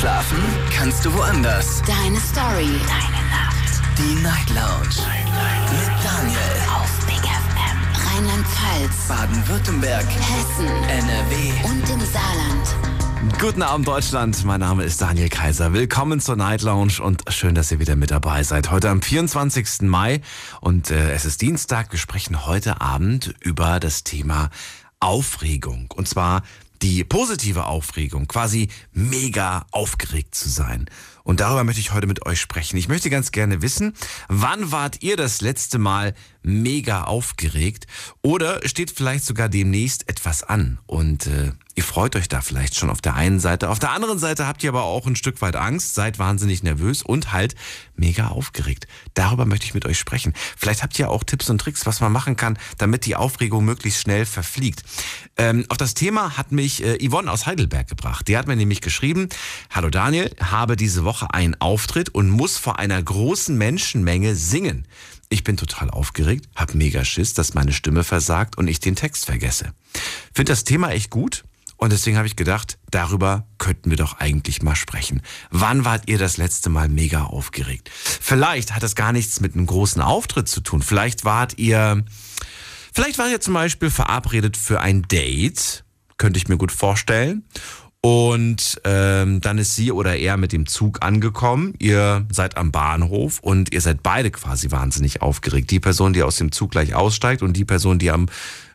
Schlafen kannst du woanders. Deine Story. Deine Nacht. Die Night Lounge. Mit Daniel. Auf Big FM. Rheinland-Pfalz. Baden-Württemberg. Hessen. NRW. Und im Saarland. Guten Abend Deutschland, mein Name ist Daniel Kaiser. Willkommen zur Night Lounge und schön, dass ihr wieder mit dabei seid. Heute am 24. Mai und äh, es ist Dienstag. Wir sprechen heute Abend über das Thema Aufregung. Und zwar die positive Aufregung, quasi mega aufgeregt zu sein. Und darüber möchte ich heute mit euch sprechen. Ich möchte ganz gerne wissen, wann wart ihr das letzte Mal mega aufgeregt? Oder steht vielleicht sogar demnächst etwas an? Und äh, ihr freut euch da vielleicht schon auf der einen Seite. Auf der anderen Seite habt ihr aber auch ein Stück weit Angst, seid wahnsinnig nervös und halt mega aufgeregt. Darüber möchte ich mit euch sprechen. Vielleicht habt ihr auch Tipps und Tricks, was man machen kann, damit die Aufregung möglichst schnell verfliegt. Ähm, auf das Thema hat mich äh, Yvonne aus Heidelberg gebracht. Die hat mir nämlich geschrieben, Hallo Daniel, habe diese Woche einen Auftritt und muss vor einer großen Menschenmenge singen. Ich bin total aufgeregt, hab mega Schiss, dass meine Stimme versagt und ich den Text vergesse. Find das Thema echt gut und deswegen habe ich gedacht, darüber könnten wir doch eigentlich mal sprechen. Wann wart ihr das letzte Mal mega aufgeregt? Vielleicht hat das gar nichts mit einem großen Auftritt zu tun. Vielleicht wart ihr, vielleicht wart ihr zum Beispiel verabredet für ein Date. Könnte ich mir gut vorstellen. Und ähm, dann ist sie oder er mit dem Zug angekommen. Ihr seid am Bahnhof und ihr seid beide quasi wahnsinnig aufgeregt. Die Person, die aus dem Zug gleich aussteigt und die Person, die am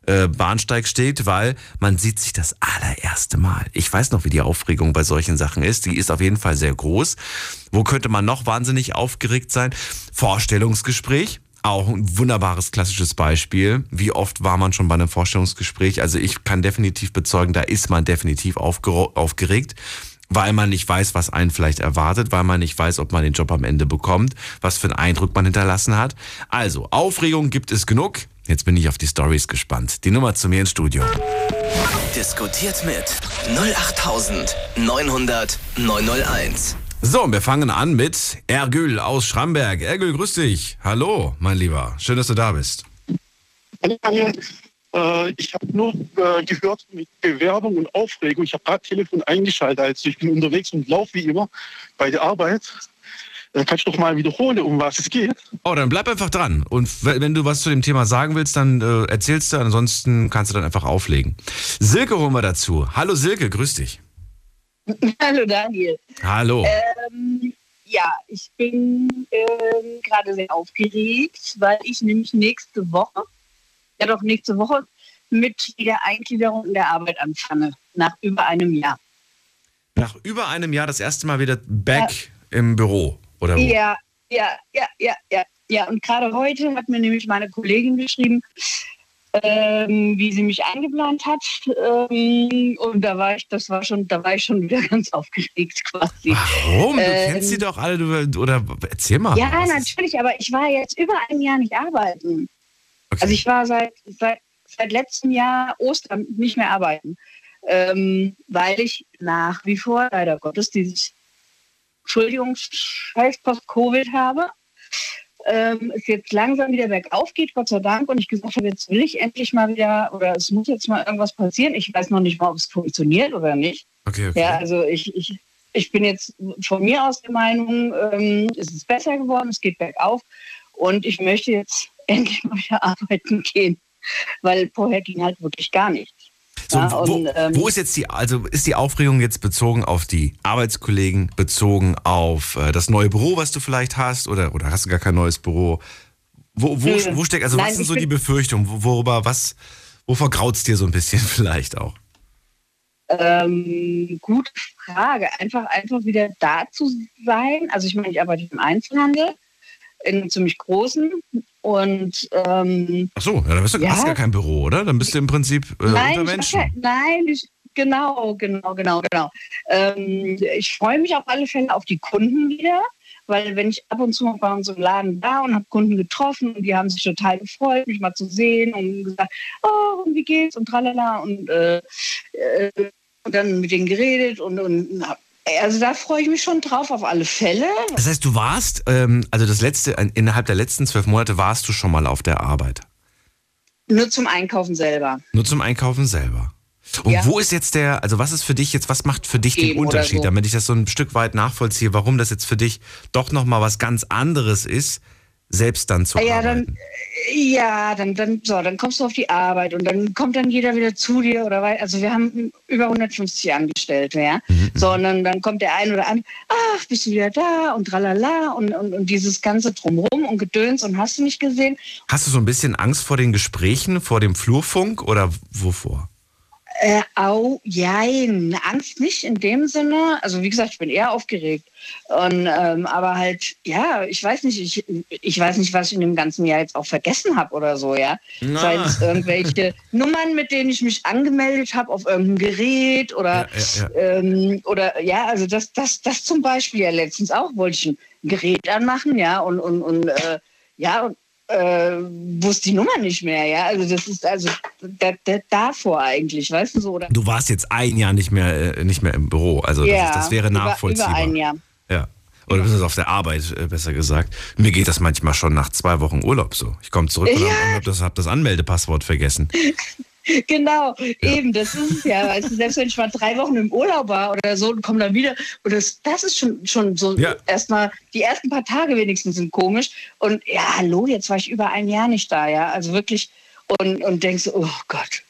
äh, Bahnsteig steht, weil man sieht sich das allererste Mal. Ich weiß noch, wie die Aufregung bei solchen Sachen ist. Die ist auf jeden Fall sehr groß. Wo könnte man noch wahnsinnig aufgeregt sein? Vorstellungsgespräch. Auch ein wunderbares klassisches Beispiel. Wie oft war man schon bei einem Vorstellungsgespräch? Also ich kann definitiv bezeugen, da ist man definitiv aufgeregt, weil man nicht weiß, was einen vielleicht erwartet, weil man nicht weiß, ob man den Job am Ende bekommt, was für einen Eindruck man hinterlassen hat. Also, Aufregung gibt es genug. Jetzt bin ich auf die Stories gespannt. Die Nummer zu mir ins Studio. Diskutiert mit 08900 901. So, und wir fangen an mit Ergül aus Schramberg. Ergül, grüß dich. Hallo, mein Lieber. Schön, dass du da bist. Hallo. Äh, ich habe nur äh, gehört mit Bewerbung und Aufregung. Ich habe gerade Telefon eingeschaltet. Also ich bin unterwegs und laufe wie immer bei der Arbeit. Äh, kannst du doch mal wiederholen, um was es geht? Oh, dann bleib einfach dran. Und wenn du was zu dem Thema sagen willst, dann äh, erzählst du. Ansonsten kannst du dann einfach auflegen. Silke holen wir dazu. Hallo Silke, grüß dich. Hallo Daniel. Hallo. Ähm, ja, ich bin ähm, gerade sehr aufgeregt, weil ich nämlich nächste Woche, ja doch nächste Woche, mit der Eingliederung in der Arbeit anfange, nach über einem Jahr. Nach über einem Jahr das erste Mal wieder back ja. im Büro, oder wo? Ja, ja, ja, ja, ja. Ja, und gerade heute hat mir nämlich meine Kollegin geschrieben, ähm, wie sie mich eingeplant hat. Ähm, und da war ich, das war schon, da war ich schon wieder ganz aufgeregt quasi. Warum? Du ähm, kennst sie doch alle, du, oder erzähl mal. Ja, natürlich, aber ich war jetzt über ein Jahr nicht arbeiten. Okay. Also ich war seit, seit, seit letztem Jahr Ostern nicht mehr arbeiten. Ähm, weil ich nach wie vor, leider Gottes, dieses Entschuldigung, scheiß Post-Covid habe ähm, es jetzt langsam wieder bergauf geht, Gott sei Dank, und ich gesagt habe, jetzt will ich endlich mal wieder, oder es muss jetzt mal irgendwas passieren. Ich weiß noch nicht mal, ob es funktioniert oder nicht. Okay, okay. Ja, also ich, ich, ich bin jetzt von mir aus der Meinung, ähm, es ist besser geworden, es geht bergauf und ich möchte jetzt endlich mal wieder arbeiten gehen, weil vorher ging halt wirklich gar nichts. So, ja, und, wo, ähm, wo, ist jetzt die, also ist die Aufregung jetzt bezogen auf die Arbeitskollegen, bezogen auf äh, das neue Büro, was du vielleicht hast, oder, oder hast du gar kein neues Büro? Wo, wo, nee. wo steckt, also Nein, was sind so die Befürchtungen, worüber, was, wovor graut es dir so ein bisschen vielleicht auch? Ähm, gute Frage. Einfach, einfach wieder da zu sein. Also ich meine, ich arbeite im Einzelhandel in einem ziemlich großen und ähm, Ach so, ja, dann bist du, ja. hast gar kein Büro, oder? Dann bist du im Prinzip äh, nein, unter Menschen. Ich, nein, ich, genau, genau, genau, genau. Ähm, ich freue mich auf alle Fälle auf die Kunden wieder, weil wenn ich ab und zu mal bei unserem Laden war und habe Kunden getroffen und die haben sich total gefreut, mich mal zu sehen und gesagt, oh, und wie geht's und tralala und, äh, äh, und dann mit denen geredet und, und habe also da freue ich mich schon drauf, auf alle Fälle. Das heißt, du warst, ähm, also das letzte, innerhalb der letzten zwölf Monate warst du schon mal auf der Arbeit? Nur zum Einkaufen selber. Nur zum Einkaufen selber. Und Ja. wo ist jetzt der, also was ist für dich jetzt, was macht für dich den Eben oder Unterschied, so. damit ich das so ein Stück weit nachvollziehe, warum das jetzt für dich doch nochmal was ganz anderes ist, selbst dann zu Ah ja, arbeiten? dann, ja, dann, dann, so, dann kommst du auf die Arbeit und dann kommt dann jeder wieder zu dir oder wei- also wir haben über 150 Angestellte, ja. Mhm, So, und dann, dann kommt der ein oder andere, ach, bist du wieder da und tralala und, und, und dieses ganze Drumrum und Gedöns und hast du nicht gesehen? Hast du so ein bisschen Angst vor den Gesprächen, vor dem Flurfunk oder wovor? Äh, au, jein, Angst nicht in dem Sinne. Also wie gesagt, ich bin eher aufgeregt. Und, ähm, aber halt, ja, ich weiß nicht, ich, ich weiß nicht, was ich in dem ganzen Jahr jetzt auch vergessen habe oder so, ja. Sei es irgendwelche Nummern, mit denen ich mich angemeldet habe auf irgendein Gerät oder Ja, ja, Ähm, oder ja, also das, das, das zum Beispiel ja letztens auch, wollte ich ein Gerät anmachen, ja, und, und, und äh, ja, und äh, wusste die Nummer nicht mehr, ja. Also das ist also da, da, davor eigentlich, weißt du so, oder? Du warst jetzt ein Jahr nicht mehr, äh, nicht mehr im Büro, also das, ist, das wäre über- nachvollziehbar. Über ein Jahr. Ja. Oder bist du auf der Arbeit, äh, besser gesagt. Mir geht das manchmal schon nach zwei Wochen Urlaub so. Ich komme zurück und Ja. habe das, hab das Anmeldepasswort vergessen. Genau, eben, das ist es ja. Du, selbst wenn ich mal drei Wochen im Urlaub war oder so und komme dann wieder, und das, das ist schon, schon so Ja. erstmal, die ersten paar Tage wenigstens sind komisch. Und ja, hallo, jetzt war ich über ein Jahr nicht da, ja. Also wirklich, und, und denkst, oh Gott,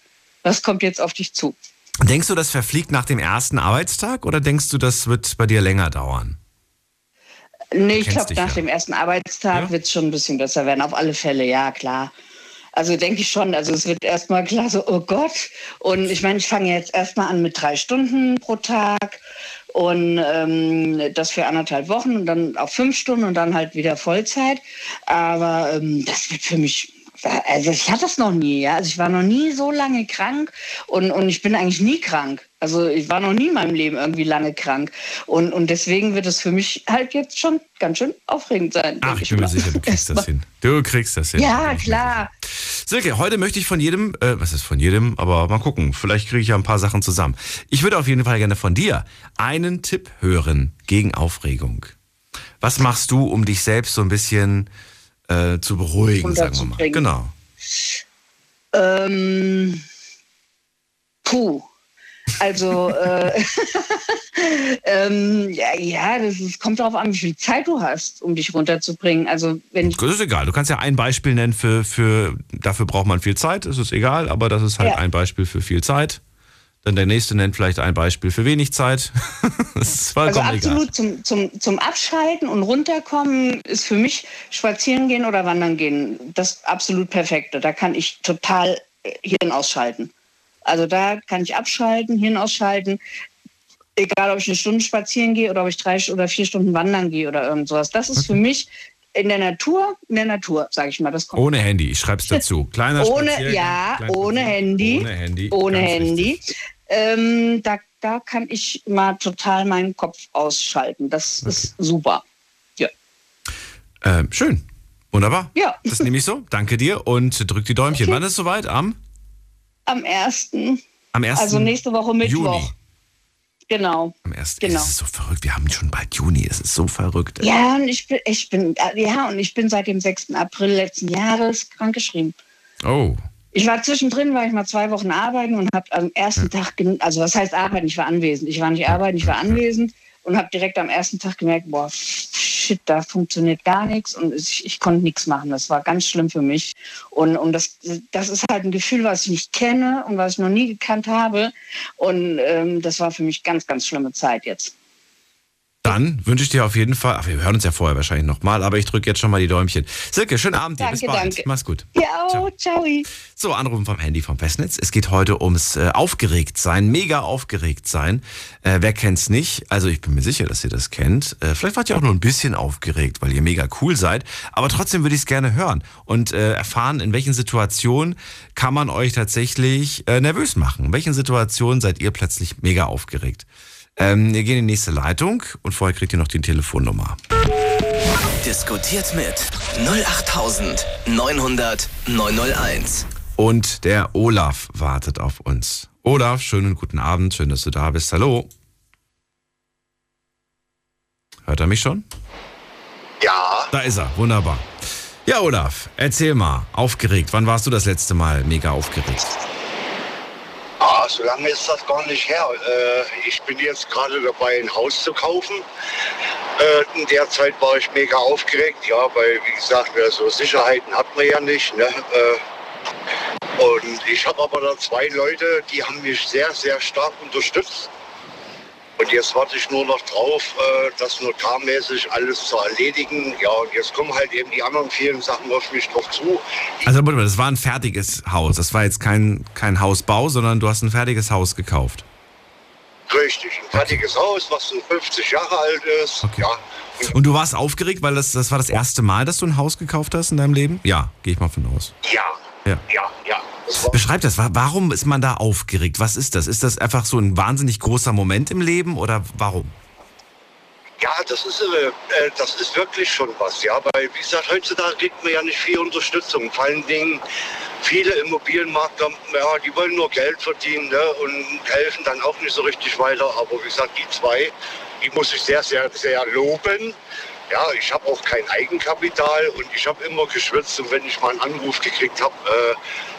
was kommt jetzt auf dich zu? Denkst du, das verfliegt nach dem ersten Arbeitstag oder denkst du, das wird bei dir länger dauern? Nee, ich glaube, nach ja. dem ersten Arbeitstag Ja? wird es schon ein bisschen besser werden. Auf alle Fälle, ja, klar. Also denke ich schon. Also es wird erstmal klar so, oh Gott. Und ich meine, ich fange jetzt erstmal an mit drei Stunden pro Tag und ähm, das für anderthalb Wochen und dann auf fünf Stunden und dann halt wieder Vollzeit. Aber ähm, das wird für mich. Also ich hatte das noch nie, ja. Also ich war noch nie so lange krank und, und ich bin eigentlich nie krank. Also ich war noch nie in meinem Leben irgendwie lange krank. Und, und deswegen wird es für mich halt jetzt schon ganz schön aufregend sein. Ach, ich bin mir sicher, du kriegst das hin. Du kriegst das hin. Ja, klar. Silke, heute möchte ich von jedem, äh, was ist von jedem, aber mal gucken, vielleicht kriege ich ja ein paar Sachen zusammen. Ich würde auf jeden Fall gerne von dir einen Tipp hören gegen Aufregung. Was machst du, um dich selbst so ein bisschen äh, zu beruhigen, sagen wir mal? Runterzubringen. Genau. Ähm, puh. Also, äh, ähm, ja, ja, das ist, kommt darauf an, wie viel Zeit du hast, um dich runterzubringen. Also, wenn ich, Das ist egal. Du kannst ja ein Beispiel nennen für, für dafür braucht man viel Zeit, ist egal, aber das ist halt Ja. ein Beispiel für viel Zeit. Dann der nächste nennt vielleicht ein Beispiel für wenig Zeit. das ist also absolut zum, zum, zum Abschalten und runterkommen ist für mich spazieren gehen oder wandern gehen das absolut perfekte. Da kann ich total äh, Hirn ausschalten. Also da kann ich abschalten, Hirn ausschalten. Egal, ob ich eine Stunde spazieren gehe oder ob ich drei oder vier Stunden wandern gehe oder irgend sowas. Das ist für mich in der Natur, in der Natur, sage ich mal. Das kommt Ohne Handy, ich schreib's dazu. Kleiner ohne, ja, kleiner ohne Handy. Ohne Handy. Ohne Handy. Ähm, da, da kann ich mal total meinen Kopf ausschalten. Das ist super. Ja. Ähm, schön. Wunderbar. Ja. Das nehme ich so. Danke dir und drück die Däumchen. Okay. Wann ist es soweit? Am? Am 1. Am 1. Also nächste Woche Mittwoch. Juni. Genau. Am 1. Genau. Es ist so verrückt. Wir haben schon bald Juni. Es ist so verrückt. Ja, und ich bin, ich bin, äh, ja, und ich bin seit dem 6. April letzten Jahres krankgeschrieben. Oh. Ich war zwischendrin, war ich mal zwei Wochen arbeiten und habe am ersten Tag, gen- also was heißt arbeiten? Ich war anwesend. Ich war nicht arbeiten, ich war anwesend und habe direkt am ersten Tag gemerkt, boah, shit, da funktioniert gar nichts und ich, ich konnte nichts machen. Das war ganz schlimm für mich. Und, und das, das ist halt ein Gefühl, was ich nicht kenne und was ich noch nie gekannt habe. Und ähm, das war für mich ganz, ganz schlimme Zeit jetzt. Dann wünsche ich dir auf jeden Fall, ach, wir hören uns ja vorher wahrscheinlich nochmal, aber ich drücke jetzt schon mal die Däumchen. Silke, schönen Abend dir. Bis Danke, bald. danke. Mach's gut. Ja, oh, ciao. So, Anrufen vom Handy vom Festnetz. Es geht heute ums äh, Aufgeregtsein, mega aufgeregt sein. Äh, wer kennt's nicht? Also ich bin mir sicher, dass ihr das kennt. Äh, vielleicht wart ihr auch nur ein bisschen aufgeregt, weil ihr mega cool seid. Aber trotzdem würde ich es gerne hören und äh, erfahren, in welchen Situationen kann man euch tatsächlich äh, nervös machen. In welchen Situationen seid ihr plötzlich mega aufgeregt? Ähm, wir gehen in die nächste Leitung und vorher kriegt ihr noch die Telefonnummer. Diskutiert mit 08900 901. Und der Olaf wartet auf uns. Olaf, schönen guten Abend, schön, dass du da bist. Hallo. Hört er mich schon? Ja, Da ist er, wunderbar. Ja, Olaf, erzähl mal, aufgeregt. Wann warst du das letzte Mal mega aufgeregt? So lange ist das gar nicht her. Äh, ich bin jetzt gerade dabei, ein Haus zu kaufen. Äh, in der Zeit war ich mega aufgeregt, ja, weil, wie gesagt, so Sicherheiten hat man ja nicht. Ne? Äh, und ich habe aber da zwei Leute, die haben mich sehr, sehr stark unterstützt. Und jetzt warte ich nur noch drauf, äh, das notarmäßig alles zu erledigen. Ja, und jetzt kommen halt eben die anderen vielen Sachen auf mich drauf zu. Also, das war ein fertiges Haus. Das war jetzt kein, kein Hausbau, sondern du hast ein fertiges Haus gekauft. Richtig, ein fertiges okay. Haus, was so 50 Jahre alt ist. Okay. Ja. Und du warst aufgeregt, weil das, das war das erste Mal, dass du ein Haus gekauft hast in deinem Leben? Ja, gehe ich mal von aus. Ja, ja, ja. ja. Beschreib das. Warum ist man da aufgeregt? Was ist das? Ist das einfach so ein wahnsinnig großer Moment im Leben oder warum? Ja, das ist, äh, das ist wirklich schon was, ja. Weil, wie gesagt, heutzutage kriegt man ja nicht viel Unterstützung. Vor allen Dingen viele Immobilienmakler, ja, die wollen nur Geld verdienen ne, und helfen dann auch nicht so richtig weiter. Aber wie gesagt, die zwei, die muss ich sehr, sehr, sehr loben. Ja, ich habe auch kein Eigenkapital und ich habe immer geschwitzt und wenn ich mal einen Anruf gekriegt habe, äh,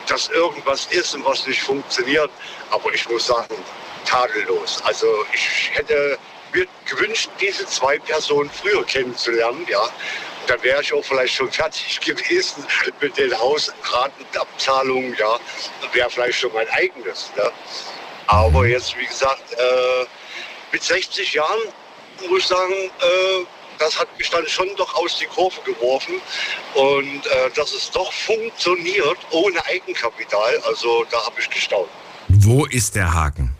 dass irgendwas ist und was nicht funktioniert. Aber ich muss sagen, tadellos. Also ich hätte mir gewünscht, diese zwei Personen früher kennenzulernen, ja. dann wäre ich auch vielleicht schon fertig gewesen mit den Hausratenabzahlungen, ja. Wäre vielleicht schon mein eigenes. Ne? Aber jetzt, wie gesagt, äh, mit 60 Jahren muss ich sagen, äh, das hat mich dann schon doch aus die Kurve geworfen. Und äh, dass es doch funktioniert ohne Eigenkapital, also da habe ich gestaunt. Wo ist der Haken?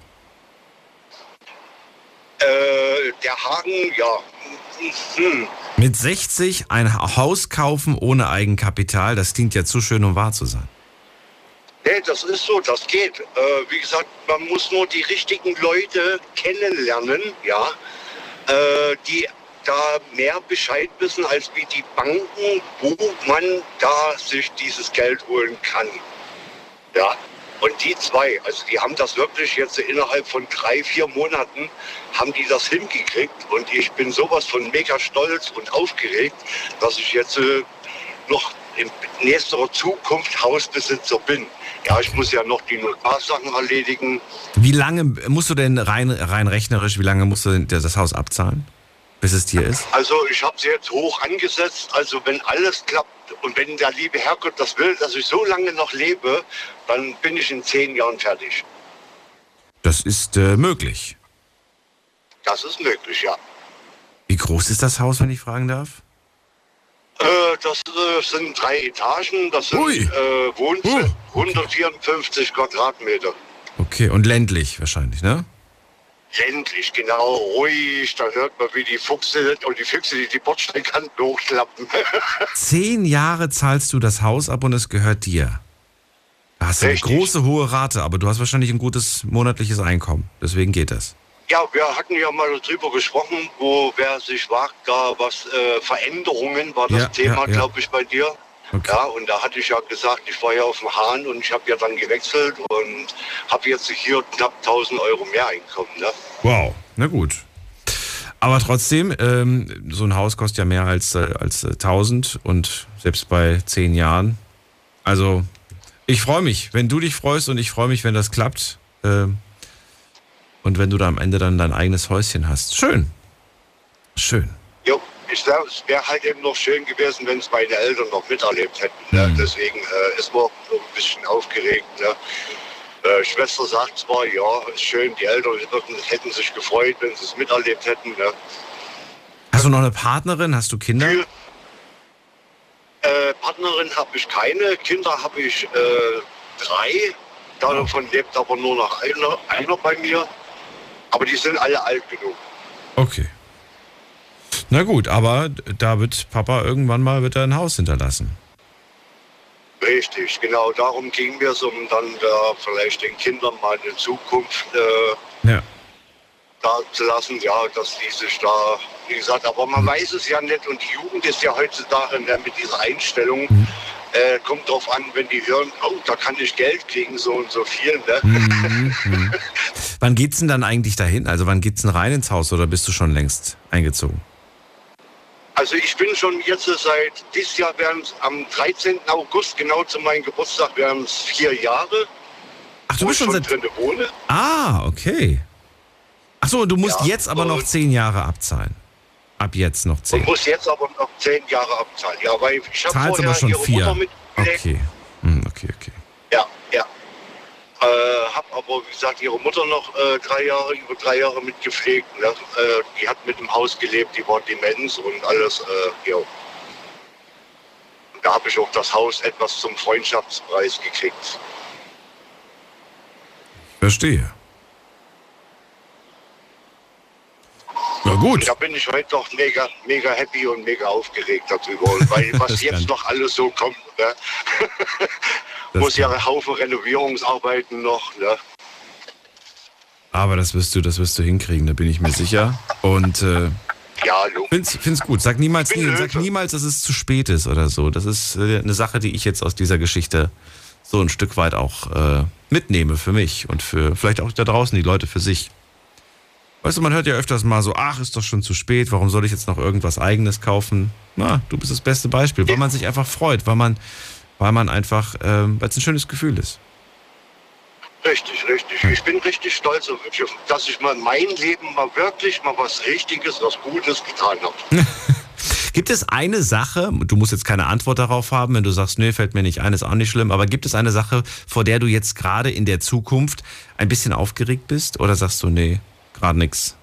Äh, der Haken, ja. Hm. Mit 60 ein Haus kaufen ohne Eigenkapital, das klingt ja zu schön, um wahr zu sein. Nee, das ist so, das geht. Äh, wie gesagt, man muss nur die richtigen Leute kennenlernen, ja, äh, die da mehr Bescheid wissen als wie die Banken, wo man da sich dieses Geld holen kann. Ja, und die zwei, also die haben das wirklich jetzt innerhalb von drei, vier Monaten, haben die das hingekriegt. Und ich bin sowas von mega stolz und aufgeregt, dass ich jetzt äh, noch in nächster Zukunft Hausbesitzer bin. Ja, ich muss ja noch die Notarsachen erledigen. Wie lange musst du denn rein, rein rechnerisch, wie lange musst du das Haus abzahlen? Bis es dir ist? Also ich habe sie jetzt hoch angesetzt. Also wenn alles klappt und wenn der liebe Herrgott das will, dass ich so lange noch lebe, dann bin ich in zehn Jahren fertig. Das ist äh, möglich. Das ist möglich, ja. Wie groß ist das Haus, wenn ich fragen darf? Äh, das äh, sind drei Etagen, das sind äh, Wohnzimmer, uh, okay. 154 Quadratmeter. Okay, und ländlich wahrscheinlich, ne? Ländlich, genau, ruhig. Da hört man, wie die Fuchse und die Füchse, die die Bordsteinkanten hochklappen. Zehn Jahre zahlst du das Haus ab und es gehört dir. Da hast du eine große, hohe Rate, aber du hast wahrscheinlich ein gutes monatliches Einkommen. Deswegen geht das. Ja, wir hatten ja mal darüber gesprochen, wo wer sich wagt, da was äh, Veränderungen war das ja, Thema, ja, ja. glaube ich, bei dir. Okay. Ja, und da hatte ich ja gesagt, ich war ja auf dem Hahn und ich habe ja dann gewechselt und habe jetzt hier knapp 1000 Euro mehr Einkommen. Ne? Wow, na gut. Aber trotzdem, ähm, so ein Haus kostet ja mehr als, äh, als äh, 1000 und selbst bei 10 Jahren. Also, ich freue mich, wenn du dich freust und ich freue mich, wenn das klappt. Äh, und wenn du da am Ende dann dein eigenes Häuschen hast. Schön. Schön ich glaube, es wäre halt eben noch schön gewesen, wenn es meine Eltern noch miterlebt hätten. Ne? Mhm. Deswegen äh, ist man ein bisschen aufgeregt. Ne? Äh, Schwester sagt zwar, ja, ist schön, die Eltern hätten sich gefreut, wenn sie es miterlebt hätten. Ne? Hast du noch eine Partnerin? Hast du Kinder? Äh, Partnerin habe ich keine, Kinder habe ich äh, drei. Davon lebt aber nur noch einer, einer bei mir. Aber die sind alle alt genug. Okay. Na gut, aber da wird Papa irgendwann mal wird er ein Haus hinterlassen. Richtig, genau darum ging mir es, um dann da vielleicht den Kindern mal eine Zukunft äh, ja. da zu lassen, ja, dass die sich da, wie gesagt, aber man mhm. weiß es ja nicht und die Jugend ist ja heutzutage ne, mit dieser Einstellung, mhm. äh, kommt drauf an, wenn die hören, oh, da kann ich Geld kriegen, so und so viel. Ne? Mhm, mhm. wann geht's denn dann eigentlich dahin? Also wann geht's denn rein ins Haus oder bist du schon längst eingezogen? Also ich bin schon jetzt seit dieses Jahr werden es am 13. August, genau zu meinem Geburtstag, werden es vier Jahre. Ach, du bist schon seit. drin wohne. Ah, okay. Ach so, du musst Ja, jetzt aber noch zehn Jahre abzahlen. Ab jetzt noch zehn. muss jetzt aber noch zehn Jahre abzahlen. Ja, weil ich habe vorher aber schon vier. Mitgepflegt. Okay. Hm, okay, okay. Äh, hab aber, wie gesagt, ihre Mutter noch äh, drei Jahre, über drei Jahre mitgepflegt. Ne? Äh, die hat mit im Haus gelebt, die war Demenz und alles. Äh, ja. Da habe ich auch das Haus etwas zum Freundschaftspreis gekriegt. Verstehe. Na gut. Da bin ich heute noch mega, mega happy und mega aufgeregt darüber, weil was jetzt noch alles so kommt. Ne? Muss ja ein Haufen Renovierungsarbeiten noch. Ne? Aber das wirst du, das wirst du hinkriegen, da bin ich mir sicher. Und äh, Ja, Lu. find's, find's gut. Sag niemals, nie, sag niemals, dass es zu spät ist oder so. Das ist äh, eine Sache, die ich jetzt aus dieser Geschichte so ein Stück weit auch äh, mitnehme für mich und für vielleicht auch da draußen die Leute für sich. Weißt du, man hört ja öfters mal so, ach, ist doch schon zu spät, warum soll ich jetzt noch irgendwas eigenes kaufen? Na, du bist das beste Beispiel, weil man sich einfach freut, weil man, weil man einfach, ähm, weil es ein schönes Gefühl ist. Richtig, richtig. Ich bin richtig stolz dass ich mal mein Leben mal wirklich mal was Richtiges, was Gutes getan habe. Gibt es eine Sache, du musst jetzt keine Antwort darauf haben, wenn du sagst, nee, fällt mir nicht ein, ist auch nicht schlimm, aber gibt es eine Sache, vor der du jetzt gerade in der Zukunft ein bisschen aufgeregt bist oder sagst du, nee, gerade nix?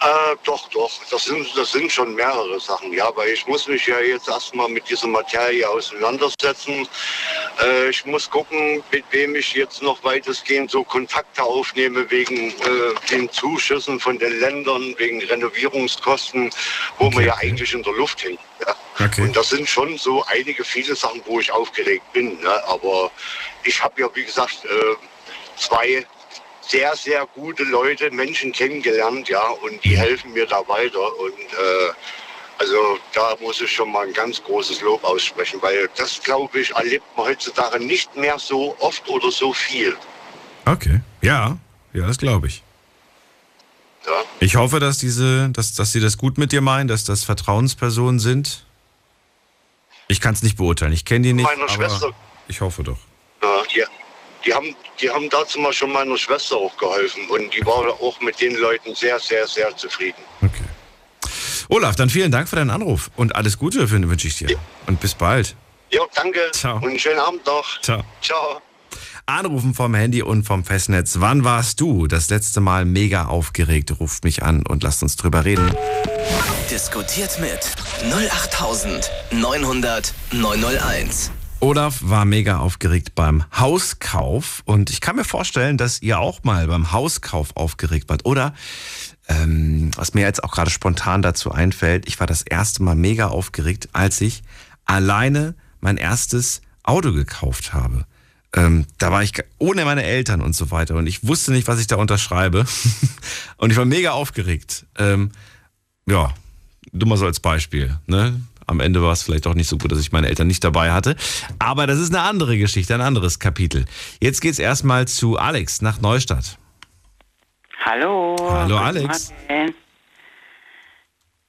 Äh, doch, doch. Das sind, das sind schon mehrere Sachen, ja, weil ich muss mich ja jetzt erstmal mit dieser Materie auseinandersetzen. Äh, ich muss gucken, mit wem ich jetzt noch weitestgehend so Kontakte aufnehme wegen äh, den Zuschüssen von den Ländern, wegen Renovierungskosten, wo Okay, wir ja eigentlich in der Luft hängen. Ja. Okay. Und das sind schon so einige, viele Sachen, wo ich aufgeregt bin. Ne? Aber ich habe ja, wie gesagt, äh, zwei sehr, sehr gute Leute, Menschen kennengelernt, ja, und die helfen mir da weiter. Und äh, also da muss ich schon mal ein ganz großes Lob aussprechen, weil das, glaube ich, erlebt man heutzutage nicht mehr so oft oder so viel. Okay. Ja, ja, das glaube ich. Ja. Ich hoffe, dass diese, dass, dass sie das gut mit dir meinen, dass das Vertrauenspersonen sind. Ich kann es nicht beurteilen. Ich kenne die nicht, Meiner Schwester. ich hoffe doch. Ja, die, haben, die haben dazu mal schon meiner Schwester auch geholfen und die war auch mit den Leuten sehr, sehr, sehr zufrieden. Okay. Olaf, dann vielen Dank für deinen Anruf und alles Gute für- wünsche ich dir. Und bis bald. Ja, danke Ciao. und einen schönen Abend noch. Ciao. Ciao. Anrufen vom Handy und vom Festnetz. Wann warst du das letzte Mal mega aufgeregt? Ruft mich an und lasst uns drüber reden. Diskutiert mit 08900 901. Olaf war mega aufgeregt beim Hauskauf und ich kann mir vorstellen, dass ihr auch mal beim Hauskauf aufgeregt wart. Oder ähm, was mir jetzt auch gerade spontan dazu einfällt, ich war das erste Mal mega aufgeregt, als ich alleine mein erstes Auto gekauft habe. Ähm, da war ich ohne meine Eltern und so weiter und ich wusste nicht, was ich da unterschreibe. und ich war mega aufgeregt. Ähm, ja, nur mal so als Beispiel. Ne? Am Ende war es vielleicht auch nicht so gut, dass ich meine Eltern nicht dabei hatte. Aber das ist eine andere Geschichte, ein anderes Kapitel. Jetzt geht's erstmal zu Alex nach Neustadt. Hallo. Hallo, Alex. Morgen.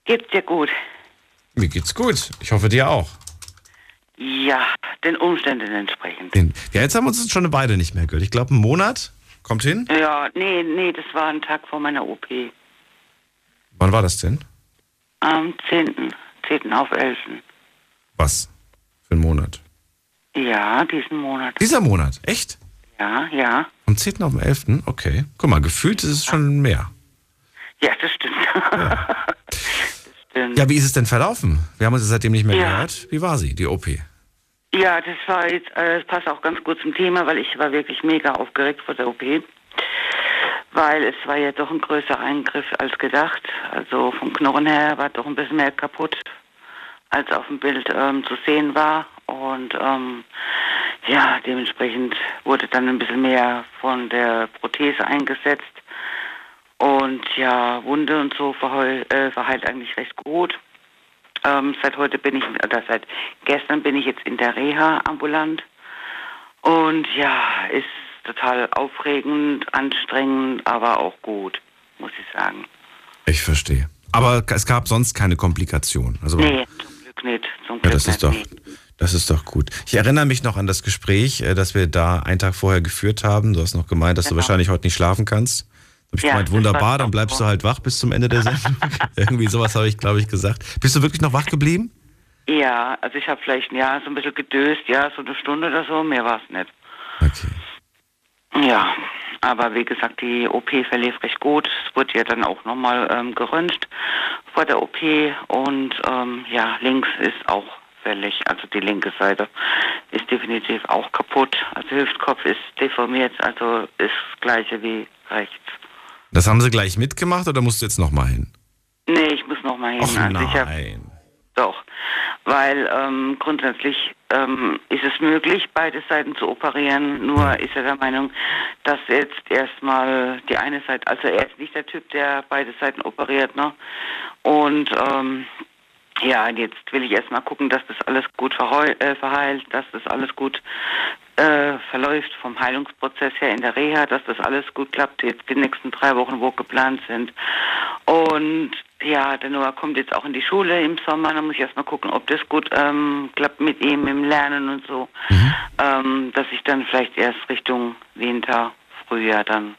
Geht's dir gut? Mir geht's gut. Ich hoffe dir auch. Ja, den Umständen entsprechend. Den- Ja, jetzt haben wir uns schon eine Weile nicht mehr gehört. Ich glaube, ein Monat kommt hin. Ja, nee, nee, das war ein Tag vor meiner OP. Wann war das denn? Am 10. 10. auf 11. Was für ein Monat? Ja, diesen Monat. Dieser Monat. Echt? Ja, ja. Vom 10. auf den 11. Okay. Guck mal, gefühlt ist es schon mehr. Ja, das stimmt. das stimmt. Ja, wie ist es denn verlaufen? Wir haben uns seitdem nicht mehr Ja. gehört. Wie war sie, die OP? Ja, das war jetzt, äh, das passt auch ganz gut zum Thema, weil ich war wirklich mega aufgeregt vor der OP. Weil es war ja doch ein größerer Eingriff als gedacht. Also vom Knochen her war doch ein bisschen mehr kaputt, als auf dem Bild ähm, zu sehen war. Und ähm, ja, dementsprechend wurde dann ein bisschen mehr von der Prothese eingesetzt. Und ja, Wunde und so verheul, äh, verheilt eigentlich recht gut. Ähm, seit heute bin ich, oder seit gestern bin ich jetzt in der Reha ambulant. Und ja, ist total aufregend, anstrengend, aber auch gut, muss ich sagen. Ich verstehe. Aber es gab sonst keine Komplikation. Also, Nee, zum Glück nicht. Zum ja, Glück das ist nicht, doch, nee. Das ist doch gut. Ich erinnere mich noch an das Gespräch, äh, das wir da einen Tag vorher geführt haben. Du hast noch gemeint, dass genau. du wahrscheinlich heute nicht schlafen kannst. Da habe ich ja, gemeint, wunderbar, dann bleibst du halt wach bis zum Ende der Sendung. Irgendwie sowas habe ich, glaube ich, gesagt. Bist du wirklich noch wach geblieben? Ja, also ich habe vielleicht ja so ein bisschen gedöst, ja, so eine Stunde oder so, mehr war es nicht. Okay. Ja, aber wie gesagt, die OP verlief recht gut. Es wurde ja dann auch nochmal ähm, geröntgt vor der OP und ähm, ja, links ist auch fällig, also die linke Seite ist definitiv auch kaputt. Also Hüftkopf ist deformiert, also ist das gleiche wie rechts. Das haben sie gleich mitgemacht oder musst du jetzt nochmal hin? Nee, ich muss nochmal hin. Och, also nein. Doch, weil ähm, grundsätzlich ähm, ist es möglich, beide Seiten zu operieren. Nur ist er der Meinung, dass jetzt erstmal die eine Seite, also er ist nicht der Typ, der beide Seiten operiert, ne? Und ähm, ja, jetzt will ich erstmal gucken, dass das alles gut äh, verheilt, dass das alles gut äh, verläuft vom Heilungsprozess her in der Reha, dass das alles gut klappt, jetzt die nächsten drei Wochen, wo geplant sind. Und ja, der Noah kommt jetzt auch in die Schule im Sommer, da muss ich erstmal gucken, ob das gut ähm, klappt mit ihm im Lernen und so, mhm. ähm, dass ich dann vielleicht erst Richtung Winter, Frühjahr dann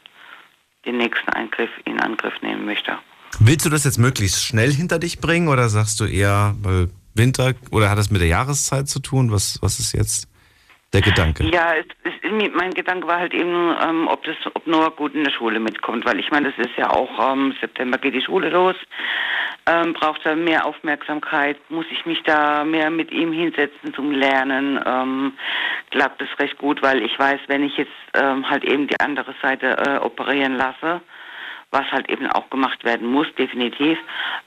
den nächsten Eingriff in Angriff nehmen möchte. Willst du das jetzt möglichst schnell hinter dich bringen oder sagst du eher, weil Winter oder hat das mit der Jahreszeit zu tun? Was, was ist jetzt der Gedanke? Ja, es, es, mein Gedanke war halt eben, ähm, ob, das, ob Noah gut in der Schule mitkommt, weil ich meine, das ist ja auch, ähm, September geht die Schule los, ähm, braucht er mehr Aufmerksamkeit, muss ich mich da mehr mit ihm hinsetzen zum Lernen, ähm, klappt es recht gut, weil ich weiß, wenn ich jetzt ähm, halt eben die andere Seite äh, operieren lasse, was halt eben auch gemacht werden muss, definitiv,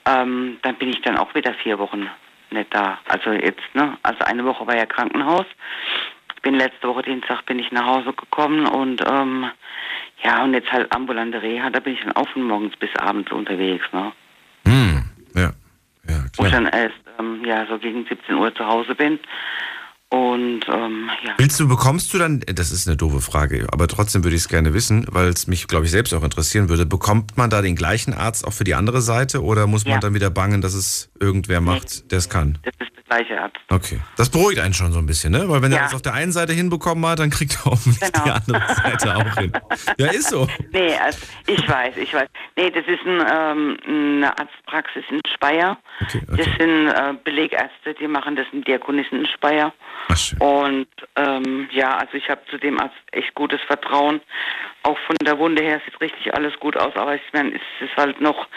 ähm, dann bin ich dann auch wieder vier Wochen nicht da. Also jetzt, ne? Also eine Woche war ja Krankenhaus. Bin letzte Woche Dienstag bin ich nach Hause gekommen und ähm, ja, und jetzt halt ambulante Reha, da bin ich dann auch von morgens bis abends unterwegs, ne? Hm, ja. Ja, klar. Wo ich dann erst ähm, ja, so gegen 17 Uhr zu Hause bin. Und ähm, ja. Willst du, bekommst du dann, das ist eine doofe Frage, aber trotzdem würde ich es gerne wissen, weil es mich, glaube ich, selbst auch interessieren würde. Bekommt man da den gleichen Arzt auch für die andere Seite oder muss man ja. dann wieder bangen, dass es irgendwer macht, nee, der es kann? Das ist der gleiche Arzt. Okay. Das beruhigt einen schon so ein bisschen, ne? Weil wenn ja. er es auf der einen Seite hinbekommen hat, dann kriegt er hoffentlich genau. die andere Seite auch hin. Ja, ist so. Nee, also ich weiß, ich weiß. Nee, das ist ein, ähm, eine Arztpraxis in Speyer. Okay, okay. Das sind äh, Belegärzte, die machen das in Diakonissen in Speyer. Und ähm, ja, also ich habe zu dem Arzt echt gutes Vertrauen. Auch von der Wunde her sieht richtig alles gut aus, aber ich meine, es ist halt noch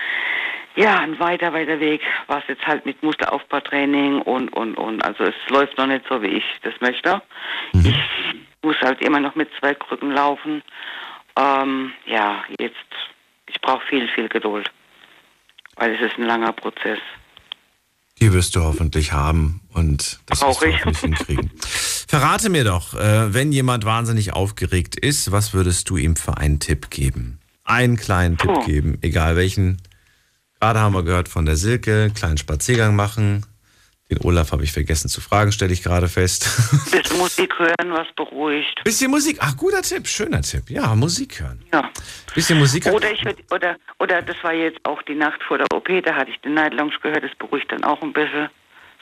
ja ein weiter, weiter Weg, was jetzt halt mit Muskelaufbautraining und und und. Also es läuft noch nicht so, wie ich das möchte. Mhm. Ich muss halt immer noch mit zwei Krücken laufen. Ähm, ja, jetzt, ich brauche viel, viel Geduld, weil es ist ein langer Prozess. Die wirst du hoffentlich haben und das wirst du hoffentlich hinkriegen. Verrate mir doch, äh, wenn jemand wahnsinnig aufgeregt ist, was würdest du ihm für einen Tipp geben? Einen kleinen Tipp oh. geben, egal welchen. Gerade haben wir gehört von der Silke, kleinen Spaziergang machen, den Olaf habe ich vergessen zu fragen, stelle ich gerade fest. Bisschen Musik hören, was beruhigt. Bisschen Musik, ach guter Tipp, schöner Tipp. Ja, Musik hören. Ja. Bisschen Musik hören. Oder, ich, oder, oder das war jetzt auch die Nacht vor der OP, da hatte ich den Night Lounge gehört, das beruhigt dann auch ein bisschen.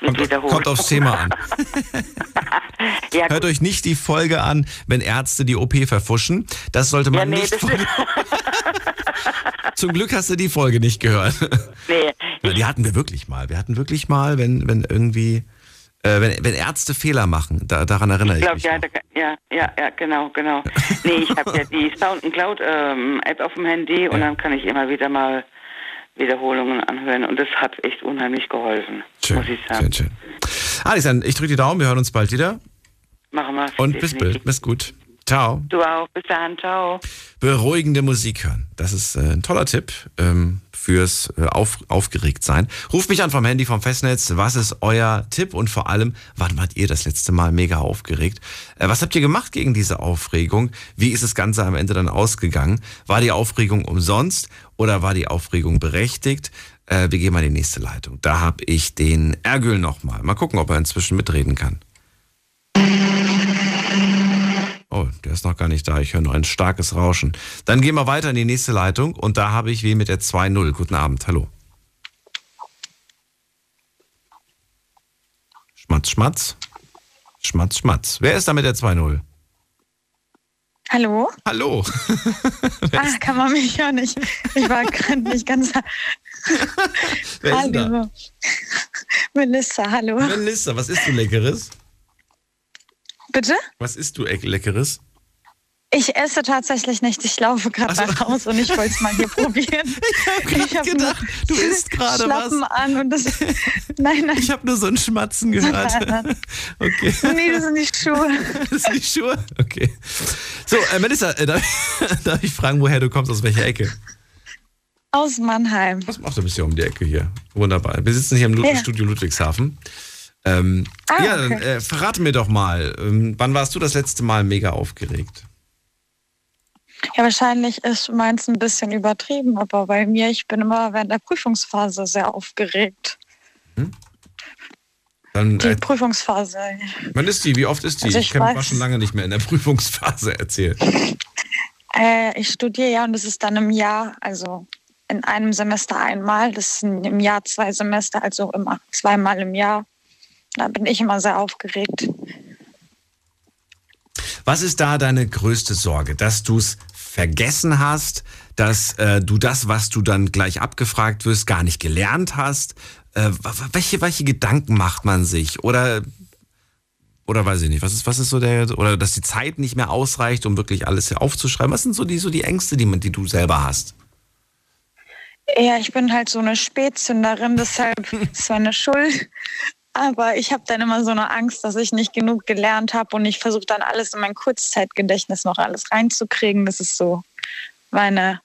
Kommt, kommt, aufs Thema an. ja, Hört euch nicht die Folge an, wenn Ärzte die OP verfuschen. Das sollte man ja, nee, nicht. Zum Glück hast du die Folge nicht gehört. Nee. Die hatten wir wirklich mal. Wir hatten wirklich mal, wenn, wenn irgendwie, äh, wenn, wenn Ärzte Fehler machen, da, daran erinnere ich, ich mich. Ja, ja, ja, ja, genau, genau. nee, ich habe ja die Sound Cloud ähm, App auf dem Handy und dann kann ich immer wieder mal Wiederholungen anhören und das hat echt unheimlich geholfen, schön, muss ich sagen. Schön, schön. Alexander, ich drücke die Daumen, wir hören uns bald wieder. Machen wir Und bis bald, bis gut. Ciao. Du auch, bis dann, ciao. Beruhigende Musik hören. Das ist äh, ein toller Tipp ähm, fürs äh, auf, aufgeregt sein. Ruft mich an vom Handy vom Festnetz. Was ist euer Tipp und vor allem, wann wart ihr das letzte Mal mega aufgeregt? Äh, was habt ihr gemacht gegen diese Aufregung? Wie ist das Ganze am Ende dann ausgegangen? War die Aufregung umsonst oder war die Aufregung berechtigt? Äh, wir gehen mal in die nächste Leitung. Da habe ich den Ergül nochmal. Mal gucken, ob er inzwischen mitreden kann. Oh, der ist noch gar nicht da. Ich höre nur ein starkes Rauschen. Dann gehen wir weiter in die nächste Leitung und da habe ich wie mit der 2.0. Guten Abend, hallo. Schmatz, schmatz. Schmatz, Schmatz. Wer ist da mit der 2-0? Hallo? Hallo. ah, kann man mich ja nicht. Ich war gerade nicht ganz. Wer ist da? hallo. Melissa, hallo. Melissa, was isst du Leckeres? Bitte? Was isst du Eck- Leckeres? Ich esse tatsächlich nicht. Ich laufe gerade so. nach Hause und ich wollte es mal hier probieren. Ich hab hab gedacht, du isst gerade was. An und das. Nein, nein. Ich habe nur so ein Schmatzen gehört. Okay. Nee, das sind die Schuhe. Das sind die Schuhe? Okay. So, äh, Melissa, äh, darf, ich, darf ich fragen, woher du kommst, aus welcher Ecke? Aus Mannheim. Was machst du bist ja um die Ecke hier? Wunderbar. Wir sitzen hier im Ja. Studio Ludwigshafen. Ähm, Ah, ja, dann okay. äh, verrate mir doch mal, ähm, wann warst du das letzte Mal mega aufgeregt? Ja, wahrscheinlich ist meins ein bisschen übertrieben, aber bei mir, ich bin immer während der Prüfungsphase sehr aufgeregt. Dann, Die äh, Prüfungsphase. wann ist die? Wie oft ist die? Also ich ich war schon lange nicht mehr in der Prüfungsphase erzählt. Äh, ich studiere ja und es ist dann im Jahr, also in einem Semester einmal, das sind im Jahr zwei Semester, also immer zweimal im Jahr. Da bin ich immer sehr aufgeregt. Was ist da deine größte Sorge? Dass du es vergessen hast, dass äh, du das, was du dann gleich abgefragt wirst, gar nicht gelernt hast? Äh, welche, welche Gedanken macht man sich? Oder, oder weiß ich nicht, was ist, was ist so der, oder dass die Zeit nicht mehr ausreicht, um wirklich alles hier aufzuschreiben? Was sind so die, so die Ängste, die, man, die du selber hast? Ja, ich bin halt so eine Spätzünderin, deshalb ist es meine Schuld. Aber ich habe dann immer so eine Angst, dass ich nicht genug gelernt habe und ich versuche dann alles in mein Kurzzeitgedächtnis noch alles reinzukriegen. Das ist so meine,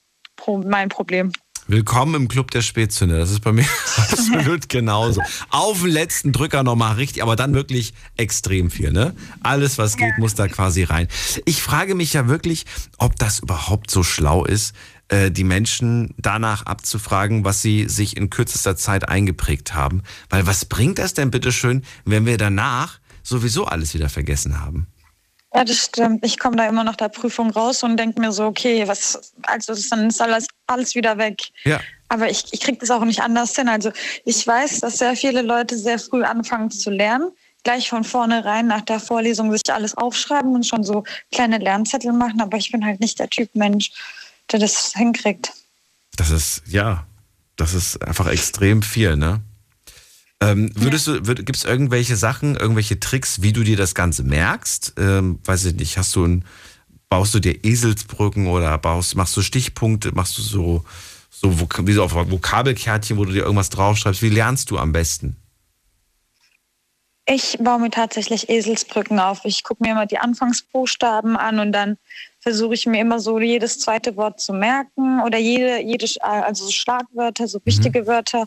mein Problem. Willkommen im Club der Spätzünder. Das ist bei mir absolut genauso. Auf den letzten Drücker nochmal richtig, aber dann wirklich extrem viel, ne? Alles, was geht, muss da quasi rein. Ich frage mich ja wirklich, ob das überhaupt so schlau ist, äh, die Menschen danach abzufragen, was sie sich in kürzester Zeit eingeprägt haben. Weil was bringt das denn bitteschön, wenn wir danach sowieso alles wieder vergessen haben? Ja, das stimmt. Ich komme da immer nach der Prüfung raus und denke mir so, okay, was, also dann ist alles, alles wieder weg. Ja. Aber ich, ich kriege das auch nicht anders hin. Also ich weiß, dass sehr viele Leute sehr früh anfangen zu lernen, gleich von vornherein nach der Vorlesung sich alles aufschreiben und schon so kleine Lernzettel machen. Aber ich bin halt nicht der Typ Mensch, der das hinkriegt. Das ist, ja, das ist einfach extrem viel, ne? Ähm, würdest du, würd, gibt es irgendwelche Sachen, irgendwelche Tricks, wie du dir das Ganze merkst? Ähm, weiß ich nicht, hast du ein, baust du dir Eselsbrücken oder baust, machst du Stichpunkte, machst du so, so Vok wie so auf Vokabelkärtchen, wo du dir irgendwas draufschreibst? Wie lernst du am besten? Ich baue mir tatsächlich Eselsbrücken auf. Ich gucke mir immer die Anfangsbuchstaben an und dann versuche ich mir immer so jedes zweite Wort zu merken oder jede, jede also so Schlagwörter, so wichtige Wörter.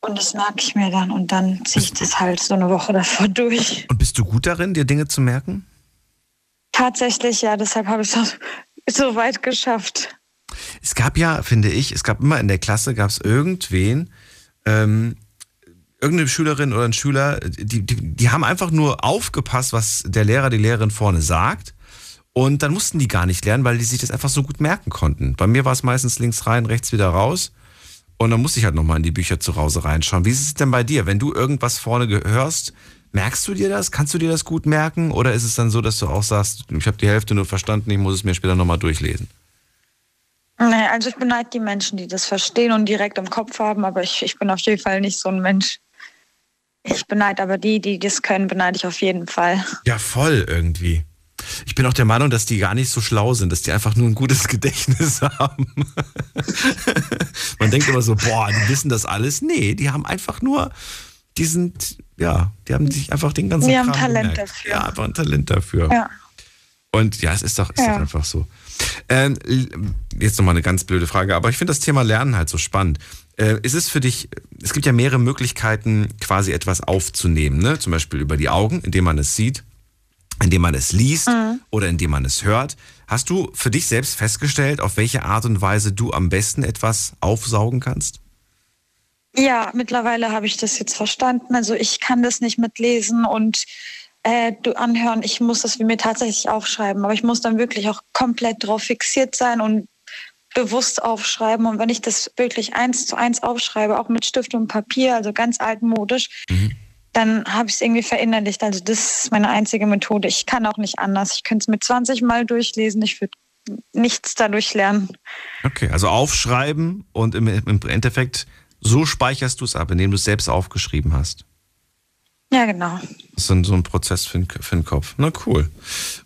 Und das merke ich mir dann und dann ziehe ich das halt so eine Woche davor durch. Und bist du gut darin, dir Dinge zu merken? Tatsächlich, ja, deshalb habe ich es so weit geschafft. Es gab ja, finde ich, es gab immer in der Klasse, gab es irgendwen, ähm, irgendeine Schülerin oder ein Schüler, die, die, die haben einfach nur aufgepasst, was der Lehrer, die Lehrerin vorne sagt. Und dann mussten die gar nicht lernen, weil die sich das einfach so gut merken konnten. Bei mir war es meistens links rein, rechts wieder raus. Und dann musste ich halt nochmal in die Bücher zu Hause reinschauen. Wie ist es denn bei dir? Wenn du irgendwas vorne hörst, merkst du dir das? Kannst du dir das gut merken? Oder ist es dann so, dass du auch sagst, ich habe die Hälfte nur verstanden, ich muss es mir später nochmal durchlesen? Nee, also ich beneide die Menschen, die das verstehen und direkt im Kopf haben, aber ich, ich bin auf jeden Fall nicht so ein Mensch. Ich beneide aber die, die das können, beneide ich auf jeden Fall. Ja, voll irgendwie. Ich bin auch der Meinung, dass die gar nicht so schlau sind, dass die einfach nur ein gutes Gedächtnis haben. Man denkt immer so, boah, die wissen das alles. Nee, die haben einfach nur, die sind, ja, die haben sich einfach den ganzen Die haben Talent gemerkt. dafür. Ja, einfach ein Talent dafür. Ja. Und ja, es ist doch, ist Ja. doch einfach so. Ähm, jetzt nochmal eine ganz blöde Frage, aber ich finde das Thema Lernen halt so spannend. Äh, ist es für dich, es gibt ja mehrere Möglichkeiten, quasi etwas aufzunehmen, ne? Zum Beispiel über die Augen, indem man es sieht, indem man es liest oder indem man es hört. Hast du für dich selbst festgestellt, auf welche Art und Weise du am besten etwas aufsaugen kannst? Ja, mittlerweile habe ich das jetzt verstanden. Also ich kann das nicht mitlesen und äh, anhören. Ich muss das mir tatsächlich aufschreiben. Aber ich muss dann wirklich auch komplett drauf fixiert sein und bewusst aufschreiben. Und wenn ich das wirklich eins zu eins aufschreibe, auch mit Stift und Papier, also ganz altmodisch, dann habe ich es irgendwie verinnerlicht. Also das ist meine einzige Methode. Ich kann auch nicht anders. Ich könnte es mit 20 Mal durchlesen. Ich würde nichts dadurch lernen. Okay, also aufschreiben und im, im Endeffekt so speicherst du es ab, indem du es selbst aufgeschrieben hast. Ja, genau. Das ist so ein Prozess für den, für den Kopf. Na cool.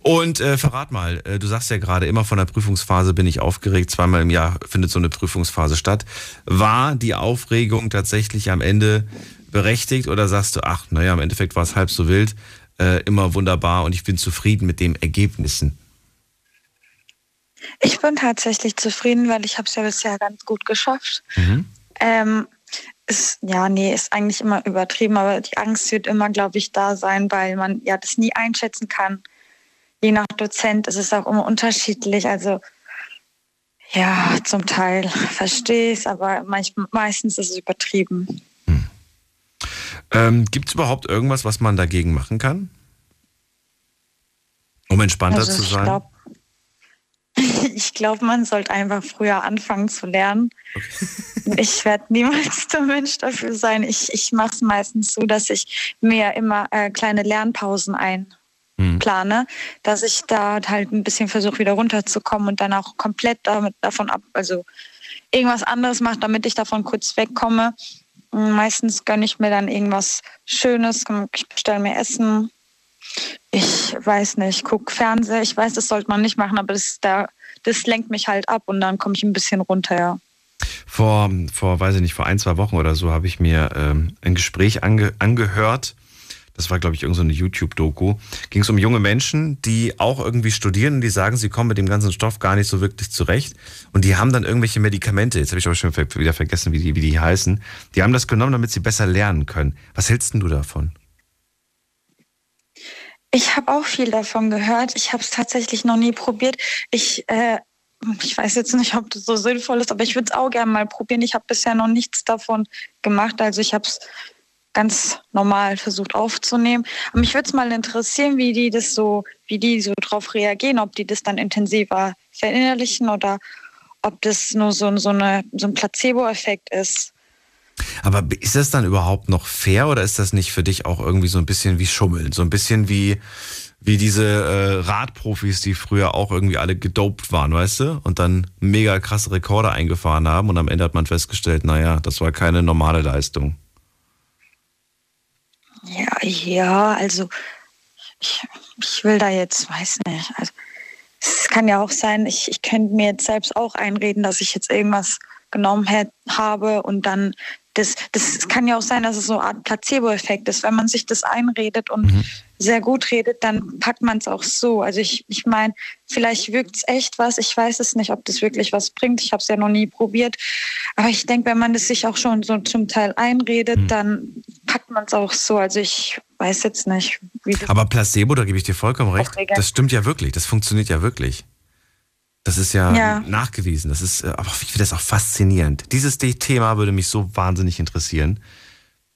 Und äh, verrat mal, äh, du sagst ja gerade, immer von der Prüfungsphase bin ich aufgeregt. Zweimal im Jahr findet so eine Prüfungsphase statt. War die Aufregung tatsächlich am Ende berechtigt oder sagst du, ach, naja, im Endeffekt war es halb so wild, äh, immer wunderbar und ich bin zufrieden mit den Ergebnissen? Ich bin tatsächlich zufrieden, weil ich habe es ja bisher ganz gut geschafft. Mhm. Ähm, ist, ja, nee, ist eigentlich immer übertrieben, aber die Angst wird immer, glaube ich, da sein, weil man ja das nie einschätzen kann. Je nach Dozent ist es auch immer unterschiedlich. Also ja, zum Teil verstehe ich es, aber manch, meistens ist es übertrieben. Ähm, Gibt es überhaupt irgendwas, was man dagegen machen kann? Um entspannter also, zu sein? Glaub, ich glaube, man sollte einfach früher anfangen zu lernen. Okay. ich werde niemals der Mensch dafür sein. Ich, ich mache es meistens so, dass ich mir immer äh, kleine Lernpausen einplane, hm. dass ich da halt ein bisschen versuche, wieder runterzukommen und dann auch komplett damit, davon ab, also irgendwas anderes mache, damit ich davon kurz wegkomme Meistens gönne ich mir dann irgendwas Schönes, ich bestelle mir Essen. Ich weiß nicht, gucke Fernseher. Ich weiß, das sollte man nicht machen, aber das, da, das lenkt mich halt ab und dann komme ich ein bisschen runter, ja. Vor, vor, weiß ich nicht, vor ein, zwei Wochen oder so habe ich mir ähm, ein Gespräch ange, angehört das war, glaube ich, irgendeine so YouTube-Doku, ging es um junge Menschen, die auch irgendwie studieren und die sagen, sie kommen mit dem ganzen Stoff gar nicht so wirklich zurecht. Und die haben dann irgendwelche Medikamente, jetzt habe ich aber schon wieder vergessen, wie die, wie die heißen, die haben das genommen, damit sie besser lernen können. Was hältst denn du davon? Ich habe auch viel davon gehört. Ich habe es tatsächlich noch nie probiert. Ich, äh, ich weiß jetzt nicht, ob das so sinnvoll ist, aber ich würde es auch gerne mal probieren. Ich habe bisher noch nichts davon gemacht. Also ich habe es ganz normal versucht aufzunehmen. Aber mich würde es mal interessieren, wie die das so, wie die so drauf reagieren, ob die das dann intensiver verinnerlichen oder ob das nur so, so, eine, so ein Placebo-Effekt ist. Aber ist das dann überhaupt noch fair oder ist das nicht für dich auch irgendwie so ein bisschen wie Schummeln? So ein bisschen wie, wie diese äh, Radprofis, die früher auch irgendwie alle gedopt waren, weißt du? Und dann mega krasse Rekorde eingefahren haben und am Ende hat man festgestellt, naja, das war keine normale Leistung. Ja, ja, also ich, ich will da jetzt, weiß nicht. Also, es kann ja auch sein, ich, ich könnte mir jetzt selbst auch einreden, dass ich jetzt irgendwas genommen hätte, habe und dann das, das kann ja auch sein, dass es so eine Art Placebo-Effekt ist. Wenn man sich das einredet und mhm. Sehr gut redet, dann packt man es auch so. Also ich, ich meine, vielleicht wirkt es echt was. Ich weiß es nicht, ob das wirklich was bringt. Ich habe es ja noch nie probiert. Aber ich denke, wenn man das sich auch schon so zum Teil einredet, mhm. dann packt man es auch so. Also ich weiß jetzt nicht, wie das Aber Placebo, da gebe ich dir vollkommen recht. Das stimmt ja wirklich. Das funktioniert ja wirklich. Das ist ja, ja, nachgewiesen. Das ist, äh, aber ich finde das auch faszinierend. Dieses Thema würde mich so wahnsinnig interessieren.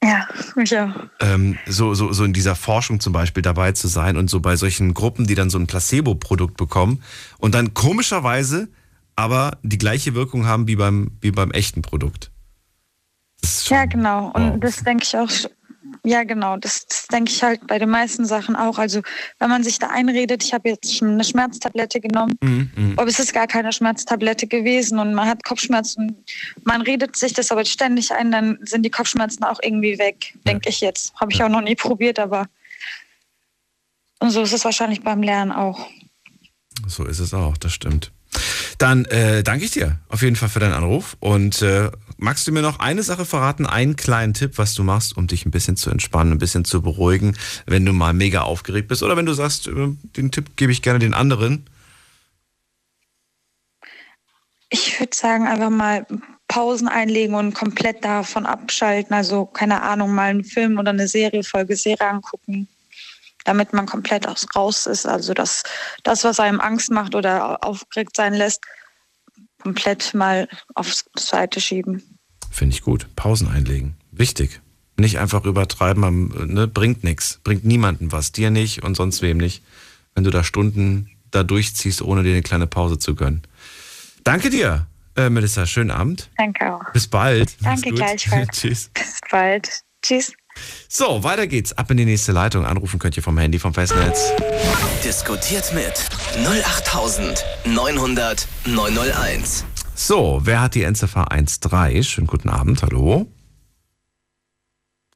Ja, mich auch. Ähm, so, so, so in dieser Forschung zum Beispiel dabei zu sein und so bei solchen Gruppen, die dann so ein Placebo-Produkt bekommen und dann komischerweise aber die gleiche Wirkung haben wie beim, wie beim echten Produkt. Ja, genau. Und wow. das denke ich auch ja, genau. Das, das denke ich halt bei den meisten Sachen auch. Also wenn man sich da einredet, ich habe jetzt schon eine Schmerztablette genommen, mhm, mhm, aber es ist gar keine Schmerztablette gewesen und man hat Kopfschmerzen. Man redet sich das aber ständig ein, dann sind die Kopfschmerzen auch irgendwie weg, ja. denke ich jetzt. Habe ich ja. auch noch nie probiert, aber und so ist es wahrscheinlich beim Lernen auch. So ist es auch, das stimmt. Dann äh, danke ich dir auf jeden Fall für deinen Anruf und äh, Magst du mir noch eine Sache verraten, einen kleinen Tipp, was du machst, um dich ein bisschen zu entspannen, ein bisschen zu beruhigen, wenn du mal mega aufgeregt bist? Oder wenn du sagst, äh, den Tipp gebe ich gerne den anderen? Ich würde sagen, einfach mal Pausen einlegen und komplett davon abschalten. Also, keine Ahnung, mal einen Film oder eine Serie, Folge Serie angucken, damit man komplett raus ist. Also, das, das, was einem Angst macht oder aufgeregt sein lässt, komplett mal aufs Seite schieben. Finde ich gut. Pausen einlegen. Wichtig. Nicht einfach übertreiben, ne? bringt nichts. Bringt niemandem was. Dir nicht und sonst wem nicht. Wenn du da Stunden da durchziehst, ohne dir eine kleine Pause zu gönnen. Danke dir, äh, Melissa. Schönen Abend. Danke auch. Bis bald. Danke gleichfalls. Tschüss. Bis bald. Tschüss. So, weiter geht's. Ab in die nächste Leitung. Anrufen könnt ihr vom Handy, vom Festnetz. Diskutiert mit 08900 901. So, wer hat die Endziffer 13? Schönen guten Abend, hallo.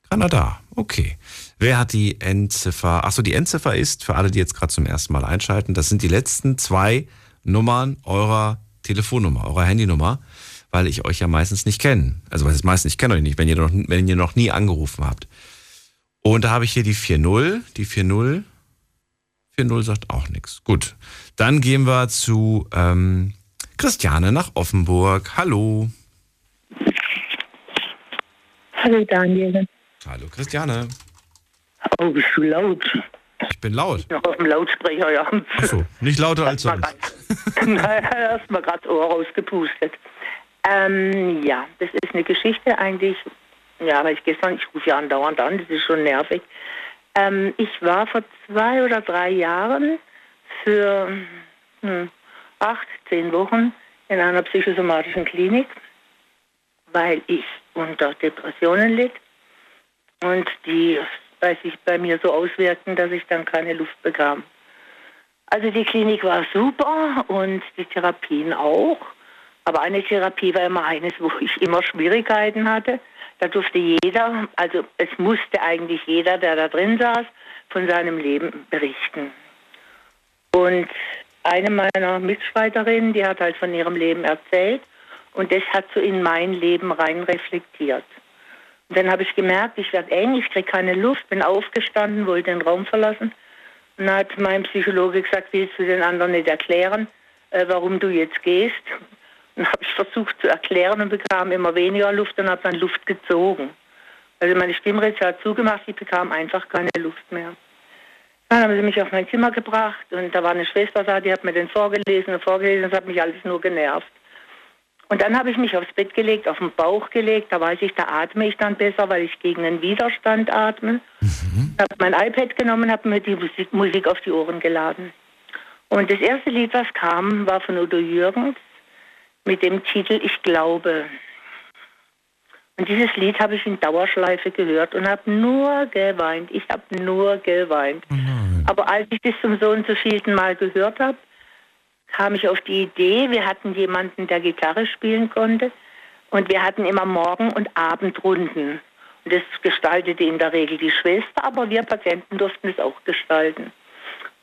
Kanada, okay. Wer hat die Endziffer? Achso, die Endziffer ist, für alle, die jetzt gerade zum ersten Mal einschalten, das sind die letzten zwei Nummern eurer Telefonnummer, eurer Handynummer, weil ich euch ja meistens nicht kenne. Also was ist meistens, ich kenne euch nicht, wenn ihr, noch, wenn ihr noch nie angerufen habt. Und da habe ich hier die 4-0, die 4-0. 4-0 sagt auch nichts. Gut, dann gehen wir zu ähm, Christiane nach Offenburg. Hallo. Hallo Daniel. Hallo Christiane. Oh, bist du laut? Ich bin laut. Noch auf dem Lautsprecher, ja. Achso, nicht lauter als sonst. Nein, erst mal gerade Ohr rausgepustet. Ähm, ja, das ist eine Geschichte eigentlich. Ja, aber ich gestern, ich rufe ja andauernd an, das ist schon nervig. Ähm, ich war vor zwei oder drei Jahren für hm, acht, zehn Wochen in einer psychosomatischen Klinik, weil ich unter Depressionen litt und die bei sich bei mir so auswirkten, dass ich dann keine Luft bekam. Also die Klinik war super und die Therapien auch. Aber eine Therapie war immer eines, wo ich immer Schwierigkeiten hatte. Da durfte jeder, also es musste eigentlich jeder, der da drin saß, von seinem Leben berichten. Und eine meiner Mitstreiterinnen, die hat halt von ihrem Leben erzählt und das hat so in mein Leben rein reflektiert. Und dann habe ich gemerkt, ich werde eng, ich kriege keine Luft, bin aufgestanden, wollte den Raum verlassen. Und dann hat mein Psychologe gesagt, willst du den anderen nicht erklären, äh, warum du jetzt gehst? Und habe ich versucht zu erklären und bekam immer weniger Luft und habe dann Luft gezogen. Also meine Stimmritze hat zugemacht, ich bekam einfach keine Luft mehr. Dann haben sie mich auf mein Zimmer gebracht und da war eine Schwester da, die hat mir den vorgelesen und vorgelesen, das hat mich alles nur genervt. Und dann habe ich mich aufs Bett gelegt, auf den Bauch gelegt. Da weiß ich, da atme ich dann besser, weil ich gegen einen Widerstand atme. Mhm. Habe mein iPad genommen, habe mir die Musik, Musik auf die Ohren geladen. Und das erste Lied, was kam, war von Udo Jürgens mit dem Titel Ich glaube. Und dieses Lied habe ich in Dauerschleife gehört und habe nur geweint. Ich habe nur geweint. Mhm. Aber als ich das zum so und so vielten Mal gehört habe, kam ich auf die Idee, wir hatten jemanden, der Gitarre spielen konnte und wir hatten immer Morgen- und Abendrunden. Und das gestaltete in der Regel die Schwester, aber wir Patienten durften es auch gestalten.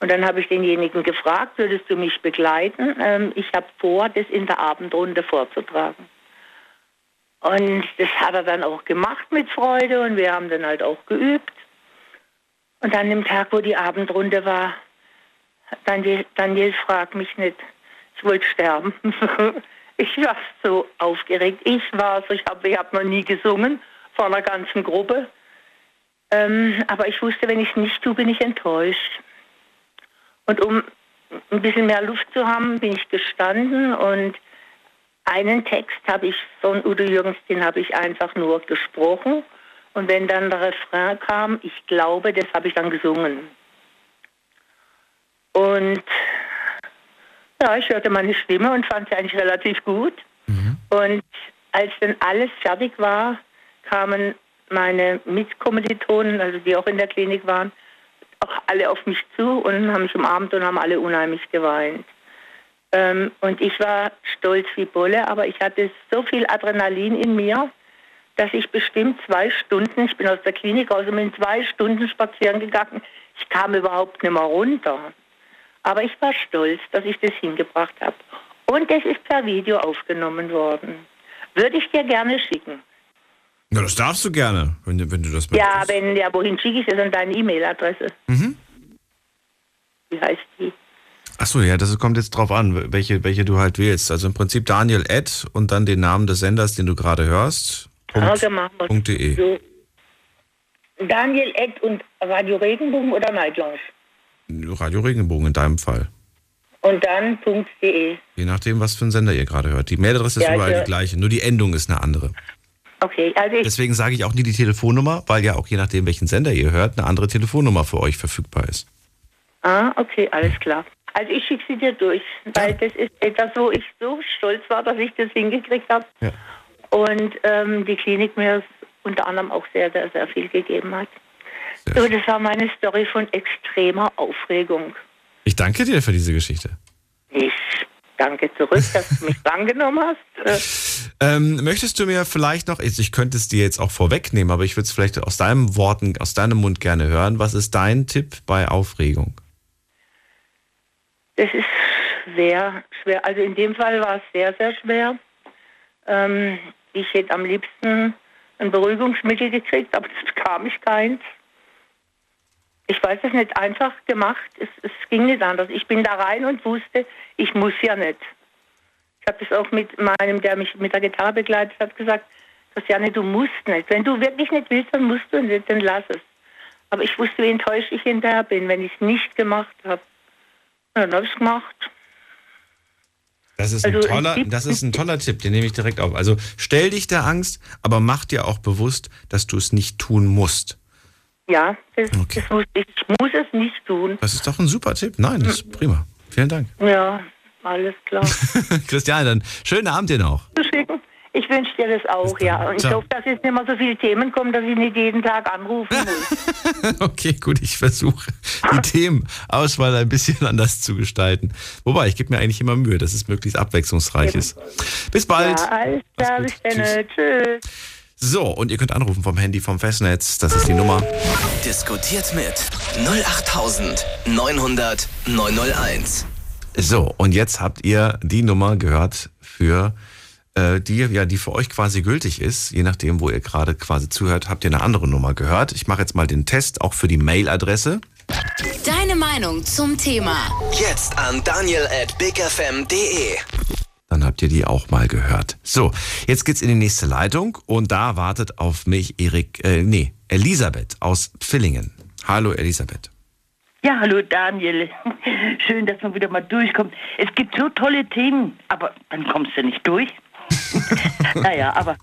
Und dann habe ich denjenigen gefragt, würdest du mich begleiten? Ähm, ich habe vor, das in der Abendrunde vorzutragen. Und das hat er dann auch gemacht mit Freude und wir haben dann halt auch geübt. Und an dem Tag, wo die Abendrunde war, Daniel, Daniel frag mich nicht. Ich wollte sterben. ich war so aufgeregt. Ich war so, ich habe ich hab noch nie gesungen vor einer ganzen Gruppe. Ähm, aber ich wusste, wenn ich es nicht tue, bin ich enttäuscht. Und um ein bisschen mehr Luft zu haben, bin ich gestanden und einen Text habe ich von Udo Jürgens, den habe ich einfach nur gesprochen. Und wenn dann der Refrain kam, ich glaube, das habe ich dann gesungen. Und ja, ich hörte meine Stimme und fand sie eigentlich relativ gut. Mhm. Und als dann alles fertig war, kamen meine Mitkommilitonen, also die auch in der Klinik waren, auch alle auf mich zu und haben mich umarmt und haben alle unheimlich geweint. Ähm, und ich war stolz wie Bolle, aber ich hatte so viel Adrenalin in mir, dass ich bestimmt zwei Stunden, ich bin aus der Klinik raus und bin zwei Stunden spazieren gegangen, ich kam überhaupt nicht mehr runter. Aber ich war stolz, dass ich das hingebracht habe. Und es ist per Video aufgenommen worden. Würde ich dir gerne schicken. Ja, das darfst du gerne, wenn, wenn du das möchtest. Ja, wenn, ja, wohin schicke ich es an deine E-Mail-Adresse? Mhm. Wie heißt die? Achso, ja, das kommt jetzt drauf an, welche, welche du halt wählst. Also im Prinzip Daniel Ed und dann den Namen des Senders, den du gerade hörst. Punkt, ja, .de. So. Daniel Ed und Radio Regenbogen oder Night Lounge? Radio Regenbogen in deinem Fall. Und dann .de. Je nachdem, was für einen Sender ihr gerade hört. Die Mailadresse ist ja, überall die gleiche, nur die Endung ist eine andere. Okay, also Deswegen sage ich auch nie die Telefonnummer, weil ja auch je nachdem, welchen Sender ihr hört, eine andere Telefonnummer für euch verfügbar ist. Ah, okay, alles klar. Also ich schicke sie dir durch, weil ja. das ist etwas, wo ich so stolz war, dass ich das hingekriegt habe. Ja. Und ähm, die Klinik mir unter anderem auch sehr, sehr, sehr viel gegeben hat. So, das war meine Story von extremer Aufregung. Ich danke dir für diese Geschichte. Ich danke zurück, dass du mich drangenommen hast. Ähm, möchtest du mir vielleicht noch, ich könnte es dir jetzt auch vorwegnehmen, aber ich würde es vielleicht aus deinen Worten, aus deinem Mund gerne hören. Was ist dein Tipp bei Aufregung? Das ist sehr schwer. Also in dem Fall war es sehr, sehr schwer. Ähm, ich hätte am liebsten ein Beruhigungsmittel gekriegt, aber es bekam ich keins. Ich weiß es nicht einfach gemacht. Es, es ging nicht anders. Ich bin da rein und wusste, ich muss ja nicht. Ich habe das auch mit meinem, der mich mit der Gitarre begleitet hat, gesagt, Christiane, du musst nicht. Wenn du wirklich nicht willst, dann musst du nicht, dann lass es. Aber ich wusste, wie enttäuscht ich hinterher bin, wenn ich es nicht gemacht habe. Ja, dann habe ich gemacht. Das ist, ein Also, toller, es gibt- das ist ein toller Tipp, den nehme ich direkt auf. Also stell dich der Angst, aber mach dir auch bewusst, dass du es nicht tun musst. Ja, das, das muss, ich muss es nicht tun. Das ist doch ein super Tipp. Nein, das ist prima. Vielen Dank. Ja, alles klar. Christian, dann schönen Abend dir noch. Ich wünsche dir das auch, ja. Und ich hoffe, dass jetzt nicht mehr so viele Themen kommen, dass ich nicht jeden Tag anrufen muss. Okay, gut, ich versuche die Themenauswahl ein bisschen anders zu gestalten. Wobei, ich gebe mir eigentlich immer Mühe, dass es möglichst abwechslungsreich ist. Bis bald. Ja, alles klar, bis dann. Tschüss. So, und ihr könnt anrufen vom Handy vom Festnetz. Das ist die Nummer. Diskutiert mit 08900 901. So, und jetzt habt ihr die Nummer gehört für die, ja, die für euch quasi gültig ist. Je nachdem, wo ihr gerade quasi zuhört, habt ihr eine andere Nummer gehört. Ich mache jetzt mal den Test auch für die Mailadresse. Deine Meinung zum Thema. Jetzt an daniel at bigfm.de. Dann habt ihr die auch mal gehört. So, jetzt geht's in die nächste Leitung und da wartet auf mich Erik, äh, nee, Elisabeth aus Pfillingen. Hallo Elisabeth. Ja, hallo Daniel. Schön, dass man wieder mal durchkommt. Es gibt so tolle Themen, aber dann kommst du nicht durch. naja, aber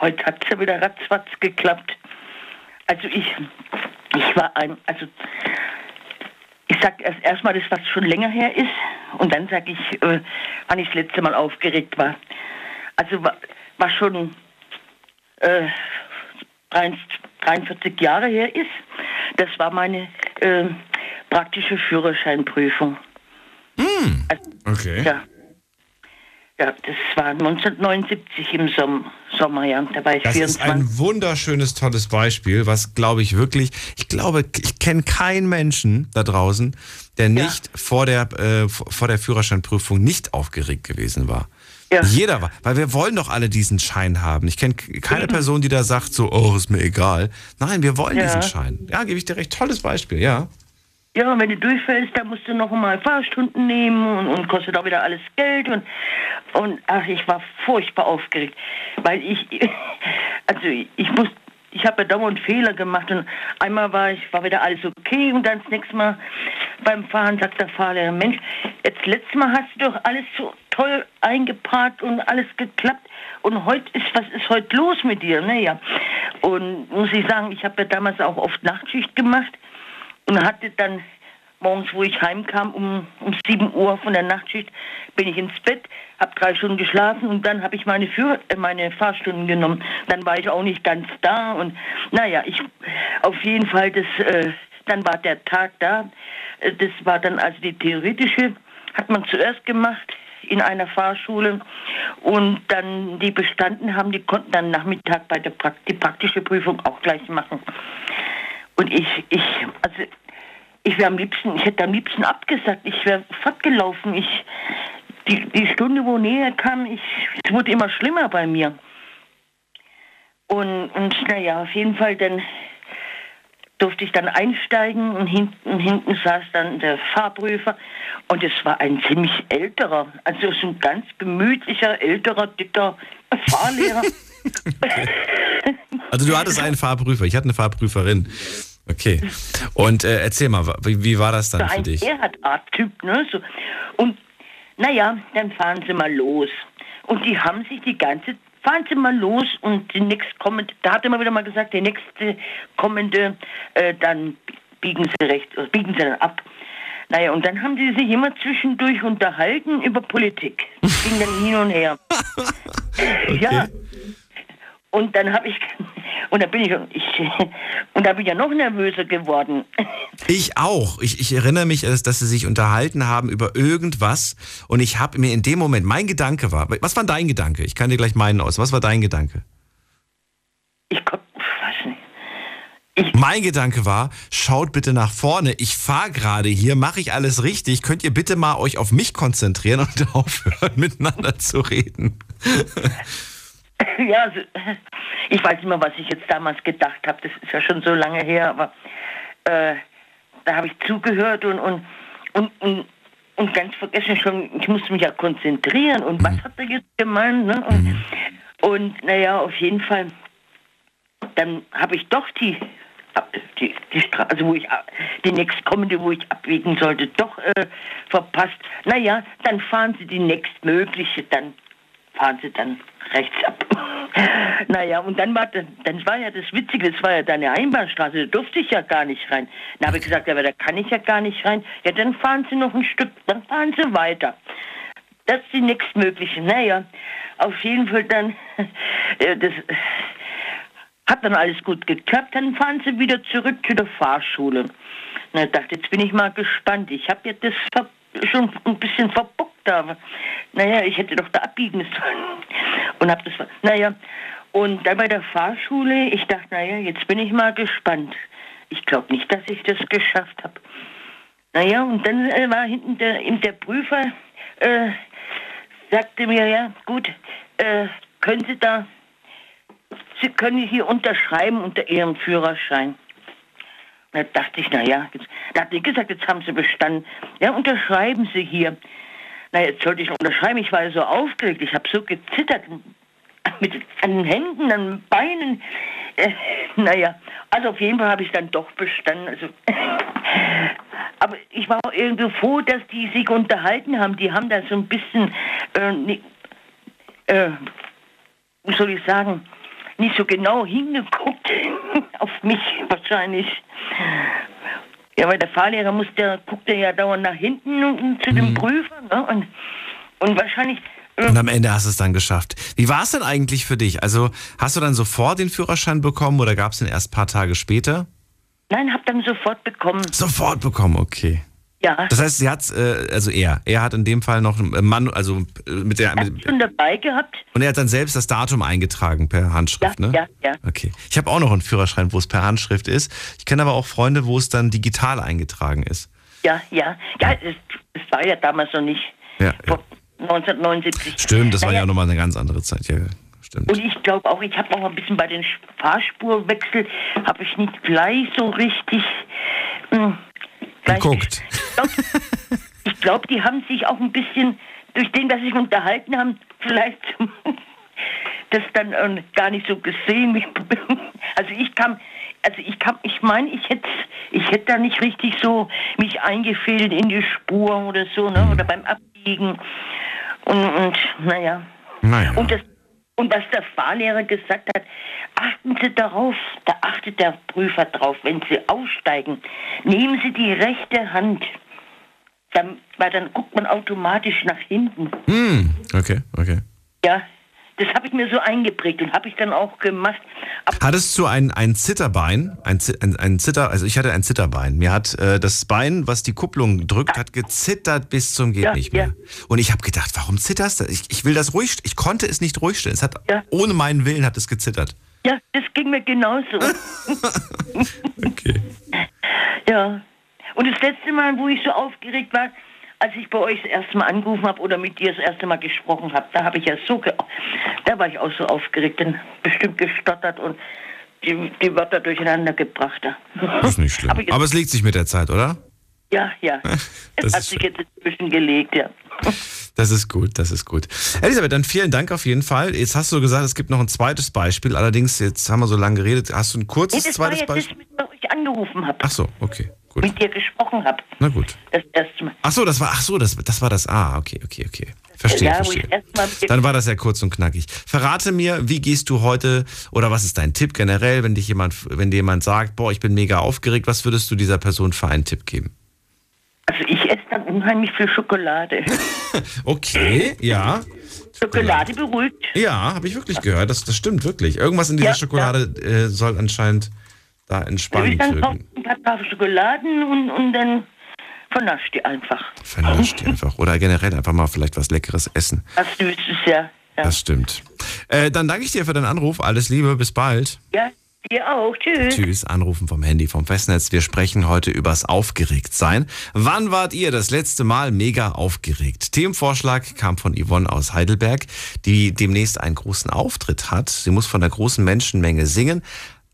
heute hat es ja wieder ratzfatz geklappt. Also ich, ich war ein, also ich sag erst erstmal das, was schon länger her ist, und dann sage ich, äh, wann ich das letzte Mal aufgeregt war. Also war, war schon äh, 43 Jahre her ist. Das war meine äh, praktische Führerscheinprüfung. Also, Okay. ja. Ja, das war 1979 im Som Sommer, ja. Da war ich Das ist 24. ein wunderschönes, tolles Beispiel, was glaube ich wirklich, ich glaube, ich kenne keinen Menschen da draußen, der nicht vor, der, äh, vor der Führerscheinprüfung nicht aufgeregt gewesen war. Jeder war, weil wir wollen doch alle diesen Schein haben. Ich kenne keine Person, die da sagt so, oh, ist mir egal. Nein, wir wollen Ja. diesen Schein. Ja, gebe ich dir recht. Tolles Beispiel, ja. Ja, wenn du durchfällst, dann musst du noch mal Fahrstunden nehmen und, und kostet auch wieder alles Geld. Und, und ach, ich war furchtbar aufgeregt, weil ich, also ich muss, ich habe ja dauernd Fehler gemacht und einmal war ich, war wieder alles okay und dann das nächste Mal beim Fahren sagt der Fahrlehrer, Mensch, jetzt letztes Mal hast du doch alles so toll eingeparkt und alles geklappt und heute ist, was ist heute los mit dir? Naja, und muss ich sagen, ich habe ja damals auch oft Nachtschicht gemacht und hatte dann morgens, wo ich heimkam, um, um 7 Uhr von der Nachtschicht, bin ich ins Bett, habe drei Stunden geschlafen und dann habe ich meine, Führ äh, meine Fahrstunden genommen. Dann war ich auch nicht ganz da und naja, ich auf jeden Fall, das, äh, dann war der Tag da. Äh, Das war dann also die theoretische, hat man zuerst gemacht in einer Fahrschule und dann die bestanden haben, die konnten dann Nachmittag bei der Prakt die praktische Prüfung auch gleich machen. Und ich, ich, also ich wäre am liebsten, ich hätte am liebsten abgesagt, ich wäre fortgelaufen. Ich, die, die Stunde, wo näher kam, ich, es wurde immer schlimmer bei mir. Und, und naja, auf jeden Fall, dann durfte ich dann einsteigen und hinten, hinten saß dann der Fahrprüfer und es war ein ziemlich älterer, also so ein ganz gemütlicher, älterer, dicker Fahrlehrer. Also du hattest einen Fahrprüfer, ich hatte eine Fahrprüferin. Okay. Und äh, erzähl mal, wie, wie war das dann so für dich? Erhard-Art-Typ, ne? So. Und naja, dann fahren sie mal los. Und die haben sich die ganze fahren Sie mal los und die nächste kommende, da hat er immer wieder mal gesagt, die nächste kommende, äh, dann biegen Sie rechts, äh, biegen Sie dann ab. Naja, und dann haben die sich immer zwischendurch unterhalten über Politik. Ging dann hin und her. Ja. Und dann habe ich, Und da bin ich, ich und da bin ich ja noch nervöser geworden. Ich auch. Ich, ich erinnere mich, dass sie sich unterhalten haben über irgendwas und ich habe mir in dem Moment, mein Gedanke war, was war dein Gedanke? Ich kann dir gleich meinen aus. Was war dein Gedanke? Ich komm, weiß nicht. Ich mein Gedanke war, schaut bitte nach vorne. Ich fahre gerade hier, mache ich alles richtig. Könnt ihr bitte mal euch auf mich konzentrieren und aufhören, miteinander zu reden? ja, also, ich weiß nicht mehr, was ich jetzt damals gedacht habe. Das ist ja schon so lange her, aber äh, da habe ich zugehört und, und, und, und, und ganz vergessen schon, ich musste mich ja konzentrieren. Und was mhm. hat er jetzt gemeint? Ne? Und, mhm. und naja, auf jeden Fall, dann habe ich doch die die, die Straße, also wo ich die nächstkommende, wo ich abbiegen sollte, doch äh, verpasst. Naja, dann fahren Sie die nächstmögliche, dann fahren Sie dann rechts ab. naja, und dann war, dann war ja das Witzige, das war ja da eine Einbahnstraße, da durfte ich ja gar nicht rein. Dann habe ich gesagt, aber da kann ich ja gar nicht rein. Ja, dann fahren Sie noch ein Stück, dann fahren Sie weiter. Das ist die nächstmögliche. Naja, auf jeden Fall dann, äh, das hat dann alles gut geklappt, dann fahren Sie wieder zurück zu der Fahrschule. Na, ich dachte, jetzt bin ich mal gespannt. Ich habe ja das schon ein bisschen verbockt, aber naja, ich hätte doch da abbiegen sollen. Und hab das, naja, und dann bei der Fahrschule, ich dachte, naja, jetzt bin ich mal gespannt. Ich glaube nicht, dass ich das geschafft habe. Naja, und dann äh, war hinten der, der Prüfer, äh, sagte mir, ja, gut, äh, können Sie da, Sie können hier unterschreiben unter Ihrem Führerschein. Da dachte ich, naja, da hat er gesagt, jetzt haben Sie bestanden. Ja, unterschreiben Sie hier. Na, jetzt sollte ich unterschreiben. Ich war so aufgeregt. Ich habe so gezittert. Mit an den Händen, an den Beinen. Äh, naja, also auf jeden Fall habe ich dann doch bestanden. Also, aber ich war auch irgendwie froh, dass die sich unterhalten haben. Die haben da so ein bisschen, äh, äh, wie soll ich sagen, nicht so genau hingeguckt auf mich wahrscheinlich. Ja, weil der Fahrlehrer muss, der guckt ja dauernd nach hinten und, zu dem mhm. Prüfer. Ne? Und, und wahrscheinlich. Äh und am Ende hast du es dann geschafft. Wie war es denn eigentlich für dich? Also hast du dann sofort den Führerschein bekommen oder gab es den erst ein paar Tage später? Nein, hab dann sofort bekommen. Sofort bekommen, okay. Ja. Das heißt, sie hat, äh, also er, er hat in dem Fall noch einen Mann, also äh, mit der. Mit, schon dabei gehabt. Und er hat dann selbst das Datum eingetragen per Handschrift, ja, ne? Ja, ja. Okay. Ich habe auch noch einen Führerschein, wo es per Handschrift ist. Ich kenne aber auch Freunde, wo es dann digital eingetragen ist. Ja, ja. Ja, es, es war ja damals noch nicht. Ja. Vor 1979. Stimmt, das naja. war ja auch nochmal eine ganz andere Zeit, ja. Stimmt. Und ich glaube auch, ich habe auch ein bisschen bei den Fahrspurwechsel, habe ich nicht gleich so richtig. Mh, hm, geguckt. Ich glaube, glaub, die haben sich auch ein bisschen, durch den, dass sie sich unterhalten haben, vielleicht das dann äh, gar nicht so gesehen. Also ich kam, also ich kam, ich meine, ich hätte, ich hätte da nicht richtig so mich eingefädelt in die Spur oder so, ne, oder beim Abbiegen und, und naja. naja. Und das und was der Fahrlehrer gesagt hat, achten Sie darauf, da achtet der Prüfer drauf, wenn Sie aussteigen, nehmen Sie die rechte Hand, dann, weil dann guckt man automatisch nach hinten. Hm, okay, okay. Ja, das habe ich mir so eingeprägt und habe ich dann auch gemacht. Aber Hattest du ein, ein Zitterbein? Ein, ein, ein Zitter, also ich hatte ein Zitterbein. Mir hat äh, das Bein, was die Kupplung drückt, hat gezittert bis zum geht ja, nicht mehr. Ja. Und ich habe gedacht, warum zitterst du? Ich, ich will das ruhig, ich konnte es nicht ruhig stellen. Es hat ja. ohne meinen Willen hat es gezittert. Ja, das ging mir genauso. okay. Ja. Und das letzte Mal, wo ich so aufgeregt war, als ich bei euch das erste Mal angerufen habe oder mit dir das erste Mal gesprochen habe, da habe ich ja so, da war ich auch so aufgeregt, und bestimmt gestottert und die, die Wörter durcheinander gebracht. Das ist nicht schlimm. Aber, Aber, es legt sich mit der Zeit, oder? Ja, ja. es hat sich jetzt inzwischen gelegt, ja. Das ist gut, das ist gut. Elisabeth, dann vielen Dank auf jeden Fall. Jetzt hast du gesagt, es gibt noch ein zweites Beispiel. Allerdings, jetzt haben wir so lange geredet. Hast du ein kurzes nee, das zweites war jetzt, Beispiel? Das, ich angerufen habe. Ach so, okay. Gut. Mit dir gesprochen habe. Na gut. Das erste Mal. Ach so, das war, ach so, das, das war das. Ah, okay, okay, okay. Verstehe, ja, verstehe. Dann war das ja kurz und knackig. Verrate mir, wie gehst du heute oder was ist dein Tipp generell, wenn dich jemand, wenn dir jemand sagt, boah, ich bin mega aufgeregt, was würdest du dieser Person für einen Tipp geben? Also ich esse dann unheimlich viel Schokolade. okay, ja. Schokolade beruhigt. Ja, habe ich wirklich gehört. Das, das stimmt wirklich. Irgendwas in dieser Ja, Schokolade Äh, soll anscheinend da Ich entspannend dann wirken. ein paar Tafel Schokoladen und, und dann vernascht die einfach. Vernascht die einfach. Oder generell einfach mal vielleicht was Leckeres essen. Was Süßes, ja. Ja, Das stimmt. Äh, dann danke ich dir für deinen Anruf. Alles Liebe, bis bald. ja dir auch. Tschüss. Tschüss, Anrufen vom Handy vom Festnetz. Wir sprechen heute übers Aufgeregtsein. Wann wart ihr das letzte Mal mega aufgeregt? Themenvorschlag kam von Yvonne aus Heidelberg, die demnächst einen großen Auftritt hat. Sie muss von der großen Menschenmenge singen,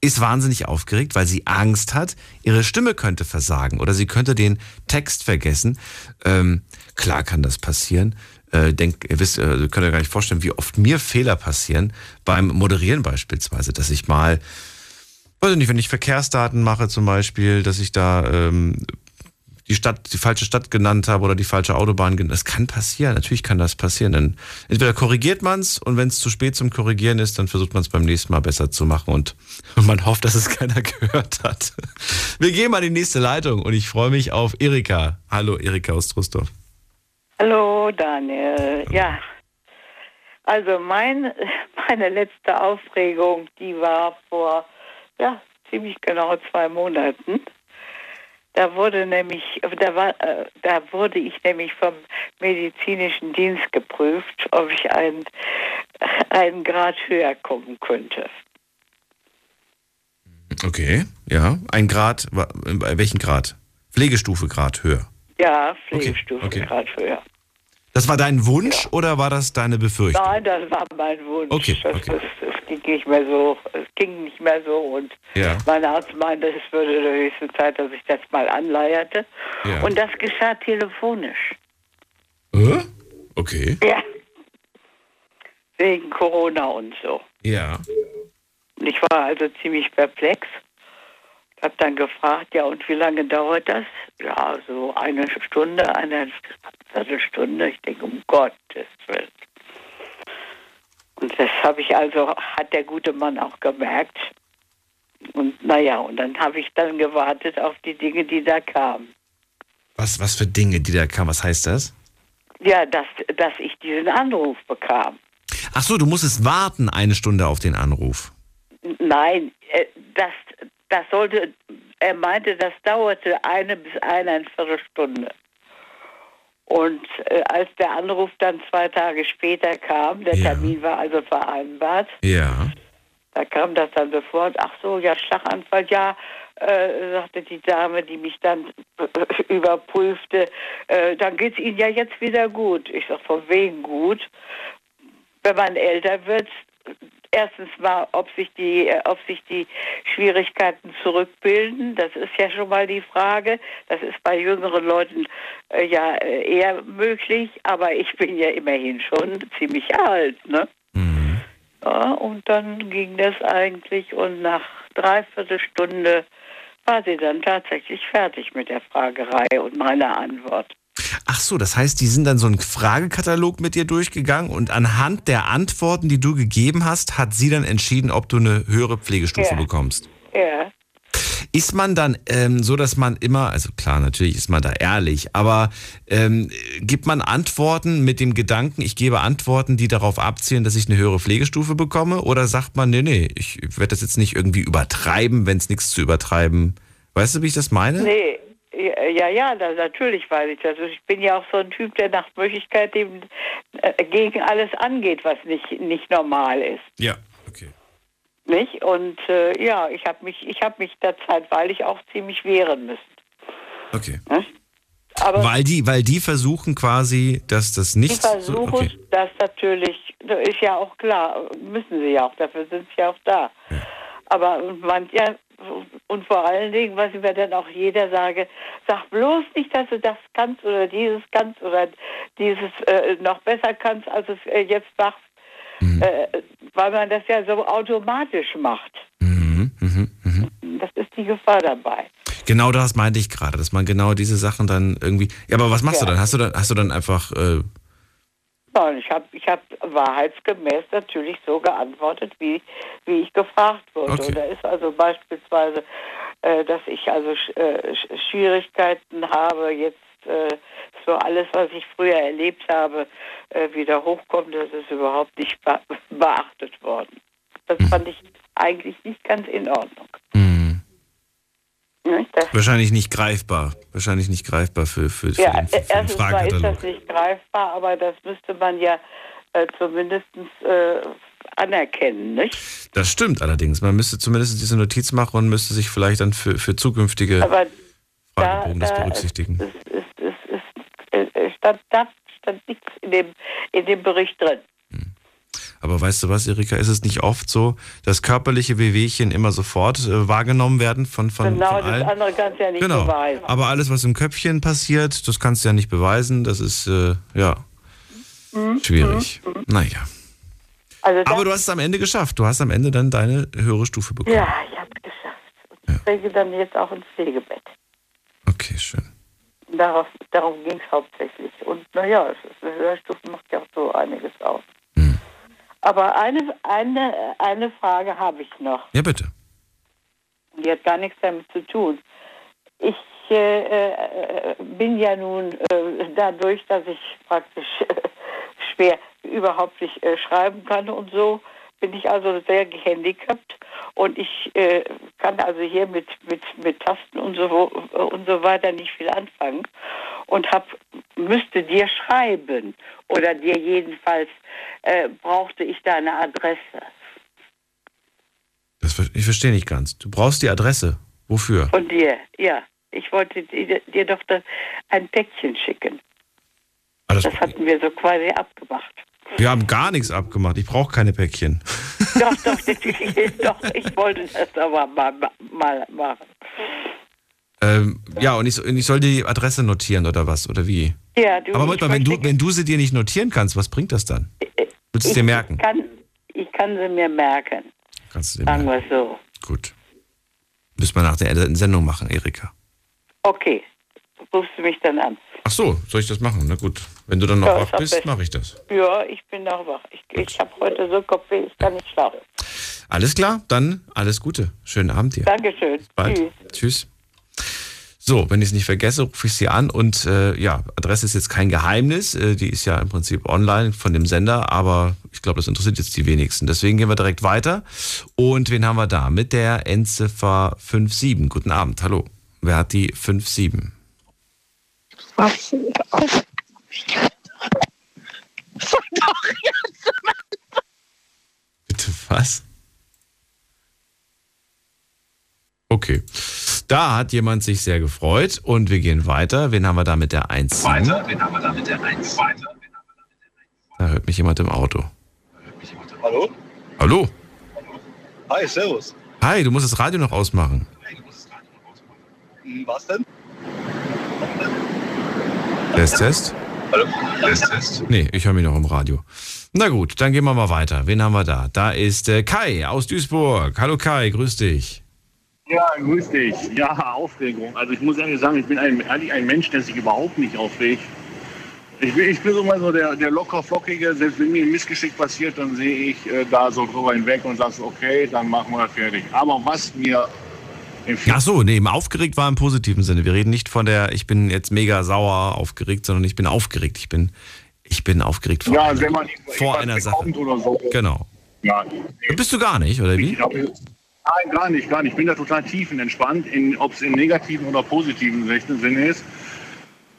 ist wahnsinnig aufgeregt, weil sie Angst hat, ihre Stimme könnte versagen oder sie könnte den Text vergessen. Ähm, klar kann das passieren. Äh, denk, ihr wisst, äh, ihr könnt euch gar nicht vorstellen, wie oft mir Fehler passieren beim Moderieren beispielsweise, dass ich mal weiß ich nicht, wenn ich Verkehrsdaten mache zum Beispiel, dass ich da ähm, die Stadt, die falsche Stadt genannt habe oder die falsche Autobahn genannt. Das kann passieren, natürlich kann das passieren. Dann entweder korrigiert man es und wenn es zu spät zum Korrigieren ist, dann versucht man es beim nächsten Mal besser zu machen und man hofft, dass es keiner gehört hat. Wir gehen mal in die nächste Leitung und ich freue mich auf Erika. Hallo Erika aus Trustorf. Hallo Daniel. Ja, also mein, meine letzte Aufregung, die war vor ja, ziemlich genau zwei Monaten. Da wurde nämlich, da war, äh, da wurde ich nämlich vom medizinischen Dienst geprüft, ob ich einen, einen Grad höher kommen könnte. Okay, ja. Ein Grad, bei welchen Grad? Pflegestufe Grad höher. Ja, Pflegestufe okay. Grad höher. Das war dein Wunsch oder war das deine Befürchtung? Nein, das war mein Wunsch. Okay, das, okay. Das ging nicht mehr so. Es ging nicht mehr so und Ja. mein Arzt meinte, es würde der höchste Zeit, dass ich das mal anleierte. Ja. Und das geschah telefonisch. Äh? Okay. Ja. Wegen Corona und so. Ja. Und ich war also ziemlich perplex. Hab dann gefragt, ja, und wie lange dauert das? Ja, so eine Stunde, eine Viertelstunde. Ich denke, um Gottes Willen. Und das habe ich also, hat der gute Mann auch gemerkt. Und naja, und dann habe ich dann gewartet auf die Dinge, die da kamen. Was, was für Dinge, die da kamen? Was heißt das? Ja, dass, dass ich diesen Anruf bekam. Ach so, du musstest warten eine Stunde auf den Anruf. Nein, äh, das, das sollte, er meinte, das dauerte eine bis eineinviertel Stunde. Und äh, als der Anruf dann zwei Tage später kam, der Ja. Termin war also vereinbart, Ja. da kam das dann sofort, ach so, ja, Schlaganfall, ja, äh, sagte die Dame, die mich dann äh, überprüfte, äh, dann geht's Ihnen ja jetzt wieder gut. Ich sag, von wegen gut. Wenn man älter wird, erstens mal, ob sich die, äh, ob sich die Schwierigkeiten zurückbilden, das ist ja schon mal die Frage. Das ist bei jüngeren Leuten äh, ja äh, eher möglich, aber ich bin ja immerhin schon ziemlich alt, ne? Ja, und dann ging das eigentlich und nach dreiviertel Stunde war sie dann tatsächlich fertig mit der Fragerei und meiner Antwort. Ach so, das heißt, die sind dann so einen Fragekatalog mit dir durchgegangen und anhand der Antworten, die du gegeben hast, hat sie dann entschieden, ob du eine höhere Pflegestufe Ja. bekommst. Ja. Ist man dann ähm, so, dass man immer, also klar, natürlich ist man da ehrlich, aber ähm, gibt man Antworten mit dem Gedanken, ich gebe Antworten, die darauf abzielen, dass ich eine höhere Pflegestufe bekomme? Oder sagt man, nee, nee, ich werde das jetzt nicht irgendwie übertreiben, wenn es nichts zu übertreiben? Weißt du, wie ich das meine? Nee, ja, ja, ja da, natürlich weiß ich das. Also Ich bin ja auch so ein Typ, der nach Möglichkeit dem, äh, gegen alles angeht, was nicht, nicht normal ist. Ja. Nicht? Und äh, ja, ich habe mich, ich habe mich da zeitweilig auch ziemlich wehren müssen. Okay. Aber weil die, weil die versuchen quasi, dass das die nicht. so, versuchen okay. das natürlich, ist ja auch klar, müssen sie ja auch, dafür sind sie ja auch da. Aber man, ja, und vor allen Dingen, was mir dann auch jeder sage, sag bloß nicht, dass du das kannst oder dieses kannst oder dieses äh, noch besser kannst, als es äh, jetzt machst, äh, weil man das ja so automatisch macht. Mhm, mhm, mhm. Das ist die Gefahr dabei. Genau das meinte ich gerade, dass man genau diese Sachen dann irgendwie. Ja, aber was machst Ja. du dann? Hast du dann, hast du dann einfach. Nein, ich habe ich hab wahrheitsgemäß natürlich so geantwortet, wie, wie ich gefragt wurde. Okay. Und da ist also beispielsweise, äh, dass ich also Sch- äh, Sch- Schwierigkeiten habe, jetzt äh, so alles, was ich früher erlebt habe, äh, wieder hochkommt, das ist überhaupt nicht be beachtet worden. Das Mhm. fand ich eigentlich nicht ganz in Ordnung. Mhm. Ne? Das, Wahrscheinlich nicht greifbar. Wahrscheinlich nicht greifbar für, für, für ja, den, für den erstens mal ist Fragekatalog. das nicht greifbar, aber das müsste man ja äh, zumindest äh, anerkennen, nicht? Das stimmt allerdings. Man müsste zumindest diese Notiz machen und müsste sich vielleicht dann für, für zukünftige Aber da, Fragebogen das da berücksichtigen. ist, ist, ist, ist, äh, stand, da stand nichts in dem, in dem Bericht drin. Aber weißt du was, Erika, ist es nicht oft so, dass körperliche Wehwehchen immer sofort äh, wahrgenommen werden von, von, genau, von das allen? andere kannst du ja nicht genau. beweisen. Aber alles, was im Köpfchen passiert, das kannst du ja nicht beweisen. Das ist, äh, ja, Mhm. schwierig. Mhm. Naja. Also das, Aber du hast es am Ende geschafft. Du hast am Ende dann deine höhere Stufe bekommen. ja, ich habe es geschafft. Und ich kriege dann jetzt auch ins Pflegebett. Okay, schön. Darauf, darum ging es hauptsächlich. Und naja, eine Hörstufe macht ja auch so einiges aus. Aber eine, eine, eine Frage habe ich noch. Ja, bitte. Die hat gar nichts damit zu tun. Ich äh, äh, bin ja nun äh, dadurch, dass ich praktisch äh, schwer überhaupt nicht äh, schreiben kann und so, bin ich also sehr gehandicapt und ich äh, kann also hier mit, mit, mit Tasten und so, und so weiter nicht viel anfangen und hab, müsste dir schreiben oder dir jedenfalls äh, brauchte ich deine Adresse. Das, ich verstehe nicht ganz. Du brauchst die Adresse. Wofür? Von dir, ja. Ich wollte dir, dir doch das, ein Päckchen schicken. Ah, das, Das hatten wir so quasi abgemacht. Wir haben gar nichts abgemacht. Ich brauche keine Päckchen. Doch, doch, doch, ich wollte das aber mal, mal machen. Ähm, ja, und ich, ich soll die Adresse notieren oder was? Oder wie? Ja, du, Aber ich mal, wenn du, wenn du sie dir nicht notieren kannst, was bringt das dann? Willst du es dir merken? Ich kann, ich kann sie mir merken, Kannst du dir sagen merken. wir so. Gut. Müssen wir nach der Sendung machen, Erika. Okay, rufst du mich dann an. Ach so, soll ich das machen? Na gut. Wenn du dann noch Ja, wach bist, mache ich das. Ja, ich bin noch wach. Ich, ich habe heute so Kopfweh, ich kann nicht schlafen. Alles klar, dann alles Gute. Schönen Abend dir. Dankeschön. Bald. Tschüss. Tschüss. So, wenn ich es nicht vergesse, rufe ich sie an und äh, ja, Adresse ist jetzt kein Geheimnis, äh, die ist ja im Prinzip online von dem Sender, aber ich glaube, das interessiert jetzt die wenigsten. Deswegen gehen wir direkt weiter. Und wen haben wir da? Mit der Endziffer 57. Guten Abend, hallo. Wer hat die 57? Bitte was? Okay. Da hat jemand sich sehr gefreut und wir gehen weiter. Wen haben wir da mit der 1? Weiter, wen haben wir da mit der 1? Weiter. Da hört mich jemand im Auto. Hallo? Hallo? Hi, servus. Hi, du musst das Radio noch ausmachen. Hm, Was denn? Test, Test? Hallo? Test, Test. Nee, ich höre mich noch im Radio. Na gut, dann gehen wir mal weiter. Wen haben wir da? Da ist äh, Kai aus Duisburg. Hallo Kai, grüß dich. Ja, grüß dich. Ja, Aufregung. Also ich muss ehrlich sagen, ich bin ein, eigentlich ein Mensch, der sich überhaupt nicht aufregt. Ich bin, ich bin so mal so der, der locker flockige, selbst wenn mir ein Missgeschick passiert, dann sehe ich äh, da so drüber hinweg und sage, so, okay, dann machen wir das fertig. Aber was mir Ach so, nee, im aufgeregt war im positiven Sinne. Wir reden nicht von der, ich bin jetzt mega sauer aufgeregt, sondern ich bin aufgeregt. Ich bin, ich bin aufgeregt vor, ja, einer, wenn man vor einer Sache. so. Genau. Ja, Bist du gar nicht, oder wie? Hab, nein, gar nicht, gar nicht. Ich bin da total tiefenentspannt, in, ob es im negativen oder positiven Sinne ist.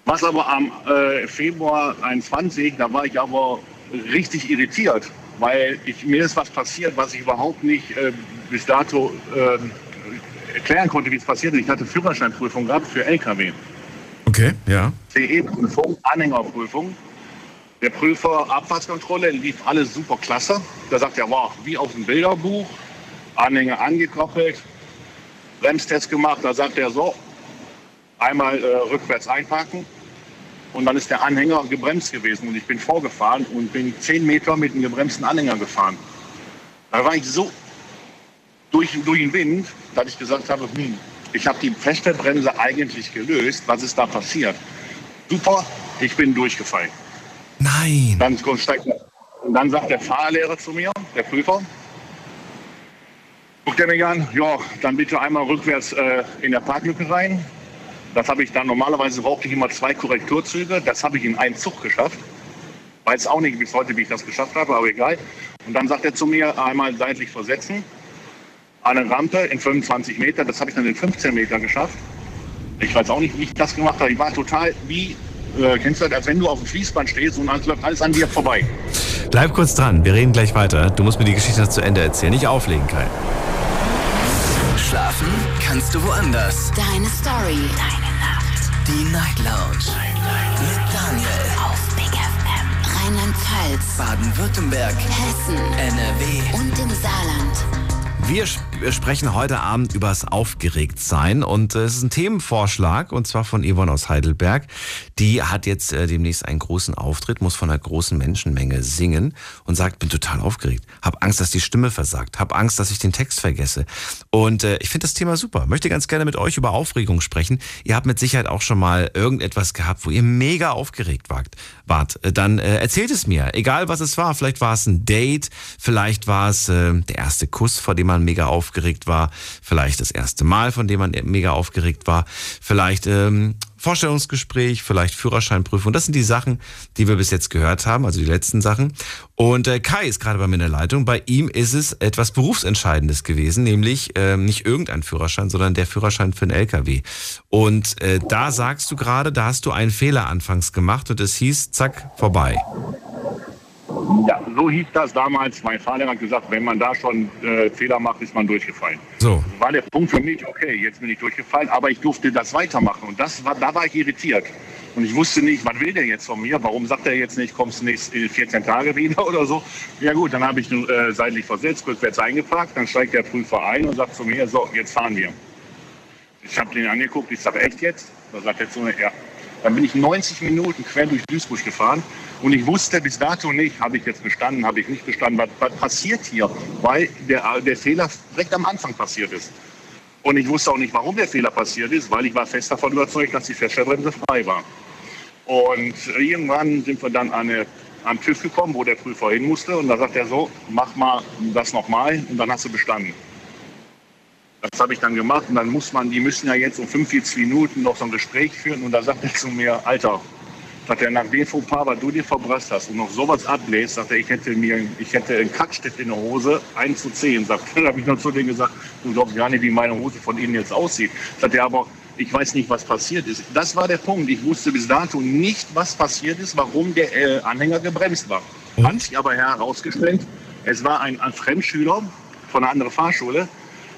Was aber am äh, Februar 21, da war ich aber richtig irritiert, weil ich, mir ist was passiert, was ich überhaupt nicht äh, bis dato äh, erklären konnte, wie es passiert ist. Ich hatte Führerscheinprüfung gehabt für LKW. Okay, ja. CE-Prüfung, Anhängerprüfung. Der Prüfer Abfahrtskontrolle lief alles super klasse. Da sagt er, wow, wie aus dem Bilderbuch. Anhänger angekoppelt, Bremstest gemacht. Da sagt er so, einmal äh, rückwärts einparken. Und dann ist der Anhänger gebremst gewesen. Und ich bin vorgefahren und bin 10 Meter mit einem gebremsten Anhänger gefahren. Da war ich so durch, durch den Wind, dass ich gesagt habe, hm, ich habe die feste Bremse eigentlich gelöst. Was ist da passiert? Super, ich bin durchgefallen. Nein. Dann, steigt, und dann sagt der Fahrlehrer zu mir, der Prüfer, guckt er mich an, ja, dann bitte einmal rückwärts äh, in der Parklücke rein. Das habe ich dann, normalerweise brauchte ich immer zwei Korrekturzüge. Das habe ich in einen Zug geschafft. Weiß auch nicht bis heute, wie ich das geschafft habe, aber egal. Und dann sagt er zu mir, einmal seitlich versetzen. Eine Rampe in 25 Meter. Das habe ich dann in 15 Meter geschafft. Ich weiß auch nicht, wie ich das gemacht habe. Ich war total wie, äh, kennst du das, als wenn du auf dem Fließband stehst und alles läuft alles an dir vorbei. Bleib kurz dran, wir reden gleich weiter. Du musst mir die Geschichte noch zu Ende erzählen. Nicht auflegen, Kai. Schlafen kannst du woanders. Deine Story. Deine Nacht. Die Night Lounge. Mit Daniel. Auf Big FM. Rheinland-Pfalz. Baden-Württemberg. Hessen. NRW. Und im Saarland. Wir sp- wir sprechen heute Abend übers Aufgeregtsein und äh, es ist ein Themenvorschlag und zwar von Yvonne aus Heidelberg. Die hat jetzt äh, demnächst einen großen Auftritt, muss von einer großen Menschenmenge singen und sagt, bin total aufgeregt, hab Angst, dass die Stimme versagt, hab Angst, dass ich den Text vergesse. Und äh, ich finde das Thema super. Möchte ganz gerne mit euch über Aufregung sprechen. Ihr habt mit Sicherheit auch schon mal irgendetwas gehabt, wo ihr mega aufgeregt wart. wart. Dann äh, erzählt es mir, egal was es war. Vielleicht war es ein Date, vielleicht war es der erste Kuss, vor dem man mega aufgeregt war, vielleicht das erste Mal, von dem man mega aufgeregt war, vielleicht ähm, Vorstellungsgespräch, vielleicht Führerscheinprüfung. Das sind die Sachen, die wir bis jetzt gehört haben, also die letzten Sachen. Und äh, Kai ist gerade bei mir in der Leitung. Bei ihm ist es etwas Berufsentscheidendes gewesen, nämlich ähm, nicht irgendein Führerschein, sondern der Führerschein für einen LKW. Und äh, da sagst du gerade, da hast du einen Fehler anfangs gemacht und es hieß, zack, vorbei. Ja, so hieß das damals. Mein Vater hat gesagt, wenn man da schon äh, Fehler macht, ist man durchgefallen. So. War der Punkt für mich, okay, jetzt bin ich durchgefallen, aber ich durfte das weitermachen. Und das war, da war ich irritiert. Und ich wusste nicht, was will der jetzt von mir? Warum sagt er jetzt nicht, kommst nächst in 14 Tage wieder oder so? Ja gut, dann habe ich äh, seitlich versetzt, rückwärts eingeparkt, dann steigt der Prüfer ein und sagt zu mir, so, jetzt fahren wir. Ich habe den angeguckt, ich sage, echt jetzt? Da sagt er zu mir, ja. Dann bin ich 90 Minuten quer durch Duisburg gefahren und ich wusste bis dato nicht, habe ich jetzt bestanden, habe ich nicht bestanden, was, was passiert hier, weil der, der Fehler direkt am Anfang passiert ist. Und ich wusste auch nicht, warum der Fehler passiert ist, weil ich war fest davon überzeugt, dass die Feststellbremse frei war. Und irgendwann sind wir dann an, eine, an TÜV gekommen, wo der Prüfer hin musste. Und da sagt er so, mach mal das nochmal und dann hast du bestanden. Das habe ich dann gemacht und dann muss man, die müssen ja jetzt um 45 Minuten noch so ein Gespräch führen und da sagt er zu mir, Alter, sagt er, nach dem Fauxpas, was du dir verbrasst hast und noch sowas abbläst, sagt er, ich hätte mir, ich hätte einen Kackstift in der Hose, 1 zu 10, sagt er. Da habe ich noch zu denen gesagt, du glaubst gar nicht, wie meine Hose von innen jetzt aussieht. Sagt er, aber ich weiß nicht, was passiert ist. Das war der Punkt. Ich wusste bis dato nicht, was passiert ist, warum der äh, Anhänger gebremst war. Hat sich aber herausgestellt, es war ein, ein Fremdschüler von einer anderen Fahrschule,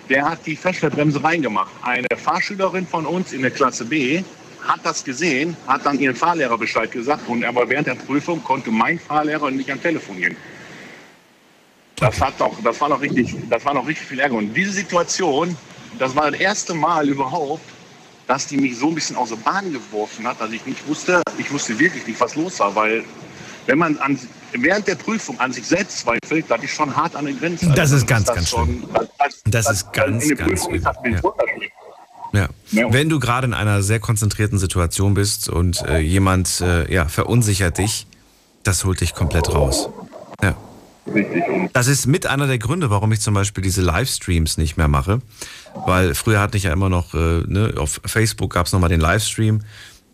der hat die Feststellbremse reingemacht. Eine Fahrschülerin von uns in der Klasse B hat das gesehen, hat dann ihren Fahrlehrer Bescheid gesagt und aber während der Prüfung konnte mein Fahrlehrer nicht am Telefon gehen. Das, hat doch, das, war noch richtig, das war noch richtig viel Ärger. Und diese Situation, das war das erste Mal überhaupt, dass die mich so ein bisschen aus der Bahn geworfen hat, dass ich nicht wusste, ich wusste wirklich nicht, was los war, weil wenn man an, während der Prüfung an sich selbst zweifelt, das ist schon hart an den Grenzen. Das Also ist ganz, das ganz schon, schlimm. Das, das, Das das- ist ganz, ganz Prüfung ist das übel, viel wunderschlimm. Ja. Wenn du gerade in einer sehr konzentrierten Situation bist und äh, jemand äh, ja, verunsichert dich, das holt dich komplett raus. Ja. Das ist mit einer der Gründe, warum ich zum Beispiel diese Livestreams nicht mehr mache. Weil früher hatte ich ja immer noch, äh, ne, auf Facebook gab es nochmal den Livestream.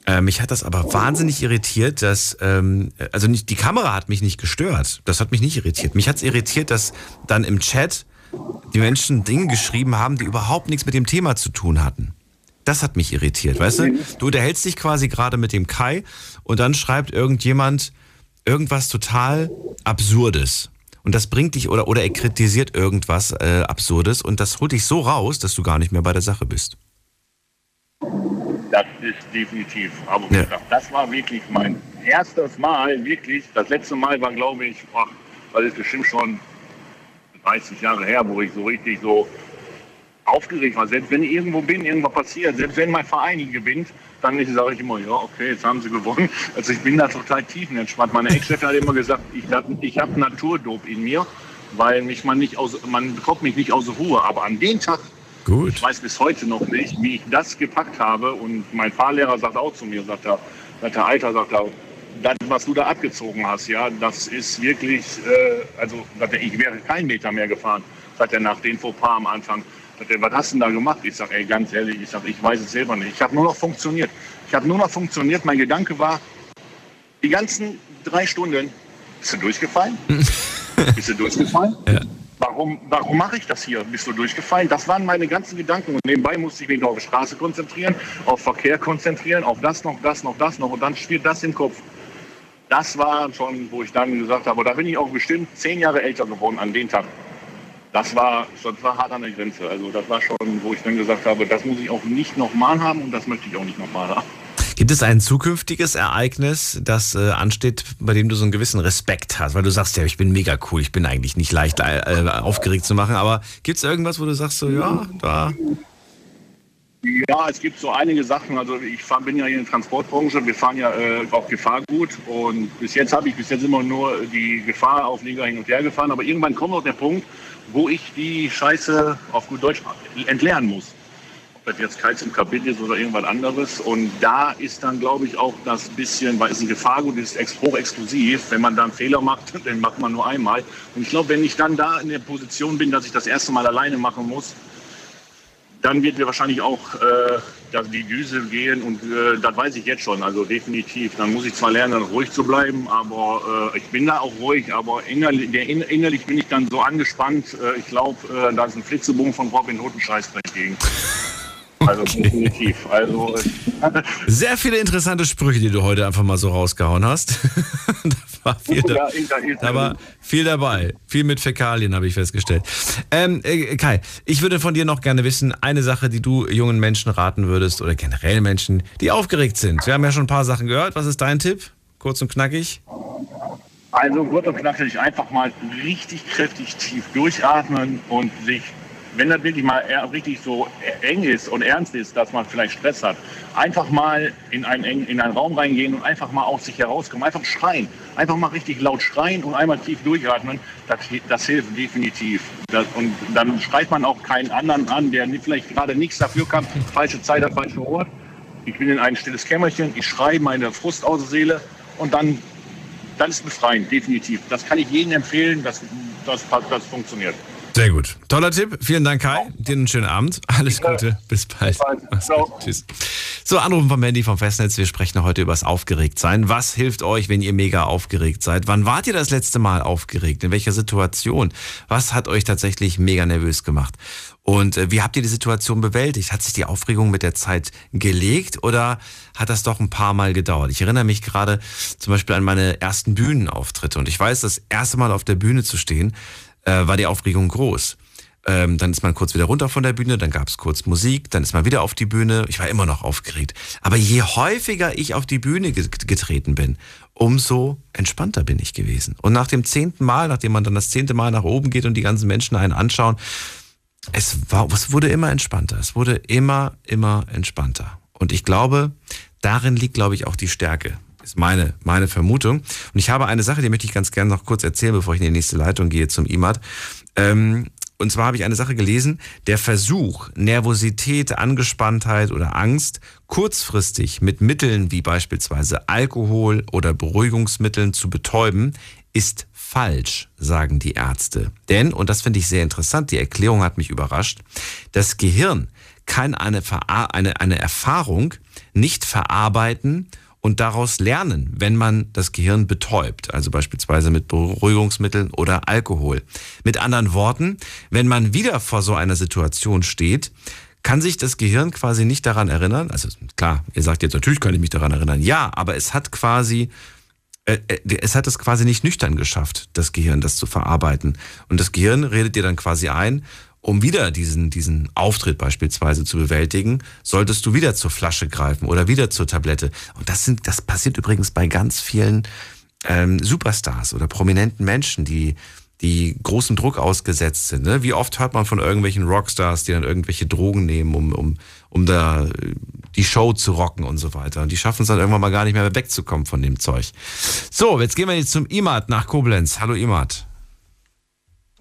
Äh, mich hat das aber wahnsinnig irritiert, dass, ähm, also nicht, die Kamera hat mich nicht gestört. Das hat mich nicht irritiert. Mich hat es irritiert, dass dann im Chat die Menschen Dinge geschrieben haben, die überhaupt nichts mit dem Thema zu tun hatten. Das hat mich irritiert, weißt du? Du unterhältst dich quasi gerade mit dem Kai und dann schreibt irgendjemand irgendwas total Absurdes. Und das bringt dich, oder, oder er kritisiert irgendwas äh, Absurdes und das holt dich so raus, dass du gar nicht mehr bei der Sache bist. Das ist definitiv. Aber Ja. gesagt, das war wirklich mein erstes Mal, wirklich. Das letzte Mal war, glaube ich, ach, das ist bestimmt schon 30 Jahre her, wo ich so richtig so aufgeregt war. Selbst wenn ich irgendwo bin, irgendwas passiert, selbst wenn mein Verein gewinnt, dann sage ich immer, ja, okay, jetzt haben sie gewonnen. Also ich bin da total tiefenentspannt. Meine Ex-Chefin hat immer gesagt, ich, ich habe Naturdope in mir, weil mich man nicht aus, man bekommt mich nicht aus der Ruhe. Aber an dem Tag Gut. ich weiß bis heute noch nicht, wie ich das gepackt habe. Und mein Fahrlehrer sagt auch zu mir, sagt er, sagt er Alter, sagt er, das, was du da abgezogen hast, ja, das ist wirklich, äh, also ich wäre keinen Meter mehr gefahren. Sagt er nach den Fauxpas am Anfang. Er, was hast du denn da gemacht? Ich sage, ey, ganz ehrlich, ich sage, ich weiß es selber nicht. Ich habe nur noch funktioniert. Ich habe nur noch funktioniert. Mein Gedanke war, die ganzen drei Stunden, bist du durchgefallen? bist du durchgefallen? Ja. Warum, warum mache ich das hier? Bist du durchgefallen? Das waren meine ganzen Gedanken. Und nebenbei musste ich mich noch auf die Straße konzentrieren, auf Verkehr konzentrieren, auf das noch, das noch, das noch. Und dann spielt das im Kopf. Das war schon, wo ich dann gesagt habe, da bin ich auch bestimmt zehn Jahre älter geworden an dem Tag. Das war, das war hart an der Grenze. Also das war schon, wo ich dann gesagt habe, das muss ich auch nicht nochmal haben und das möchte ich auch nicht nochmal haben. Gibt es ein zukünftiges Ereignis, das äh, ansteht, bei dem du so einen gewissen Respekt hast? Weil du sagst ja, ich bin mega cool, ich bin eigentlich nicht leicht äh, aufgeregt zu machen, aber gibt es irgendwas, wo du sagst so, ja, da... Ja, es gibt so einige Sachen. Also ich fahr, bin ja hier in der Transportbranche, wir fahren ja äh, auch Gefahrgut und bis jetzt habe ich bis jetzt immer nur die Gefahraufleger hin und her gefahren, aber irgendwann kommt auch der Punkt, wo ich die Scheiße auf gut Deutsch entleeren muss ob das jetzt Kites im Kapitel ist oder irgendwas anderes. Und da ist dann, glaube ich, auch das bisschen, weil es ein Gefahrgut ist, ex hochexklusiv. Wenn man da einen Fehler macht, dann macht man nur einmal. Und ich glaube, wenn ich dann da in der Position bin, dass ich das erste Mal alleine machen muss, dann wird mir wahrscheinlich auch äh, die Düse gehen und äh, das weiß ich jetzt schon, also definitiv. Dann muss ich zwar lernen, ruhig zu bleiben, aber äh, ich bin da auch ruhig, aber innerlich, der, innerlich bin ich dann so angespannt. Äh, ich glaube, äh, da ist ein Flitzebogen von Robin Hood ein Scheißdreck gegen. Also definitiv. Also, Sehr viele interessante Sprüche, die du heute einfach mal so rausgehauen hast. da war viel, da, da war viel dabei. Viel mit Fäkalien, habe ich festgestellt. Ähm, äh, Kai, ich würde von dir noch gerne wissen, eine Sache, die du jungen Menschen raten würdest oder generell Menschen, die aufgeregt sind. Wir haben ja schon ein paar Sachen gehört. Was ist dein Tipp? Kurz und knackig. Also kurz und knackig einfach mal richtig kräftig tief durchatmen und sich wenn das wirklich mal richtig so eng ist und ernst ist, dass man vielleicht Stress hat, einfach mal in einen, in einen Raum reingehen und einfach mal aus sich herauskommen, einfach schreien, einfach mal richtig laut schreien und einmal tief durchatmen, das, das hilft definitiv. Das, und dann schreit man auch keinen anderen an, der vielleicht gerade nichts dafür kann, falsche Zeit am Ort. Ich bin in ein stilles Kämmerchen, ich schreie meine Frust aus der Seele und dann, dann ist befreiend, definitiv. Das kann ich jedem empfehlen, das, das, das funktioniert. Sehr gut. Toller Tipp. Vielen Dank, Kai. Dir einen schönen Abend. Alles Gute. Bis bald. Tschüss. So, Anrufen vom Handy vom Festnetz. Wir sprechen heute über das Aufgeregtsein. Was hilft euch, wenn ihr mega aufgeregt seid? Wann wart ihr das letzte Mal aufgeregt? In welcher Situation? Was hat euch tatsächlich mega nervös gemacht? Und äh, wie habt ihr die Situation bewältigt? Hat sich die Aufregung mit der Zeit gelegt oder hat das doch ein paar Mal gedauert? Ich erinnere mich gerade zum Beispiel an meine ersten Bühnenauftritte und ich weiß, das erste Mal auf der Bühne zu stehen, äh, war die Aufregung groß. Ähm, dann ist man kurz wieder runter von der Bühne, dann gab es kurz Musik, dann ist man wieder auf die Bühne. Ich war immer noch aufgeregt. Aber je häufiger ich auf die Bühne getreten bin, umso entspannter bin ich gewesen. Und nach dem zehnten Mal, nachdem man dann das zehnte Mal nach oben geht und die ganzen Menschen einen anschauen, es, war, es wurde immer entspannter. Es wurde immer, immer entspannter. Und ich glaube, darin liegt, glaube ich, auch die Stärke ist meine, meine Vermutung. Und ich habe eine Sache, die möchte ich ganz gerne noch kurz erzählen, bevor ich in die nächste Leitung gehe zum IMAD. Ähm, und zwar habe ich eine Sache gelesen, der Versuch, Nervosität, Angespanntheit oder Angst kurzfristig mit Mitteln wie beispielsweise Alkohol oder Beruhigungsmitteln zu betäuben, ist falsch, sagen die Ärzte. Denn, und das finde ich sehr interessant, die Erklärung hat mich überrascht, das Gehirn kann eine, eine, eine Erfahrung nicht verarbeiten und daraus lernen, wenn man das Gehirn betäubt, also beispielsweise mit Beruhigungsmitteln oder Alkohol. Mit anderen Worten, wenn man wieder vor so einer Situation steht, kann sich das Gehirn quasi nicht daran erinnern, also klar, ihr sagt jetzt natürlich kann ich mich daran erinnern, ja, aber es hat quasi äh, äh, es hat es quasi nicht nüchtern geschafft, das Gehirn das zu verarbeiten. Und das Gehirn redet dir dann quasi ein, um wieder diesen, diesen Auftritt beispielsweise zu bewältigen, solltest du wieder zur Flasche greifen oder wieder zur Tablette. Und das sind, das passiert übrigens bei ganz vielen ähm, Superstars oder prominenten Menschen, die die großen Druck ausgesetzt sind. Ne? Wie oft hört man von irgendwelchen Rockstars, die dann irgendwelche Drogen nehmen, um, um, um da die Show zu rocken und so weiter. Und die schaffen es dann irgendwann mal gar nicht mehr wegzukommen von dem Zeug. So, jetzt gehen wir jetzt zum Imad nach Koblenz. Hallo Imad.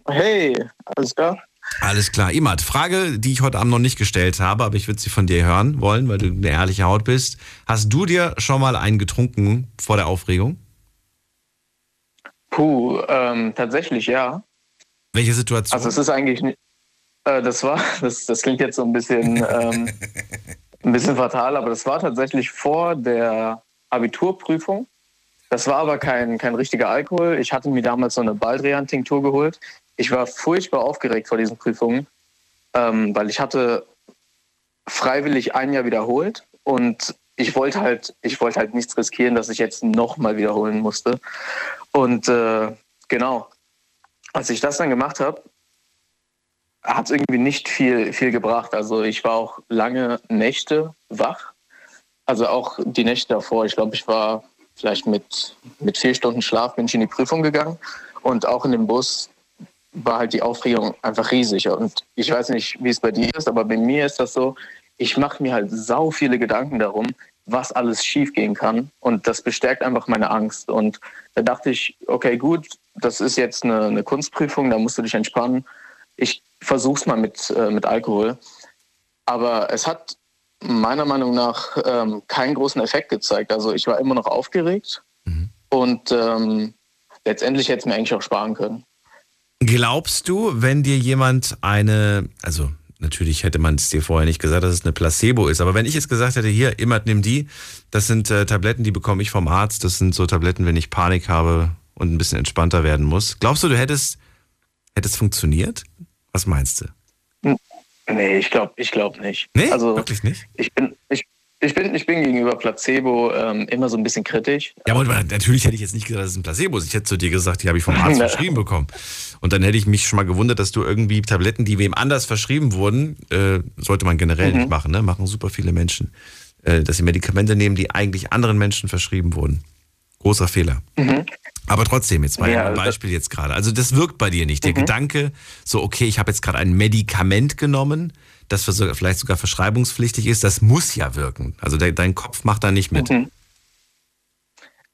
Hey, alles klar? Alles klar. Imad, Frage, die ich heute Abend noch nicht gestellt habe, aber ich würde sie von dir hören wollen, weil du eine ehrliche Haut bist. Hast du dir schon mal einen getrunken vor der Aufregung? Puh, ähm, tatsächlich ja. Welche Situation? Also es ist eigentlich nicht, äh, das war, das, das klingt jetzt so ein bisschen, ähm, ein bisschen fatal, aber das war tatsächlich vor der Abiturprüfung. Das war aber kein, kein richtiger Alkohol. Ich hatte mir damals so eine Baldrian-Tinktur geholt. Ich war furchtbar aufgeregt vor diesen Prüfungen, ähm, weil ich hatte freiwillig ein Jahr wiederholt und ich wollte halt, ich wollte halt nichts riskieren, dass ich jetzt nochmal wiederholen musste. Und äh, genau, als ich das dann gemacht habe, hat es irgendwie nicht viel, viel gebracht. Also ich war auch lange Nächte wach. Also auch die Nächte davor. Ich glaube, ich war vielleicht mit, mit vier Stunden Schlaf bin ich in die Prüfung gegangen. Und auch in dem Bus war halt die Aufregung einfach riesig. Und ich weiß nicht, wie es bei dir ist, aber bei mir ist das so, ich mache mir halt sau viele Gedanken darum, was alles schiefgehen kann. Und das bestärkt einfach meine Angst. Und da dachte ich, okay, gut, das ist jetzt eine, eine Kunstprüfung, da musst du dich entspannen. Ich versuch's mal mit, äh, mit Alkohol. Aber es hat meiner Meinung nach ähm, keinen großen Effekt gezeigt. Also ich war immer noch aufgeregt mhm. und ähm, letztendlich hätte es mir eigentlich auch sparen können. Glaubst du, wenn dir jemand eine, also natürlich hätte man es dir vorher nicht gesagt, dass es eine Placebo ist, aber wenn ich jetzt gesagt hätte, hier, immer nimm die, das sind äh, Tabletten, die bekomme ich vom Arzt, das sind so Tabletten, wenn ich Panik habe und ein bisschen entspannter werden muss. Glaubst du, du hättest, hättest funktioniert? Was meinst du? Nee, ich glaube ich glaub nicht. Nee, also, wirklich nicht? Ich bin, ich, ich bin, ich bin gegenüber Placebo ähm, immer so ein bisschen kritisch. Ja, aber natürlich hätte ich jetzt nicht gesagt, dass es ein Placebo ist. Ich hätte zu dir gesagt, die habe ich vom Arzt verschrieben bekommen. Und dann hätte ich mich schon mal gewundert, dass du irgendwie Tabletten, die wem anders verschrieben wurden, äh, sollte man generell mhm. nicht machen, ne? Machen super viele Menschen. Äh, dass sie Medikamente nehmen, die eigentlich anderen Menschen verschrieben wurden. Großer Fehler. Mhm. Aber trotzdem, jetzt mal ja, ein Beispiel jetzt gerade. Also das wirkt bei dir nicht. Der mhm. Gedanke, so okay, ich habe jetzt gerade ein Medikament genommen, das vielleicht sogar verschreibungspflichtig ist, das muss ja wirken. Also de dein Kopf macht da nicht mit. Mhm.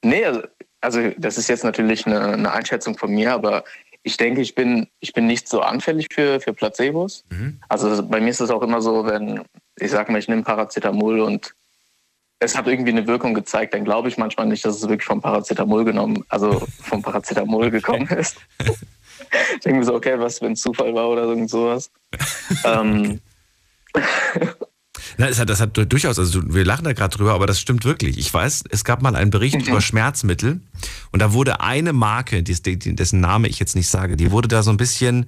Nee, also, also das ist jetzt natürlich eine, eine, Einschätzung von mir, aber ich denke, ich bin, ich bin nicht so anfällig für, für Placebos. Mhm. Also bei mir ist es auch immer so, wenn, ich sage mal, ich nehme Paracetamol und es hat irgendwie eine Wirkung gezeigt, dann glaube ich manchmal nicht, dass es wirklich vom Paracetamol genommen, also vom Paracetamol gekommen ist. ich denke mir so, okay, was, wenn es Zufall war oder irgend sowas. ähm, Na, das hat, das hat durchaus, also wir lachen da gerade drüber, aber das stimmt wirklich. Ich weiß, es gab mal einen Bericht mhm. über Schmerzmittel und da wurde eine Marke, dessen Name ich jetzt nicht sage, die wurde da so ein bisschen,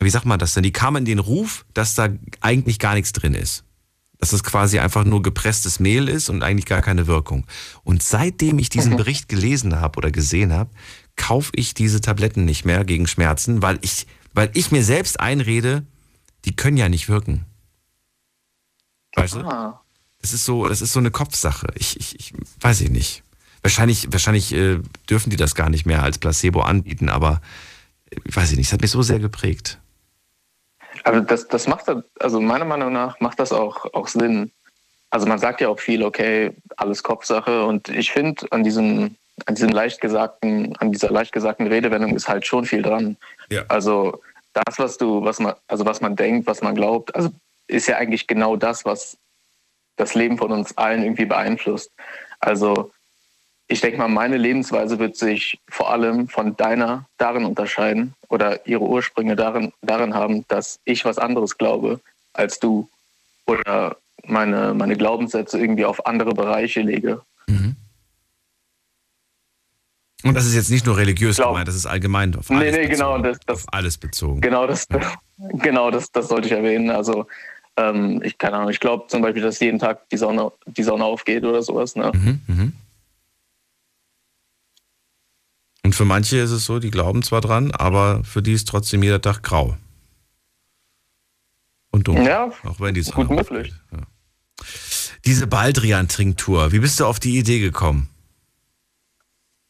wie sagt man das denn, die kam in den Ruf, dass da eigentlich gar nichts drin ist. Dass es quasi einfach nur gepresstes Mehl ist und eigentlich gar keine Wirkung. Und seitdem ich diesen mhm. Bericht gelesen habe oder gesehen habe, kaufe ich diese Tabletten nicht mehr gegen Schmerzen, weil ich, weil ich mir selbst einrede, die können ja nicht wirken. Weißt ah. du? Das ist so, das ist so eine Kopfsache. Ich, ich, ich weiß ich nicht. Wahrscheinlich, wahrscheinlich äh, dürfen die das gar nicht mehr als Placebo anbieten, aber äh, weiß ich nicht, es hat mich so sehr geprägt. Aber das, das macht, also meiner Meinung nach macht das auch, auch Sinn. Also man sagt ja auch viel, okay, alles Kopfsache. Und ich finde, an diesem, an diesem leicht gesagten, an dieser leicht gesagten Redewendung ist halt schon viel dran. Ja. Also das, was du, was man, also was man denkt, was man glaubt, also ist ja eigentlich genau das, was das Leben von uns allen irgendwie beeinflusst. Also ich denke mal, meine Lebensweise wird sich vor allem von deiner darin unterscheiden oder ihre Ursprünge darin, darin haben, dass ich was anderes glaube als du oder meine, meine Glaubenssätze irgendwie auf andere Bereiche lege. Mhm. Und das ist jetzt nicht nur religiös Glaub. gemeint, das ist allgemein auf alles, nee, nee, genau, bezogen, das, das, auf alles bezogen. Genau, das, ja. genau das, das sollte ich erwähnen. Also ähm, ich keine Ahnung, ich glaube zum Beispiel, dass jeden Tag die Sonne, die Sonne aufgeht oder sowas. Ne? Mhm, mh. Und für manche ist es so, die glauben zwar dran, aber für die ist trotzdem jeder Tag grau. Und dunkel. Ja, auch wenn die Sonne gut möglich. Ja. Diese Baldrian-Trinktour, wie bist du auf die Idee gekommen?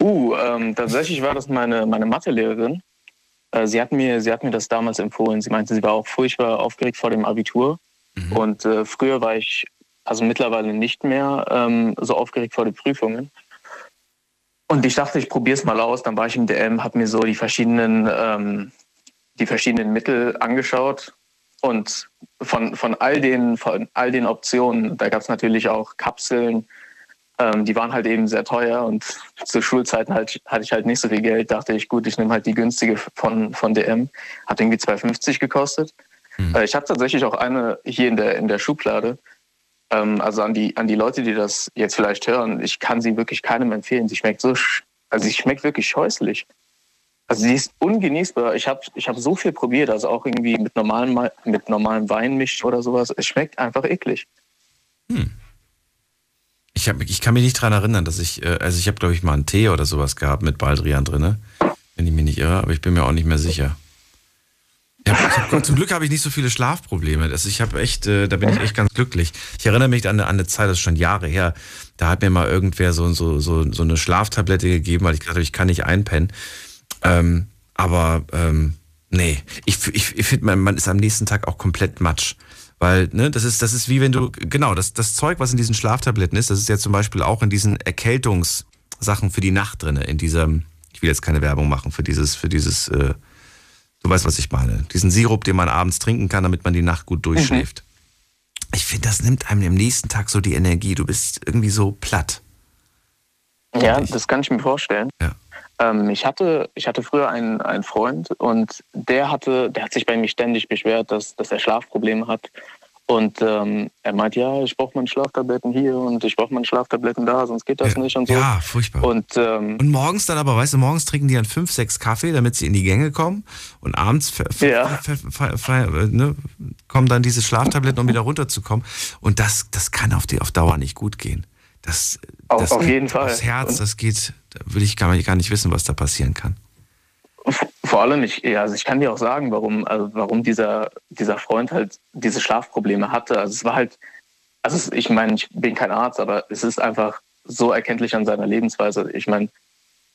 Uh, ähm, tatsächlich war das meine, meine Mathelehrerin. Äh, sie, hat mir, sie hat mir das damals empfohlen. Sie meinte, sie war auch furchtbar aufgeregt vor dem Abitur. Mhm. Und äh, früher war ich, also mittlerweile nicht mehr ähm, so aufgeregt vor den Prüfungen. Und ich dachte, ich probiere es mal aus. Dann war ich im DM, habe mir so die verschiedenen, ähm, die verschiedenen Mittel angeschaut. Und von, von, all den, von all den Optionen, da gab es natürlich auch Kapseln, ähm, die waren halt eben sehr teuer und zu Schulzeiten halt, hatte ich halt nicht so viel Geld. Dachte ich, gut, ich nehme halt die günstige von, von DM. Hat irgendwie 2,50 gekostet. Mhm. Äh, ich habe tatsächlich auch eine hier in der, in der Schublade. Ähm, also an die, an die Leute, die das jetzt vielleicht hören, ich kann sie wirklich keinem empfehlen. Sie schmeckt so, also sie schmeckt wirklich scheußlich. Also sie ist ungenießbar. Ich habe ich hab so viel probiert, also auch irgendwie mit normalem, mit normalem Wein mischt oder sowas. Es schmeckt einfach eklig. Hm. Ich, hab, ich kann mich nicht daran erinnern, dass ich, äh, also ich habe, glaube ich, mal einen Tee oder sowas gehabt mit Baldrian drin, wenn ich mich nicht irre, aber ich bin mir auch nicht mehr sicher. Ja, hab, zum Glück habe ich nicht so viele Schlafprobleme. Also ich habe echt, äh, da bin ich echt ganz glücklich. Ich erinnere mich an, an eine Zeit, das ist schon Jahre her, da hat mir mal irgendwer so, so, so, so eine Schlaftablette gegeben, weil ich gesagt habe, ich kann nicht einpennen. Ähm, aber ähm, nee, ich, ich, ich finde, man, man ist am nächsten Tag auch komplett matsch. Weil, ne, das ist, das ist wie wenn du, genau, das, das Zeug, was in diesen Schlaftabletten ist, das ist ja zum Beispiel auch in diesen Erkältungssachen für die Nacht drin, in diesem, ich will jetzt keine Werbung machen, für dieses, für dieses, äh, du weißt, was ich meine. Diesen Sirup, den man abends trinken kann, damit man die Nacht gut durchschläft. Mhm. Ich finde, das nimmt einem am nächsten Tag so die Energie. Du bist irgendwie so platt. Ja, das kann ich mir vorstellen. Ja. Ähm, ich, hatte, ich hatte früher einen, einen Freund und der hatte, der hat sich bei mir ständig beschwert, dass, dass er Schlafprobleme hat. Und ähm, er meint, ja, ich brauche meine Schlaftabletten hier und ich brauche meine Schlaftabletten da, sonst geht das ja, nicht und so. Ja, furchtbar. Und, ähm, und morgens dann aber, weißt du, morgens trinken die dann fünf, sechs Kaffee, damit sie in die Gänge kommen und abends ja. ne, kommen dann diese Schlaftabletten, um wieder runterzukommen. Und das, das kann auf, die, auf Dauer nicht gut gehen. Das, das auf, jeden Fall. Das Herz, das geht, da will ich gar gar nicht wissen, was da passieren kann. Vor allem, ich, ja, also ich kann dir auch sagen, warum, also warum dieser, dieser Freund halt diese Schlafprobleme hatte. Also es war halt, also ich meine, ich bin kein Arzt, aber es ist einfach so erkenntlich an seiner Lebensweise. Ich meine,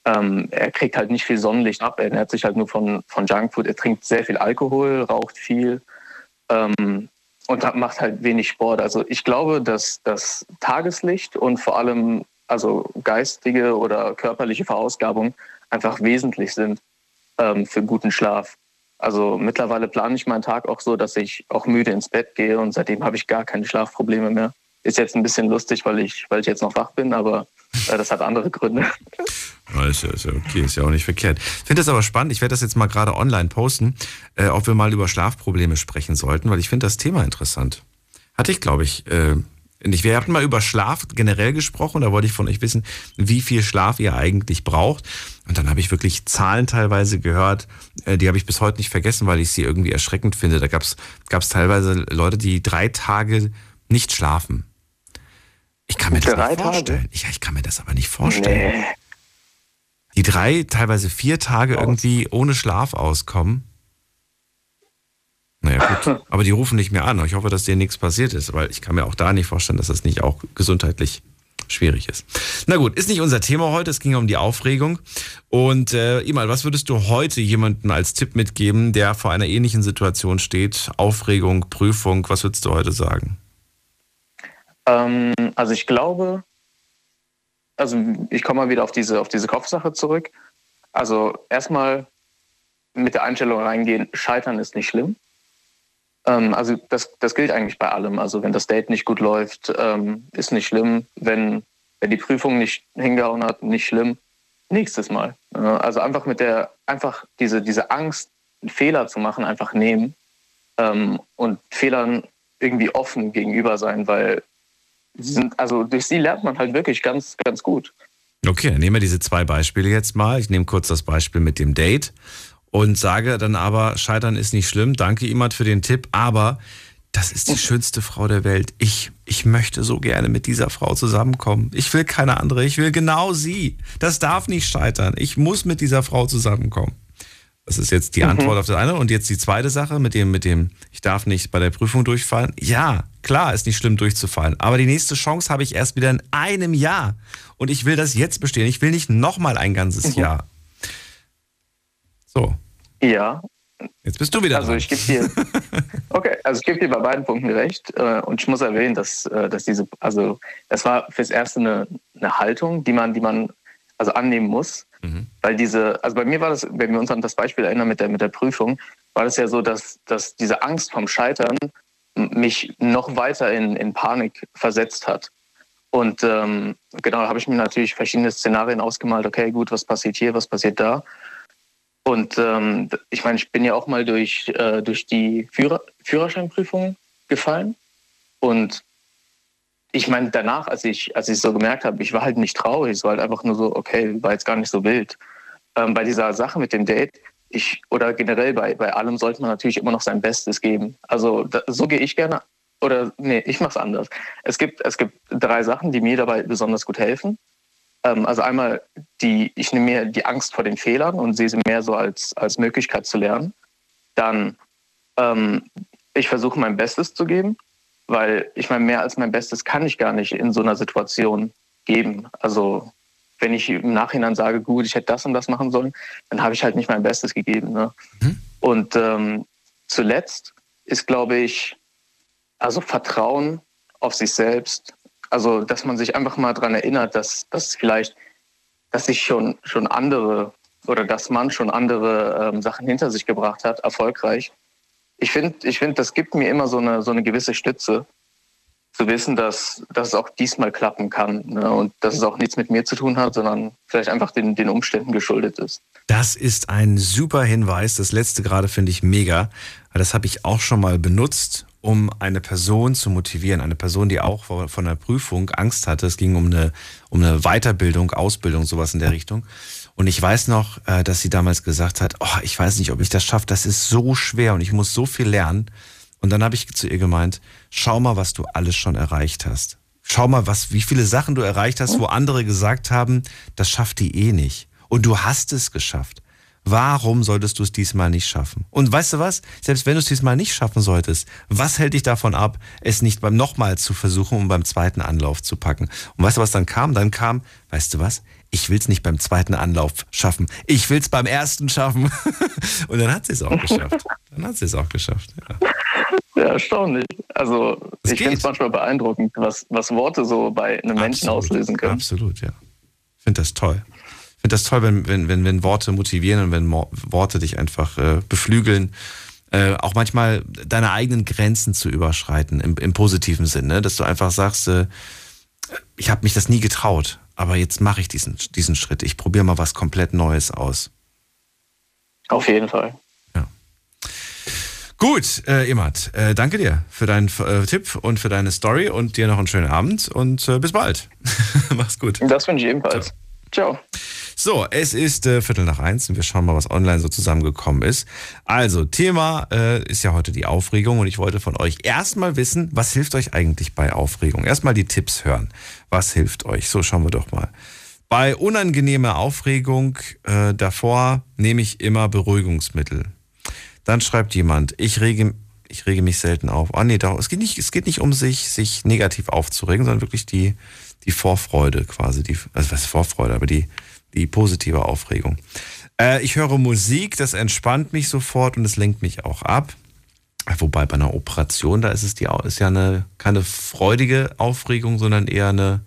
ähm, er kriegt halt nicht viel Sonnenlicht ab, er ernährt sich halt nur von, von Junkfood, er trinkt sehr viel Alkohol, raucht viel ähm, und macht halt wenig Sport. Also ich glaube, dass das Tageslicht und vor allem also geistige oder körperliche Verausgabung einfach wesentlich sind ähm, für guten Schlaf. Also mittlerweile plane ich meinen Tag auch so, dass ich auch müde ins Bett gehe und seitdem habe ich gar keine Schlafprobleme mehr. Ist jetzt ein bisschen lustig, weil ich, weil ich jetzt noch wach bin, aber äh, das hat andere Gründe. Ist, ja, ist ja okay, ist ja auch nicht verkehrt. Ich finde das aber spannend. Ich werde das jetzt mal gerade online posten, äh, ob wir mal über Schlafprobleme sprechen sollten, weil ich finde das Thema interessant. Hatte ich, glaube ich, äh, nicht. Wir hatten mal über Schlaf generell gesprochen. Da wollte ich von euch wissen, wie viel Schlaf ihr eigentlich braucht. Und dann habe ich wirklich Zahlen teilweise gehört, äh, die habe ich bis heute nicht vergessen, weil ich sie irgendwie erschreckend finde. Da gab es teilweise Leute, die drei Tage nicht schlafen. Ich kann mir das drei nicht vorstellen. Ich, ich kann mir das aber nicht vorstellen. Nee. Die drei, teilweise vier Tage irgendwie ohne Schlaf auskommen. Naja, gut. Aber die rufen nicht mehr an. Ich hoffe, dass dir nichts passiert ist, weil ich kann mir auch da nicht vorstellen, dass das nicht auch gesundheitlich schwierig ist. Na gut, ist nicht unser Thema heute. Es ging um die Aufregung. Und äh, Imal, was würdest du heute jemandem als Tipp mitgeben, der vor einer ähnlichen Situation steht? Aufregung, Prüfung, was würdest du heute sagen? Ähm, also ich glaube, also ich komme mal wieder auf diese, auf diese Kopfsache zurück. Also erstmal mit der Einstellung reingehen, scheitern ist nicht schlimm. Ähm, also das, das gilt eigentlich bei allem. Also wenn das Date nicht gut läuft, ähm, ist nicht schlimm. Wenn, wenn die Prüfung nicht hingehauen hat, nicht schlimm. Nächstes Mal. Äh, also einfach mit der, einfach diese, diese Angst, Fehler zu machen, einfach nehmen ähm, und Fehlern irgendwie offen gegenüber sein, weil sind, also durch sie lernt man halt wirklich ganz, ganz gut. Okay, dann nehmen wir diese zwei Beispiele jetzt mal. Ich nehme kurz das Beispiel mit dem Date und sage dann aber, Scheitern ist nicht schlimm. Danke, jemand für den Tipp, aber das ist die schönste Frau der Welt. Ich, ich möchte so gerne mit dieser Frau zusammenkommen. Ich will keine andere, ich will genau sie. Das darf nicht scheitern. Ich muss mit dieser Frau zusammenkommen. Das ist jetzt die mhm. Antwort auf das eine. Und jetzt die zweite Sache mit dem, mit dem, ich darf nicht bei der Prüfung durchfallen. Ja, klar, ist nicht schlimm durchzufallen. Aber die nächste Chance habe ich erst wieder in einem Jahr. Und ich will das jetzt bestehen. Ich will nicht nochmal ein ganzes mhm. Jahr. So. Ja. Jetzt bist du wieder Also dran. ich gebe dir, okay, also ich gebe dir bei beiden Punkten recht äh, und ich muss erwähnen, dass, äh, dass diese, also das war fürs erste eine, eine Haltung, die man, die man also annehmen muss, mhm. weil diese, also bei mir war das, wenn wir uns an das Beispiel erinnern mit der mit der Prüfung, war das ja so, dass dass diese Angst vom Scheitern mich noch weiter in, in Panik versetzt hat. Und ähm, genau, da habe ich mir natürlich verschiedene Szenarien ausgemalt. Okay, gut, was passiert hier, was passiert da? Und ähm, ich meine, ich bin ja auch mal durch, äh, durch die Führer Führerscheinprüfung gefallen. Und ich meine, danach, als ich, als ich so gemerkt habe, ich war halt nicht traurig, es war halt einfach nur so, okay, war jetzt gar nicht so wild. Ähm, bei dieser Sache mit dem Date, ich, oder generell bei, bei allem sollte man natürlich immer noch sein Bestes geben. Also da, so gehe ich gerne, oder nee, ich mache es anders. Es gibt, es gibt drei Sachen, die mir dabei besonders gut helfen. Ähm, also einmal, die, ich nehme mir die Angst vor den Fehlern und sehe sie mehr so als, als Möglichkeit zu lernen. Dann, ähm, ich versuche mein Bestes zu geben. Weil ich meine, mehr als mein Bestes kann ich gar nicht in so einer Situation geben. Also wenn ich im Nachhinein sage, gut, ich hätte das und das machen sollen, dann habe ich halt nicht mein Bestes gegeben. Ne? Mhm. Und ähm, zuletzt ist, glaube ich, also Vertrauen auf sich selbst. Also, dass man sich einfach mal daran erinnert, dass, dass vielleicht, dass sich schon, schon andere oder dass man schon andere ähm, Sachen hinter sich gebracht hat, erfolgreich ich finde, ich find, das gibt mir immer so eine, so eine gewisse Stütze, zu wissen, dass, dass es auch diesmal klappen kann ne? und dass es auch nichts mit mir zu tun hat, sondern vielleicht einfach den, den Umständen geschuldet ist. Das ist ein super Hinweis. Das letzte gerade finde ich mega, das habe ich auch schon mal benutzt, um eine Person zu motivieren. Eine Person, die auch von der Prüfung Angst hatte. Es ging um eine, um eine Weiterbildung, Ausbildung, sowas in der Richtung. Und ich weiß noch, äh, dass sie damals gesagt hat, oh, ich weiß nicht, ob ich das schaffe, das ist so schwer und ich muss so viel lernen. Und dann habe ich zu ihr gemeint, schau mal, was du alles schon erreicht hast. Schau mal, was, wie viele Sachen du erreicht hast, wo andere gesagt haben, das schafft die eh nicht. Und du hast es geschafft. Warum solltest du es diesmal nicht schaffen? Und weißt du was? Selbst wenn du es diesmal nicht schaffen solltest, was hält dich davon ab, es nicht beim nochmal zu versuchen und beim zweiten Anlauf zu packen? Und weißt du, was dann kam? Dann kam, weißt du was? ich will es nicht beim zweiten Anlauf schaffen. Ich will es beim ersten schaffen. Und dann hat sie es auch geschafft. Dann hat sie es auch geschafft. Ja. Ja, erstaunlich. Also das ich finde es manchmal beeindruckend, was, was Worte so bei einem Menschen auslösen können. Absolut, ja. Ich finde das toll. Ich finde das toll, wenn, wenn, wenn, wenn Worte motivieren und wenn Worte dich einfach äh, beflügeln. Äh, auch manchmal deine eigenen Grenzen zu überschreiten, im, im positiven Sinne, ne? dass du einfach sagst, äh, ich habe mich das nie getraut aber jetzt mache ich diesen, diesen Schritt. Ich probiere mal was komplett Neues aus. Auf jeden Fall. Ja. Gut, äh, Imad, äh, danke dir für deinen äh, Tipp und für deine Story und dir noch einen schönen Abend und äh, bis bald. Mach's gut. Das wünsche ich ebenfalls. Ciao. Ciao. So, es ist äh, Viertel nach eins und wir schauen mal, was online so zusammengekommen ist. Also, Thema äh, ist ja heute die Aufregung und ich wollte von euch erstmal wissen, was hilft euch eigentlich bei Aufregung? Erstmal die Tipps hören. Was hilft euch? So, schauen wir doch mal. Bei unangenehmer Aufregung äh, davor nehme ich immer Beruhigungsmittel. Dann schreibt jemand, ich rege, ich rege mich selten auf. Ah, nee, doch, es geht nicht, es geht nicht um sich, sich negativ aufzuregen, sondern wirklich die, die Vorfreude quasi, die, also was Vorfreude, aber die, die positive Aufregung. Äh, ich höre Musik, das entspannt mich sofort und es lenkt mich auch ab. Wobei bei einer Operation, da ist es die, ist ja eine, keine freudige Aufregung, sondern eher eine,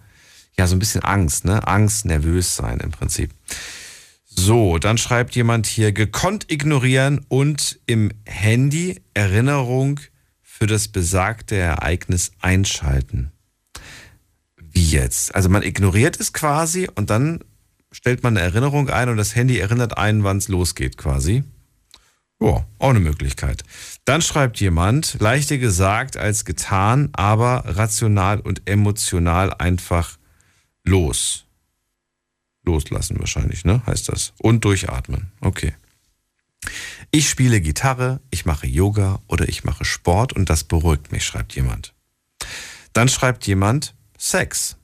ja, so ein bisschen Angst, ne? Angst, nervös sein im Prinzip. So, dann schreibt jemand hier, gekonnt ignorieren und im Handy Erinnerung für das besagte Ereignis einschalten. Wie jetzt? Also man ignoriert es quasi und dann stellt man eine Erinnerung ein und das Handy erinnert einen, wann es losgeht quasi. Ja, auch eine Möglichkeit. Dann schreibt jemand, leichter gesagt als getan, aber rational und emotional einfach los. Loslassen wahrscheinlich, ne? Heißt das. Und durchatmen. Okay. Ich spiele Gitarre, ich mache Yoga oder ich mache Sport und das beruhigt mich, schreibt jemand. Dann schreibt jemand Sex.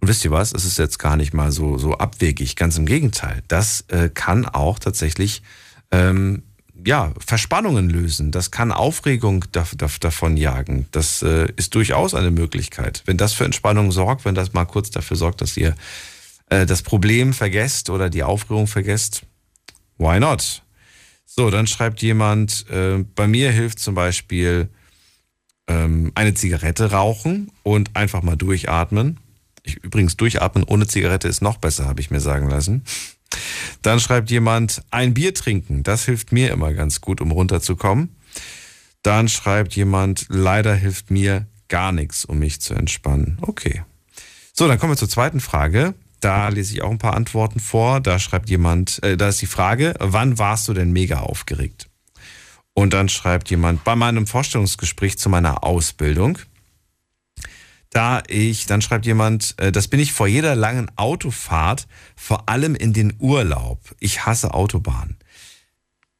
Und wisst ihr was? Es ist jetzt gar nicht mal so, so abwegig. Ganz im Gegenteil. Das äh, kann auch tatsächlich ähm, ja, Verspannungen lösen. Das kann Aufregung da, da, davon jagen. Das äh, ist durchaus eine Möglichkeit. Wenn das für Entspannung sorgt, wenn das mal kurz dafür sorgt, dass ihr äh, das Problem vergesst oder die Aufregung vergesst, why not? So, dann schreibt jemand, äh, bei mir hilft zum Beispiel ähm, eine Zigarette rauchen und einfach mal durchatmen. Ich, übrigens, durchatmen ohne Zigarette ist noch besser, habe ich mir sagen lassen. Dann schreibt jemand, ein Bier trinken. Das hilft mir immer ganz gut, um runterzukommen. Dann schreibt jemand, leider hilft mir gar nichts, um mich zu entspannen. Okay. So, dann kommen wir zur zweiten Frage. Da lese ich auch ein paar Antworten vor. Da schreibt jemand, äh, da ist die Frage, wann warst du denn mega aufgeregt? Und dann schreibt jemand, bei meinem Vorstellungsgespräch zu meiner Ausbildung. Da ich, dann schreibt jemand, äh, das bin ich vor jeder langen Autofahrt, vor allem in den Urlaub. Ich hasse Autobahn.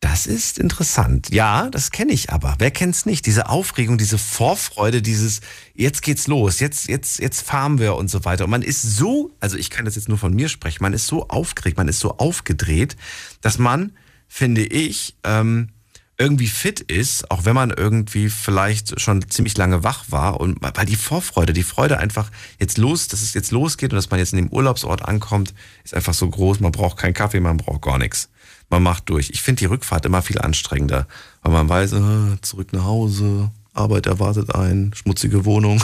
Das ist interessant. Ja, das kenne ich aber. Wer kennt's nicht? Diese Aufregung, diese Vorfreude, dieses jetzt geht's los, jetzt jetzt jetzt fahren wir und so weiter. Und man ist so, also ich kann das jetzt nur von mir sprechen, man ist so aufgeregt, man ist so aufgedreht, dass man, finde ich, ähm, irgendwie fit ist, auch wenn man irgendwie vielleicht schon ziemlich lange wach war und weil die Vorfreude, die Freude einfach jetzt los, dass es jetzt losgeht und dass man jetzt in dem Urlaubsort ankommt, ist einfach so groß. Man braucht keinen Kaffee, man braucht gar nichts. Man macht durch. Ich finde die Rückfahrt immer viel anstrengender, weil man weiß, äh, zurück nach Hause, Arbeit erwartet einen, schmutzige Wohnung,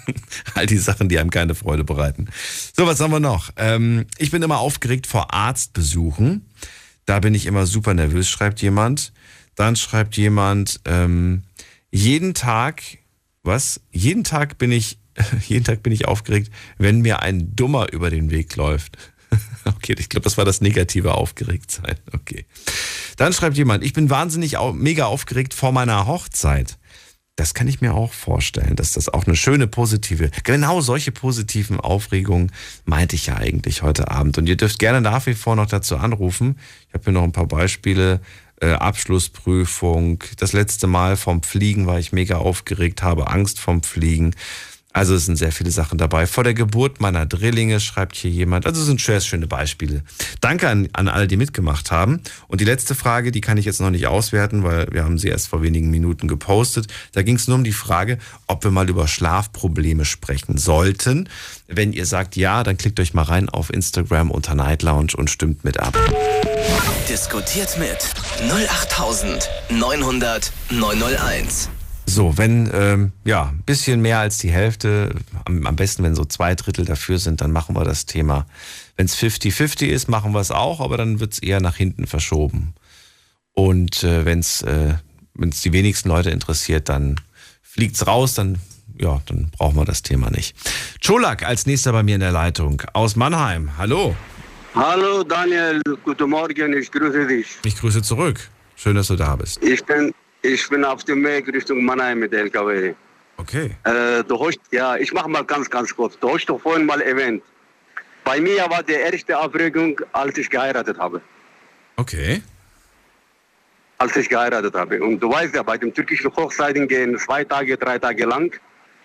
all die Sachen, die einem keine Freude bereiten. So, was haben wir noch? Ähm, ich bin immer aufgeregt vor Arztbesuchen. Da bin ich immer super nervös, schreibt jemand. Dann schreibt jemand, ähm, jeden Tag, was? Jeden Tag bin ich, jeden Tag bin ich aufgeregt, wenn mir ein Dummer über den Weg läuft. Okay, ich glaube, das war das negative Aufgeregtsein. Okay. Dann schreibt jemand, ich bin wahnsinnig mega aufgeregt vor meiner Hochzeit. Das kann ich mir auch vorstellen, dass das auch eine schöne positive, genau solche positiven Aufregungen meinte ich ja eigentlich heute Abend. Und ihr dürft gerne nach wie vor noch dazu anrufen. Ich habe hier noch ein paar Beispiele äh, Abschlussprüfung. Das letzte Mal vom Fliegen war ich mega aufgeregt, habe Angst vom Fliegen. Also es sind sehr viele Sachen dabei. Vor der Geburt meiner Drillinge schreibt hier jemand. Also es sind sehr schöne Beispiele. Danke an, an alle, die mitgemacht haben. Und die letzte Frage, die kann ich jetzt noch nicht auswerten, weil wir haben sie erst vor wenigen Minuten gepostet. Da ging es nur um die Frage, ob wir mal über Schlafprobleme sprechen sollten. Wenn ihr sagt ja, dann klickt euch mal rein auf Instagram unter Night Lounge und stimmt mit ab. Diskutiert mit 08900 901. So, wenn ähm, ja ein bisschen mehr als die Hälfte, am, am, besten wenn so zwei Drittel dafür sind, dann machen wir das Thema. Wenn es 50-50 ist, machen wir es auch, aber dann wird es eher nach hinten verschoben. Und äh, wenn es äh, wenn's die wenigsten Leute interessiert, dann fliegt es raus, dann ja, dann brauchen wir das Thema nicht. Cholak als nächster bei mir in der Leitung aus Mannheim. Hallo. Hallo Daniel, guten Morgen, ich grüße dich. Ich grüße zurück. Schön, dass du da bist. Ich bin ich bin auf dem Weg Richtung Mannheim mit LKW. Okay. Äh, du hast, ja, ich mache mal ganz, ganz kurz. Du hast doch vorhin mal erwähnt. Bei mir war die erste Aufregung, als ich geheiratet habe. Okay. Als ich geheiratet habe. Und du weißt ja, bei den türkischen Hochzeiten gehen zwei Tage, drei Tage lang,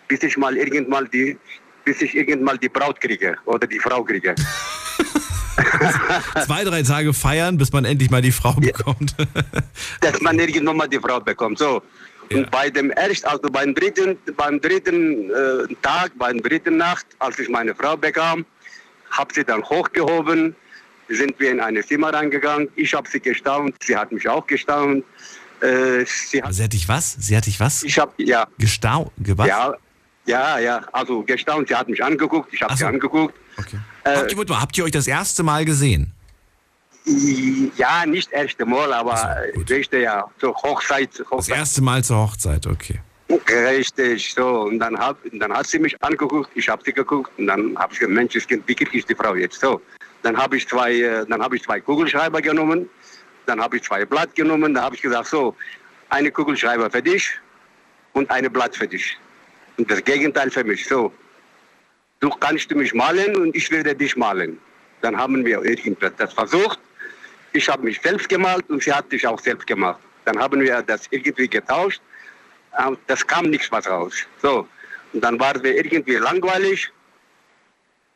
bis ich mal irgendwann die, bis ich irgendwann die Braut kriege oder die Frau kriege. Zwei, drei Tage feiern, bis man endlich mal die Frau bekommt. Dass man irgendwann mal die Frau bekommt. So. Ja. Und bei dem erst, also beim dritten, beim dritten äh, Tag, beim dritten Nacht, als ich meine Frau bekam, habe sie dann hochgehoben, sind wir in ein Zimmer reingegangen. Ich habe sie gestaunt, sie hat mich auch gestaunt. Äh, sie, hat, sie hat dich was? Sie hat dich was? Ich habe ja gestaunt. Was? Ja, ja, ja. Also gestaunt. Sie hat mich angeguckt, ich habe so. sie angeguckt. Okay. Äh, habt, ihr, habt, ihr, euch das erste Mal gesehen? Ja, nicht das erste Mal, aber so, richtig, ja, zur Hochzeit, Hochzeit. Das erste Mal zur Hochzeit, okay. Richtig, so. Und dann, hab, dann hat sie mich angeguckt, ich habe sie geguckt und dann habe ich gesagt, Mensch, wie ich die Frau jetzt so? Dann habe ich, zwei, äh, hab ich zwei Kugelschreiber genommen, dann habe ich zwei Blatt genommen, dann habe ich gesagt, so, eine Kugelschreiber für dich und eine Blatt für dich. Und das Gegenteil für mich, so du kannst mich malen und ich werde dich malen. Dann haben wir das versucht. Ich habe mich selbst gemalt und sie hat sich auch selbst gemacht. Dann haben wir das irgendwie getauscht. Das kam nichts was raus. So, und dann waren wir irgendwie langweilig.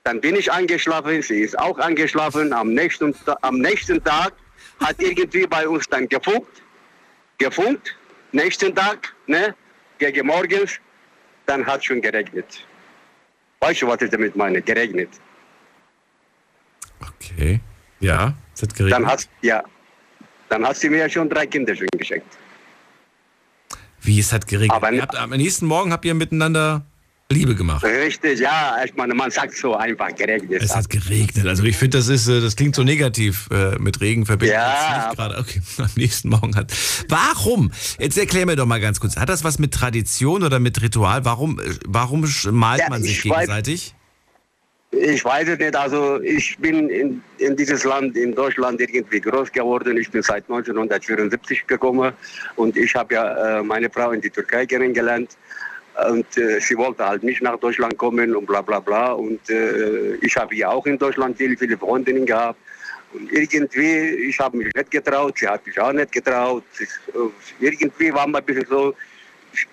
Dann bin ich eingeschlafen, sie ist auch eingeschlafen. Am nächsten, am nächsten Tag hat irgendwie bei uns dann gefunkt. Gefunkt. Nächsten Tag, ne, gegen morgens, dann hat schon geregnet. Weißt du, was ich damit meine? Geregnet. Okay. Ja, es hat geregnet. Dann hat, ja, dann hat sie mir ja schon drei Kinder schon geschenkt. Wie, es hat geregnet? Aber habt, am nächsten Morgen habt ihr miteinander Liebe gemacht. Richtig, ja. Ich meine, man sagt so einfach geregnet. Es hat geregnet. Also ich finde, das ist, äh, das klingt so negativ äh, mit Regen verbinden. Ja. Gerade, okay, am nächsten Morgen hat. Warum? Jetzt erklär mir doch mal ganz kurz. Hat das was mit Tradition oder mit Ritual? Warum, äh, warum malt ja, man sich gegenseitig? Ich weiß es nicht, also ich bin in, in dieses Land, in Deutschland irgendwie groß geworden. Ich bin seit 1974 gekommen und ich habe ja äh, meine Frau in die Türkei kennengelernt und äh, sie wollte halt nicht nach Deutschland kommen und bla bla bla und äh, ich habe ja auch in Deutschland viele, viele Freundinnen gehabt und irgendwie, ich habe mich nicht getraut, sie hat mich auch nicht getraut. Äh, irgendwie war man ein bisschen so,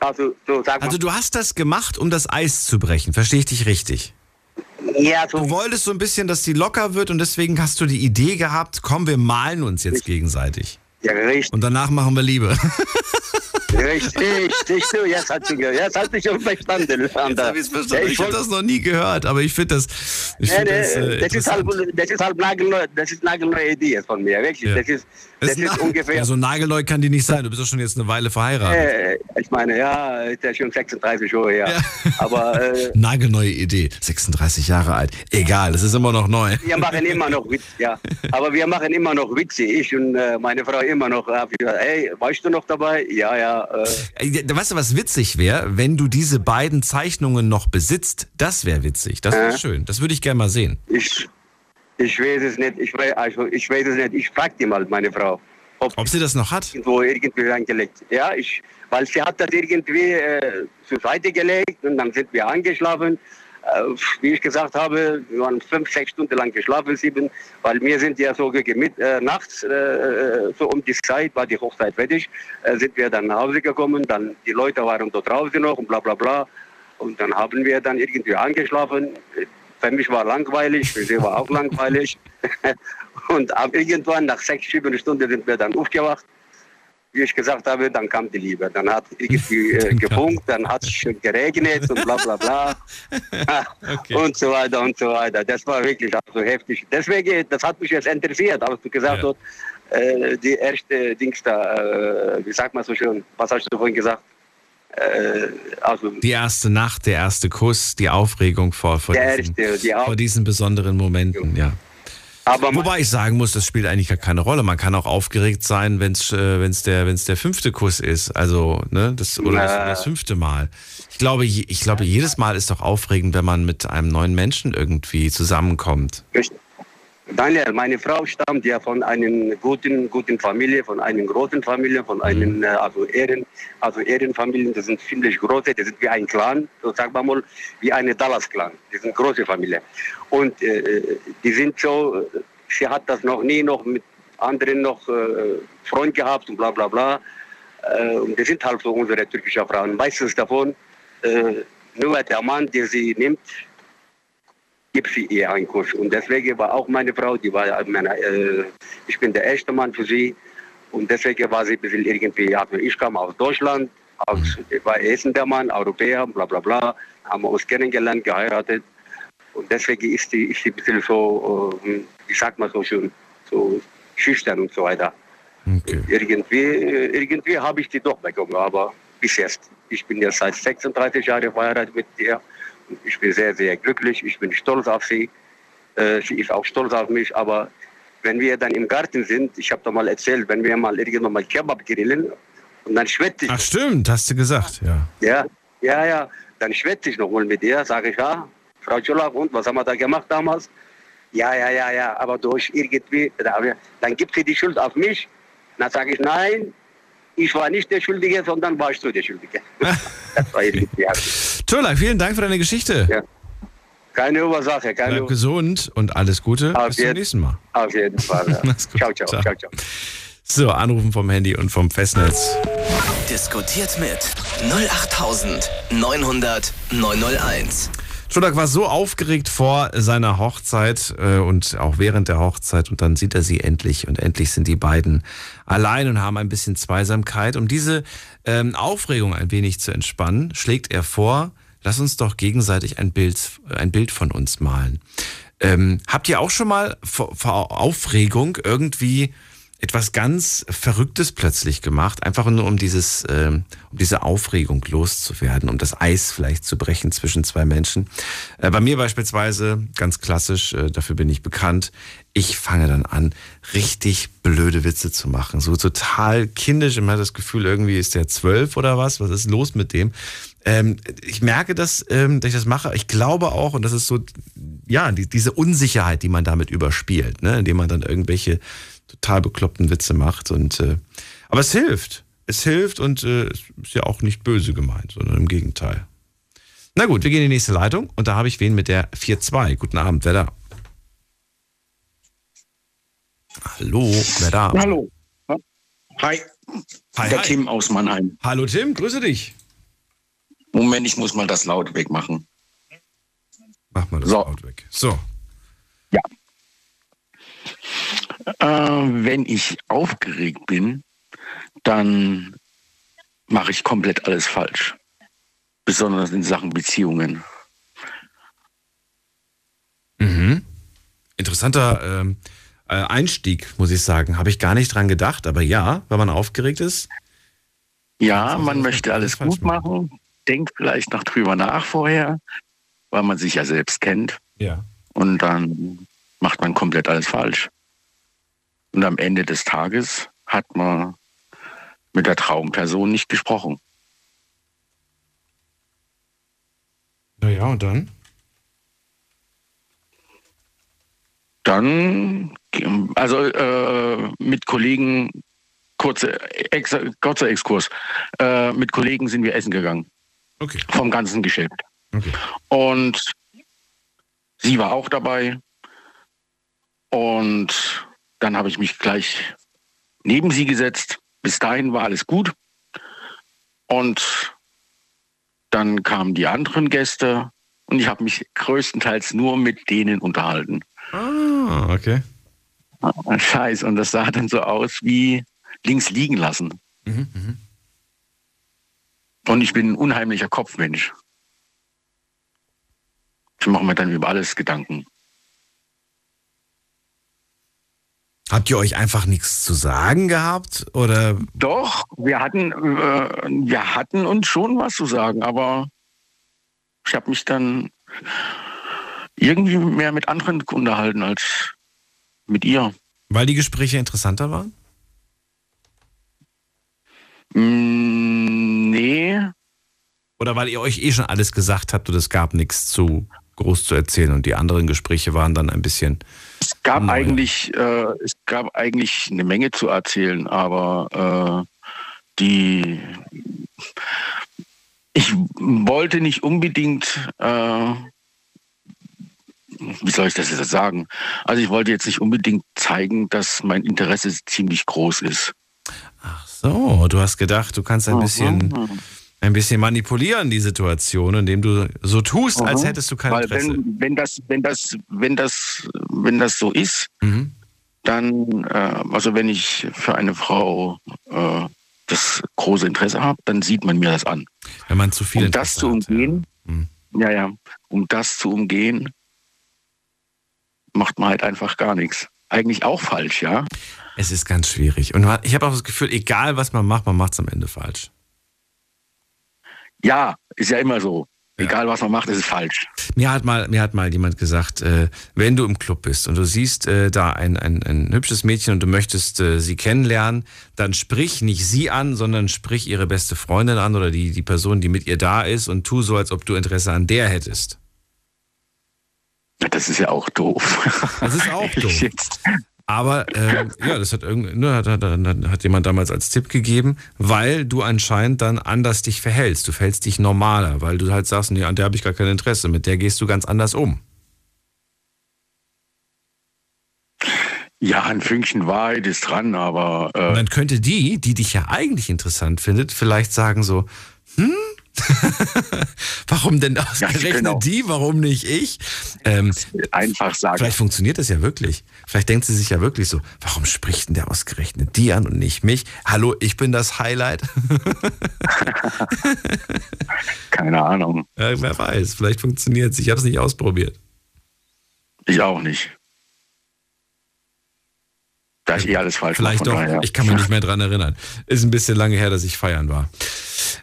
also so Also du hast das gemacht, um das Eis zu brechen. Verstehe ich dich richtig? Ja, Du wolltest so ein bisschen, dass die locker wird und deswegen hast du die Idee gehabt, komm, wir malen uns jetzt gegenseitig. Ja, richtig. Und danach machen wir Liebe. Richtig, richtig, so, jetzt hat sie, ge- jetzt hat sie schon verstanden. Jetzt hab ich's verstanden. Ich habe das noch nie gehört, aber ich finde das, ich find nee, das, äh, das, ist halt, interessant. das ist nagelneu, das ist nagelneue Idee von mir, wirklich. Ja. Das ist, das ist ungefähr, Ja, so nagelneu kann die nicht sein. Du bist doch schon jetzt eine Weile verheiratet. äh, ich meine, ja, ist ja schon 36 Jahre her. Aber äh, Nagelneue Idee. 36 Jahre alt. Egal, es ist immer noch neu. wir machen immer noch Witz, ja. Aber wir machen immer noch Witze. Ich und äh, meine Frau immer noch. Ich hey, warst du noch dabei? Ja, ja. Äh, Äh, Weißt du, was witzig wäre, wenn du diese beiden Zeichnungen noch besitzt? Das wäre witzig. Das wäre Äh. schön. Das würde ich gerne mal sehen. ich, ich weiß es nicht. Ich weiß, also, ich weiß es nicht. Ich frage die mal, meine Frau. Ob sie das noch hat? Irgendwo irgendwie reingelegt. Ja, ich, weil sie hat das irgendwie äh, zur Seite gelegt und dann sind wir eingeschlafen. Äh, wie ich gesagt habe, wir waren fünf, sechs Stunden lang geschlafen, sieben, weil wir sind ja so mit, äh, nachts, äh, so um die Zeit, war die Hochzeit fertig, äh, sind wir dann nach Hause gekommen, dann die Leute waren da draußen noch und bla bla bla. Und dann haben wir dann irgendwie angeschlafen. Für mich war langweilig, für sie war auch langweilig. Und ab irgendwann, nach sechs, sieben Stunden, sind wir dann aufgewacht. Wie ich gesagt habe, dann kam die Liebe. Dann hat irgendwie äh, gefunkt, dann hat es schon geregnet und bla bla bla. Und so weiter und so weiter. Das war wirklich also heftig. Deswegen, das hat mich jetzt interessiert, als du gesagt hast, äh, die erste Dings da, äh, wie sagt man so schön, was hast du vorhin gesagt? Äh, also Die erste Nacht, der erste Kuss, die Aufregung vor, vor, diesen, erste, die vor diesen besonderen Momenten, ja. Aber Wobei ich sagen muss, das spielt eigentlich gar keine Rolle. Man kann auch aufgeregt sein, wenn es äh, wenn's der, wenn's der fünfte Kuss ist. Also, ne, das, oder das, das fünfte Mal. Ich glaube, ich glaube, jedes Mal ist doch aufregend, wenn man mit einem neuen Menschen irgendwie zusammenkommt. Richtig. Daniel, meine Frau stammt ja von einer guten, guten Familie, von einer großen Familie, von einem, äh, also Ehren, also Ehrenfamilien, das sind ziemlich große, das sind wie ein Clan, so sagen wir mal, wie eine Dallas-Clan. Das sind große Familie. Und äh, die sind so, äh, sie hat das noch nie noch mit anderen noch äh, Freund gehabt und bla bla bla. Äh, und das sind halt so unsere türkischen Frauen. Meistens davon, äh, nur der Mann, der sie nimmt, gibt sie ihr einen Kuss. Und deswegen war auch meine Frau, die war, meine, äh, ich bin der erste Mann für sie. Und deswegen war sie ein bisschen irgendwie, also ich kam aus Deutschland, aus, ich war Essen der Mann, Europäer, bla bla bla, haben wir uns kennengelernt, geheiratet. Und deswegen ist sie, ist ein bisschen so, äh, wie sagt man so schön, so schüchtern und so weiter. Irgendwie, äh, irgendwie habe ich die doch bekommen, aber bis jetzt. Ich bin jetzt seit 36 Jahren verheiratet mit ihr. Ich bin sehr, sehr glücklich. Ich bin stolz auf sie. Äh, sie ist auch stolz auf mich. Aber wenn wir dann im Garten sind, ich habe doch mal erzählt, wenn wir mal irgendwann mal Kebab grillen und dann schwätze ich. Ach stimmt, hast du gesagt, ja. Ja, ja, ja. Dann schwätze ich noch mal mit ihr, sage ich, ja, Frau Czolak, und was haben wir da gemacht damals? Ja, ja, ja, ja, aber durch irgendwie, da- dann gibt sie die Schuld auf mich. Dann sage ich, nein, ich war nicht der Schuldige, sondern warst du der Schuldige. das war irgendwie, ja. Tolak, vielen Dank für deine Geschichte. Keine Ursache, keine Bleib gesund und alles Gute. Bis zum nächsten Mal. Auf jeden Fall. Ja. Mach's gut. Ciao, ciao, Ciao. ciao, ciao. So, anrufen vom Handy und vom Festnetz. Diskutiert mit 08900 901. Schodak war so aufgeregt vor seiner Hochzeit äh, und auch während der Hochzeit und dann sieht er sie endlich und endlich sind die beiden allein und haben ein bisschen Zweisamkeit. Um diese ähm, Aufregung ein wenig zu entspannen, schlägt er vor, lass uns doch gegenseitig ein Bild, ein Bild von uns malen. Ähm, habt ihr auch schon mal vor, vor Aufregung irgendwie etwas ganz Verrücktes plötzlich gemacht, einfach nur um dieses, ähm, um diese Aufregung loszuwerden, um das Eis vielleicht zu brechen zwischen zwei Menschen. Äh, bei mir beispielsweise, ganz klassisch, äh, dafür bin ich bekannt, ich fange dann an, richtig blöde Witze zu machen. So total kindisch. Hat das Gefühl, irgendwie ist der zwölf oder was? Was ist los mit dem? Ähm, ich merke, dass, ähm, dass ich das mache. Ich glaube auch, und das ist so, ja, die, diese Unsicherheit, die man damit überspielt, ne? indem man dann irgendwelche total bekloppten Witze macht. Und, äh, aber es hilft. Es hilft und äh, ist ja auch nicht böse gemeint, sondern im Gegenteil. Na gut, wir gehen in die nächste Leitung und da habe ich wen mit der 4-2. Guten Abend, wer da? Hallo, wer da? Hallo. Hi. Hi, Der hi. Tim aus Mannheim. Hallo Tim, grüße dich. Moment, ich muss mal das laut wegmachen. Mach mal das So. laut weg. So. Äh, wenn ich aufgeregt bin, dann mache ich komplett alles falsch. Besonders in Sachen Beziehungen. Mhm. Interessanter ähm, äh, Einstieg, muss ich sagen. Habe ich gar nicht dran gedacht, aber ja, wenn man aufgeregt ist. Ja, man möchte alles gut machen, denkt vielleicht noch drüber nach vorher, weil man sich ja selbst kennt. Ja. Und dann macht man komplett alles falsch. Und am Ende des Tages hat man mit der Traumperson nicht gesprochen. Naja, und dann? Dann, also äh, mit Kollegen, kurze, Ex, kurzer Exkurs, äh, mit Kollegen sind wir essen gegangen. Okay. Vom ganzen Geschäft. Okay. Und sie war auch dabei. Und dann habe ich mich gleich neben sie gesetzt. Bis dahin war alles gut. Und dann kamen die anderen Gäste und ich habe mich größtenteils nur mit denen unterhalten. Ah, okay. Ah, Scheiß. Und das sah dann so aus wie links liegen lassen. Mhm, mhm. Und ich bin ein unheimlicher Kopfmensch. Ich mache mir dann über alles Gedanken. Habt ihr euch einfach nichts zu sagen gehabt? Oder? Doch, wir hatten, äh, wir hatten uns schon was zu sagen, aber ich habe mich dann irgendwie mehr mit anderen unterhalten als mit ihr. Weil die Gespräche interessanter waren? Mm, nee, Oder weil ihr euch eh schon alles gesagt habt und es gab nichts zu groß zu erzählen und die anderen Gespräche waren dann ein bisschen. es gab eigentlich, äh, es gab eigentlich eine Menge zu erzählen, aber äh, die, ich wollte nicht unbedingt, äh, wie soll ich das jetzt sagen? Also ich wollte jetzt nicht unbedingt zeigen, dass mein Interesse ziemlich groß ist. So, du hast gedacht, du kannst ein bisschen, Mhm. ein bisschen manipulieren, die Situation, indem du so tust, als Mhm. hättest du kein Weil Interesse. wenn, wenn das, wenn das, wenn das, wenn das so ist, Mhm. dann, äh, also wenn ich für eine Frau äh, das große Interesse habe, dann sieht man mir das an. Wenn man zu viel um das Interesse zu hat, umgehen, Mhm. ja. ja, um das zu umgehen, macht man halt einfach gar nichts. Eigentlich auch falsch, ja. Es ist ganz schwierig. Und ich habe auch das Gefühl, egal was man macht, man macht es am Ende falsch. Ja, ist ja immer so. Egal was man macht, ist es falsch. Mir hat mal, mir hat mal jemand gesagt, äh, wenn du im Club bist und du siehst äh, da ein, ein, ein hübsches Mädchen und du möchtest äh, sie kennenlernen, dann sprich nicht sie an, sondern sprich ihre beste Freundin an oder die, die Person, die mit ihr da ist und tu so, als ob du Interesse an der hättest. Das ist ja auch doof. Das ist auch doof. Aber ähm, ja, das hat, irgend, ne, hat, hat, hat, jemand damals als Tipp gegeben, weil du anscheinend dann anders dich verhältst. Du verhältst dich normaler, weil du halt sagst, nee, an der habe ich gar kein Interesse, mit der gehst du ganz anders um. Ja, ein Fünkchen Wahrheit ist dran, aber äh, Und dann könnte die, die dich ja eigentlich interessant findet, vielleicht sagen so, hm? Warum denn ausgerechnet genau. die? Warum nicht ich? Ähm, einfach sagen. Vielleicht funktioniert das ja wirklich. Vielleicht denkt sie sich ja wirklich so, warum spricht denn der ausgerechnet die an und nicht mich? Hallo, ich bin das Highlight. keine Ahnung. Ja, wer weiß, vielleicht funktioniert es. Ich habe es nicht ausprobiert. Ich auch nicht. Da ist eh alles falsch. Vielleicht doch. daher. Ich kann mich nicht mehr dran erinnern. Ist ein bisschen lange her, dass ich feiern war.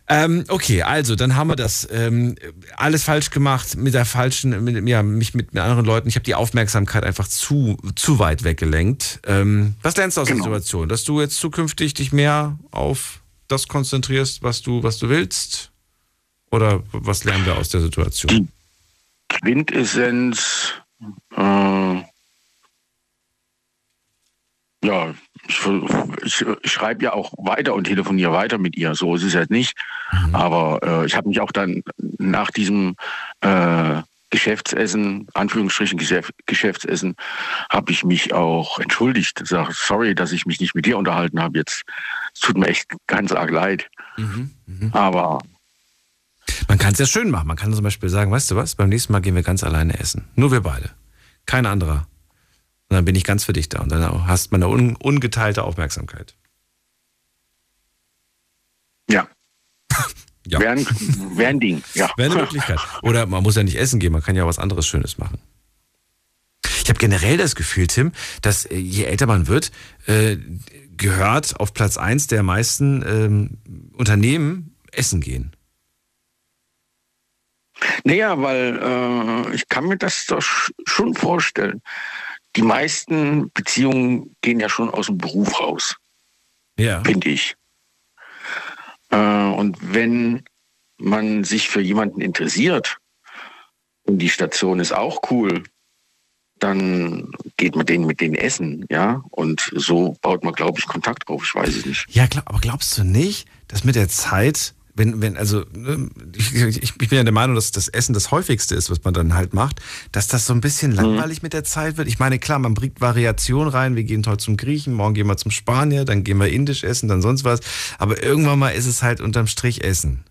Ähm, okay, also dann haben wir das ähm, alles falsch gemacht mit der falschen, mit, ja, mich mit, mit anderen Leuten. Ich habe die Aufmerksamkeit einfach zu zu weit weggelenkt. Ähm, was lernst du aus Genau. der Situation, dass du jetzt zukünftig dich mehr auf das konzentrierst, was du was du willst? Oder was lernen wir aus der Situation? Quintessenz Äh, ja, ich, ich, ich schreibe ja auch weiter und telefoniere weiter mit ihr. So ist es jetzt nicht. Mhm. Aber äh, ich habe mich auch dann nach diesem äh, Geschäftsessen, Anführungsstrichen Geschäft, Geschäftsessen, habe ich mich auch entschuldigt. Sag, sorry, dass ich mich nicht mit dir unterhalten habe. Jetzt es tut mir echt ganz arg leid. Mhm, mh. Aber man kann es ja schön machen. Man kann zum Beispiel sagen, weißt du was, beim nächsten Mal gehen wir ganz alleine essen. Nur wir beide. Kein anderer. Und dann bin ich ganz für dich da. Und dann hast du meine un ungeteilte Aufmerksamkeit. Ja. ja. Wäre wär ein Ding, ja. Wäre eine Möglichkeit. Oder man muss ja nicht essen gehen, man kann ja was anderes Schönes machen. Ich habe generell das Gefühl, Tim, dass äh, je älter man wird, äh, gehört auf Platz 1 der meisten ähm, Unternehmen essen gehen. Naja, weil äh, ich kann mir das doch schon vorstellen. Die meisten Beziehungen gehen ja schon aus dem Beruf raus. Ja. Finde ich. Äh, und wenn man sich für jemanden interessiert und die Station ist auch cool, dann geht man den mit denen essen, ja. Und so baut man, glaube ich, Kontakt auf. Ich weiß es nicht. Ja, glaub, aber glaubst du nicht, dass mit der Zeit wenn, wenn, also ne, ich, ich, bin ja der Meinung, dass das Essen das häufigste ist, was man dann halt macht, dass das so ein bisschen mhm. langweilig mit der Zeit wird. Ich meine, klar, man bringt Variation rein. Wir gehen heute zum Griechen, morgen gehen wir zum Spanier, dann gehen wir indisch essen, dann sonst was. Aber irgendwann mal ist es halt unterm Strich Essen.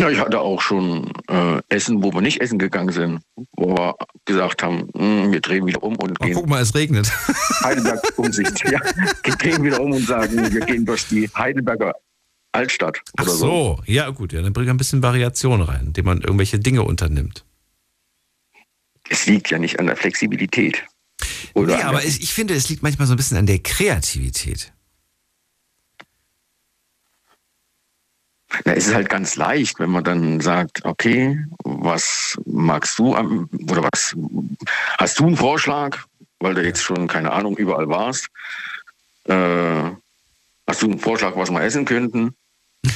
Ja, ich hatte auch schon äh, Essen, wo wir nicht essen gegangen sind, wo wir gesagt haben, mh, hm, wir drehen wieder um und oh, gehen. Guck mal, es regnet. Heidelberg Umsicht. ja, wir drehen wieder um und sagen, wir gehen durch die Heidelberger Altstadt. Ach so. so, ja gut, ja, dann bringt ein bisschen Variation rein, indem man irgendwelche Dinge unternimmt. Es liegt ja nicht an der Flexibilität. Oder nee, aber ich finde, es liegt manchmal so ein bisschen an der Kreativität. Na, es ist halt ganz leicht, wenn man dann sagt, okay, was magst du oder was hast du einen Vorschlag, weil du jetzt schon, keine Ahnung, überall warst. Äh, hast du einen Vorschlag, was wir essen könnten?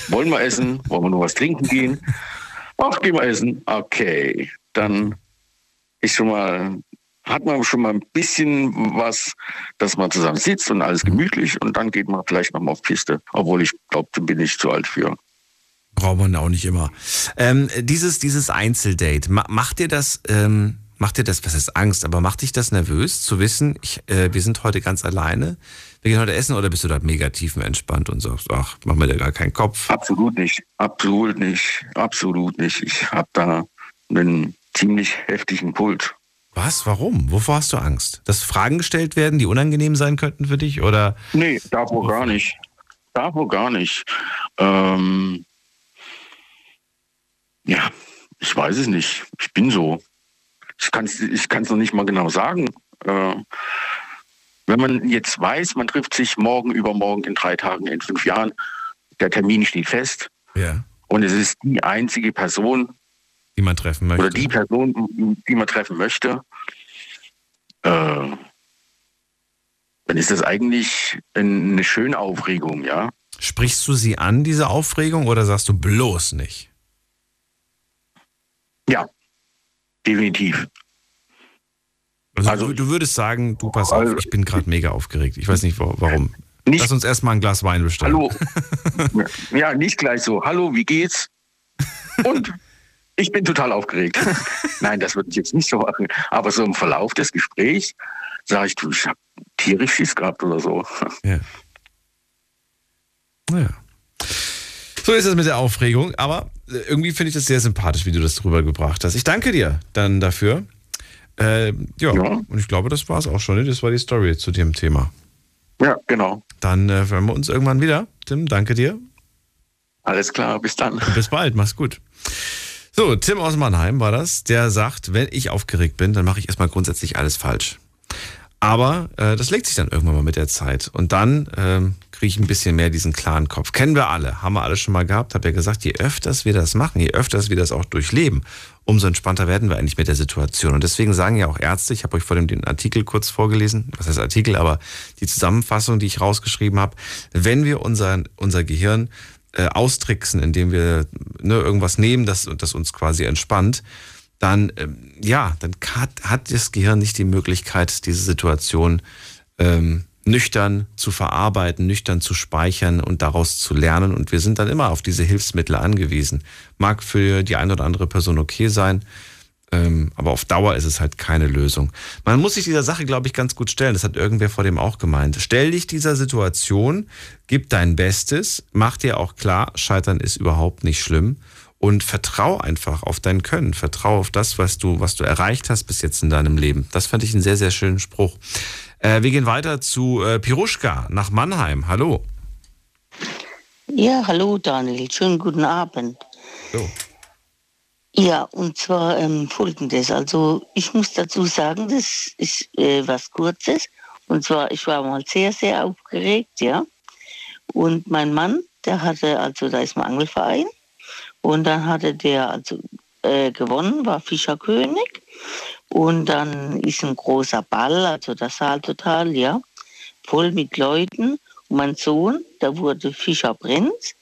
Wollen wir essen? Wollen wir nur was trinken gehen? Ach, gehen wir essen. Okay, dann ist schon mal, hat man schon mal ein bisschen was, dass man zusammen sitzt und alles gemütlich und dann geht man vielleicht nochmal auf Piste. Obwohl ich glaube, bin ich zu alt für. Braucht man auch nicht immer. Ähm, dieses, dieses Einzeldate, macht dir das, ähm, macht dir das, was heißt Angst, aber macht dich das nervös zu wissen, ich, äh, wir sind heute ganz alleine, wir gehen heute essen oder bist du da mega tiefenentspannt und sagst, ach, mach mir da gar keinen Kopf? Absolut nicht, absolut nicht, absolut nicht. Ich habe da einen ziemlich heftigen Pult. Was? Warum? Wovor hast du Angst? Dass Fragen gestellt werden, die unangenehm sein könnten für dich? Oder? Nee, davor gar nicht. Davor gar nicht. Ähm, ja, ich weiß es nicht. Ich bin so. Ich kann es ich kann's noch nicht mal genau sagen. Äh, wenn man jetzt weiß, man trifft sich morgen, übermorgen, in drei Tagen, in fünf Jahren, der Termin steht fest. Ja. Und es ist die einzige Person, die man treffen möchte. Oder die Person, die man treffen möchte. Äh, dann ist das eigentlich eine schöne Aufregung, ja. Sprichst du sie an, diese Aufregung, oder sagst du bloß nicht? Ja, definitiv. Also, also du, würdest sagen, du pass auf, also, ich bin gerade mega aufgeregt. Ich weiß nicht warum. Nicht, Lass uns erstmal ein Glas Wein bestellen. Hallo. ja, nicht gleich so. Hallo, wie geht's? Und ich bin total aufgeregt. Nein, das würde ich jetzt nicht so machen. Aber so im Verlauf des Gesprächs sage ich, du, ich habe tierisch Schiss gehabt oder so. Ja. Naja. So ist es mit der Aufregung, aber äh, irgendwie finde ich das sehr sympathisch, wie du das drüber gebracht hast. Ich danke dir dann dafür. Äh, ja, ja, und ich glaube, das war es auch schon. Ne? Das war die Story zu dem Thema. Ja, genau. Dann äh, hören wir uns irgendwann wieder. Tim, danke dir. Alles klar, bis dann. Bis bald, mach's gut. So, Tim aus Mannheim war das, der sagt, wenn ich aufgeregt bin, dann mache ich erstmal grundsätzlich alles falsch. Aber äh, das legt sich dann irgendwann mal mit der Zeit. Und dann ähm, kriege ich ein bisschen mehr diesen klaren Kopf. Kennen wir alle, haben wir alle schon mal gehabt. Habe ja gesagt, je öfters wir das machen, je öfters wir das auch durchleben, umso entspannter werden wir eigentlich mit der Situation. Und deswegen sagen ja auch Ärzte, ich habe euch vor dem den Artikel kurz vorgelesen, was heißt Artikel, aber die Zusammenfassung, die ich rausgeschrieben habe, wenn wir unser, unser Gehirn äh, austricksen, indem wir ne, irgendwas nehmen, das, das uns quasi entspannt, dann, ähm, ja, dann hat, hat das Gehirn nicht die Möglichkeit, diese Situation ähm, nüchtern zu verarbeiten, nüchtern zu speichern und daraus zu lernen. Und wir sind dann immer auf diese Hilfsmittel angewiesen. Mag für die eine oder andere Person okay sein, ähm, aber auf Dauer ist es halt keine Lösung. Man muss sich dieser Sache, glaube ich, ganz gut stellen. Das hat irgendwer vor dem auch gemeint. Stell dich dieser Situation, gib dein Bestes, mach dir auch klar, Scheitern ist überhaupt nicht schlimm und vertrau einfach auf dein Können. Vertrau auf das, was du, was du erreicht hast bis jetzt in deinem Leben. Das fand ich einen sehr, sehr schönen Spruch. Äh, wir gehen weiter zu äh, Piruschka nach Mannheim. Hallo. Ja, hallo Daniel. Schönen guten Abend. So. Ja, und zwar ähm, folgendes. Also ich muss dazu sagen, das ist äh, was Kurzes. Und zwar, ich war mal sehr, sehr aufgeregt, ja. Und mein Mann, der hatte, also da ist ein Angelverein. Und dann hatte der also äh, gewonnen, war Fischerkönig. Und dann ist ein großer Ball, also das Saal total, ja, voll mit Leuten. Und mein Sohn, der wurde Fischerprinz.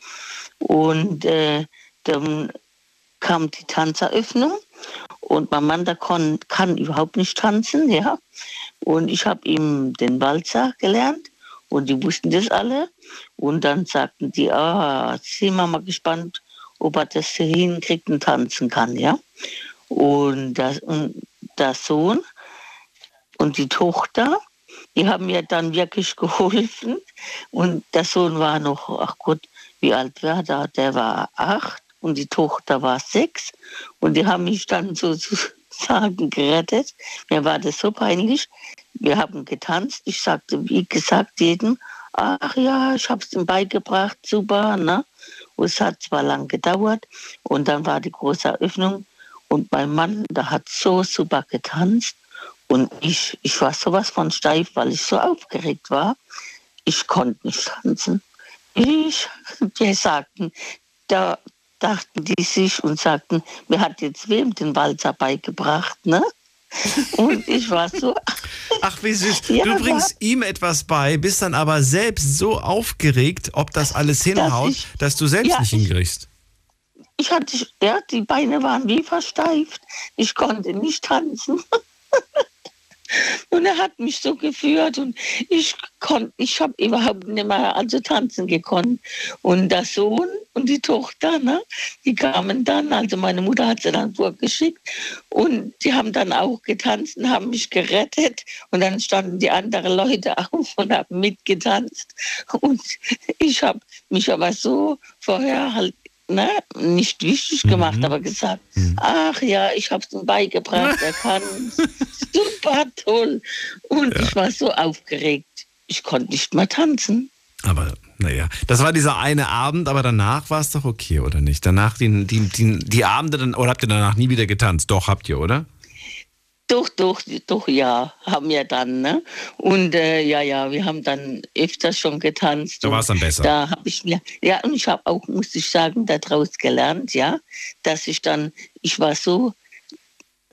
Und äh, dann kam die Tanzeröffnung und mein Mann, der kann, kann überhaupt nicht tanzen, ja. Und ich habe ihm den Walzer gelernt und die wussten das alle. Und dann sagten die, ah, sind wir mal gespannt, ob er das hinkriegt und tanzen kann, ja. Und, das, und der Sohn und die Tochter, die haben mir dann wirklich geholfen. Und der Sohn war noch, ach Gott, wie alt war der? Der war acht und die Tochter war sechs und die haben mich dann sozusagen gerettet. Mir war das so peinlich. Wir haben getanzt. Ich sagte, wie gesagt, jedem, ach ja, ich habe es ihm beigebracht, super. Ne? Und es hat zwar lang gedauert und dann war die große Eröffnung und mein Mann, der hat so super getanzt und ich, ich war sowas von steif, weil ich so aufgeregt war. Ich konnte nicht tanzen. Ich, wir sagten, da, dachten die sich und sagten, wer hat jetzt wem den Walzer beigebracht, ne? Und ich war so. Ach, wie süß. Ja, du bringst ihm etwas bei, bist dann aber selbst so aufgeregt, ob das alles hinhaut, dass, ich, dass du selbst ja, nicht hinkriegst. Ich, ich hatte, ja, die Beine waren wie versteift. Ich konnte nicht tanzen. Und er hat mich so geführt und ich konnte, ich habe überhaupt nicht mehr also tanzen gekonnt. Und der Sohn und die Tochter, ne, die kamen dann, also meine Mutter hat sie dann vorgeschickt und die haben dann auch getanzt und haben mich gerettet. Und dann standen die anderen Leute auf und haben mitgetanzt. Und ich habe mich aber so vorher halt ne, nicht wichtig gemacht, mhm. aber gesagt, mhm. ach ja, ich habe es ihm beigebracht, er kann super toll. Und ja. ich war so aufgeregt, ich konnte nicht mehr tanzen. Aber naja, das war dieser eine Abend, aber danach war es doch okay, oder nicht? Danach die, die, die, die Abende, dann, oder habt ihr danach nie wieder getanzt? Doch, habt ihr, oder? Doch, doch, doch, ja, haben wir dann. Ne? Und äh, ja, ja, wir haben dann öfters schon getanzt. Da war es dann besser. Da habe ich mir, ja, und ich habe auch, muss ich sagen, daraus gelernt, ja, dass ich dann, ich war so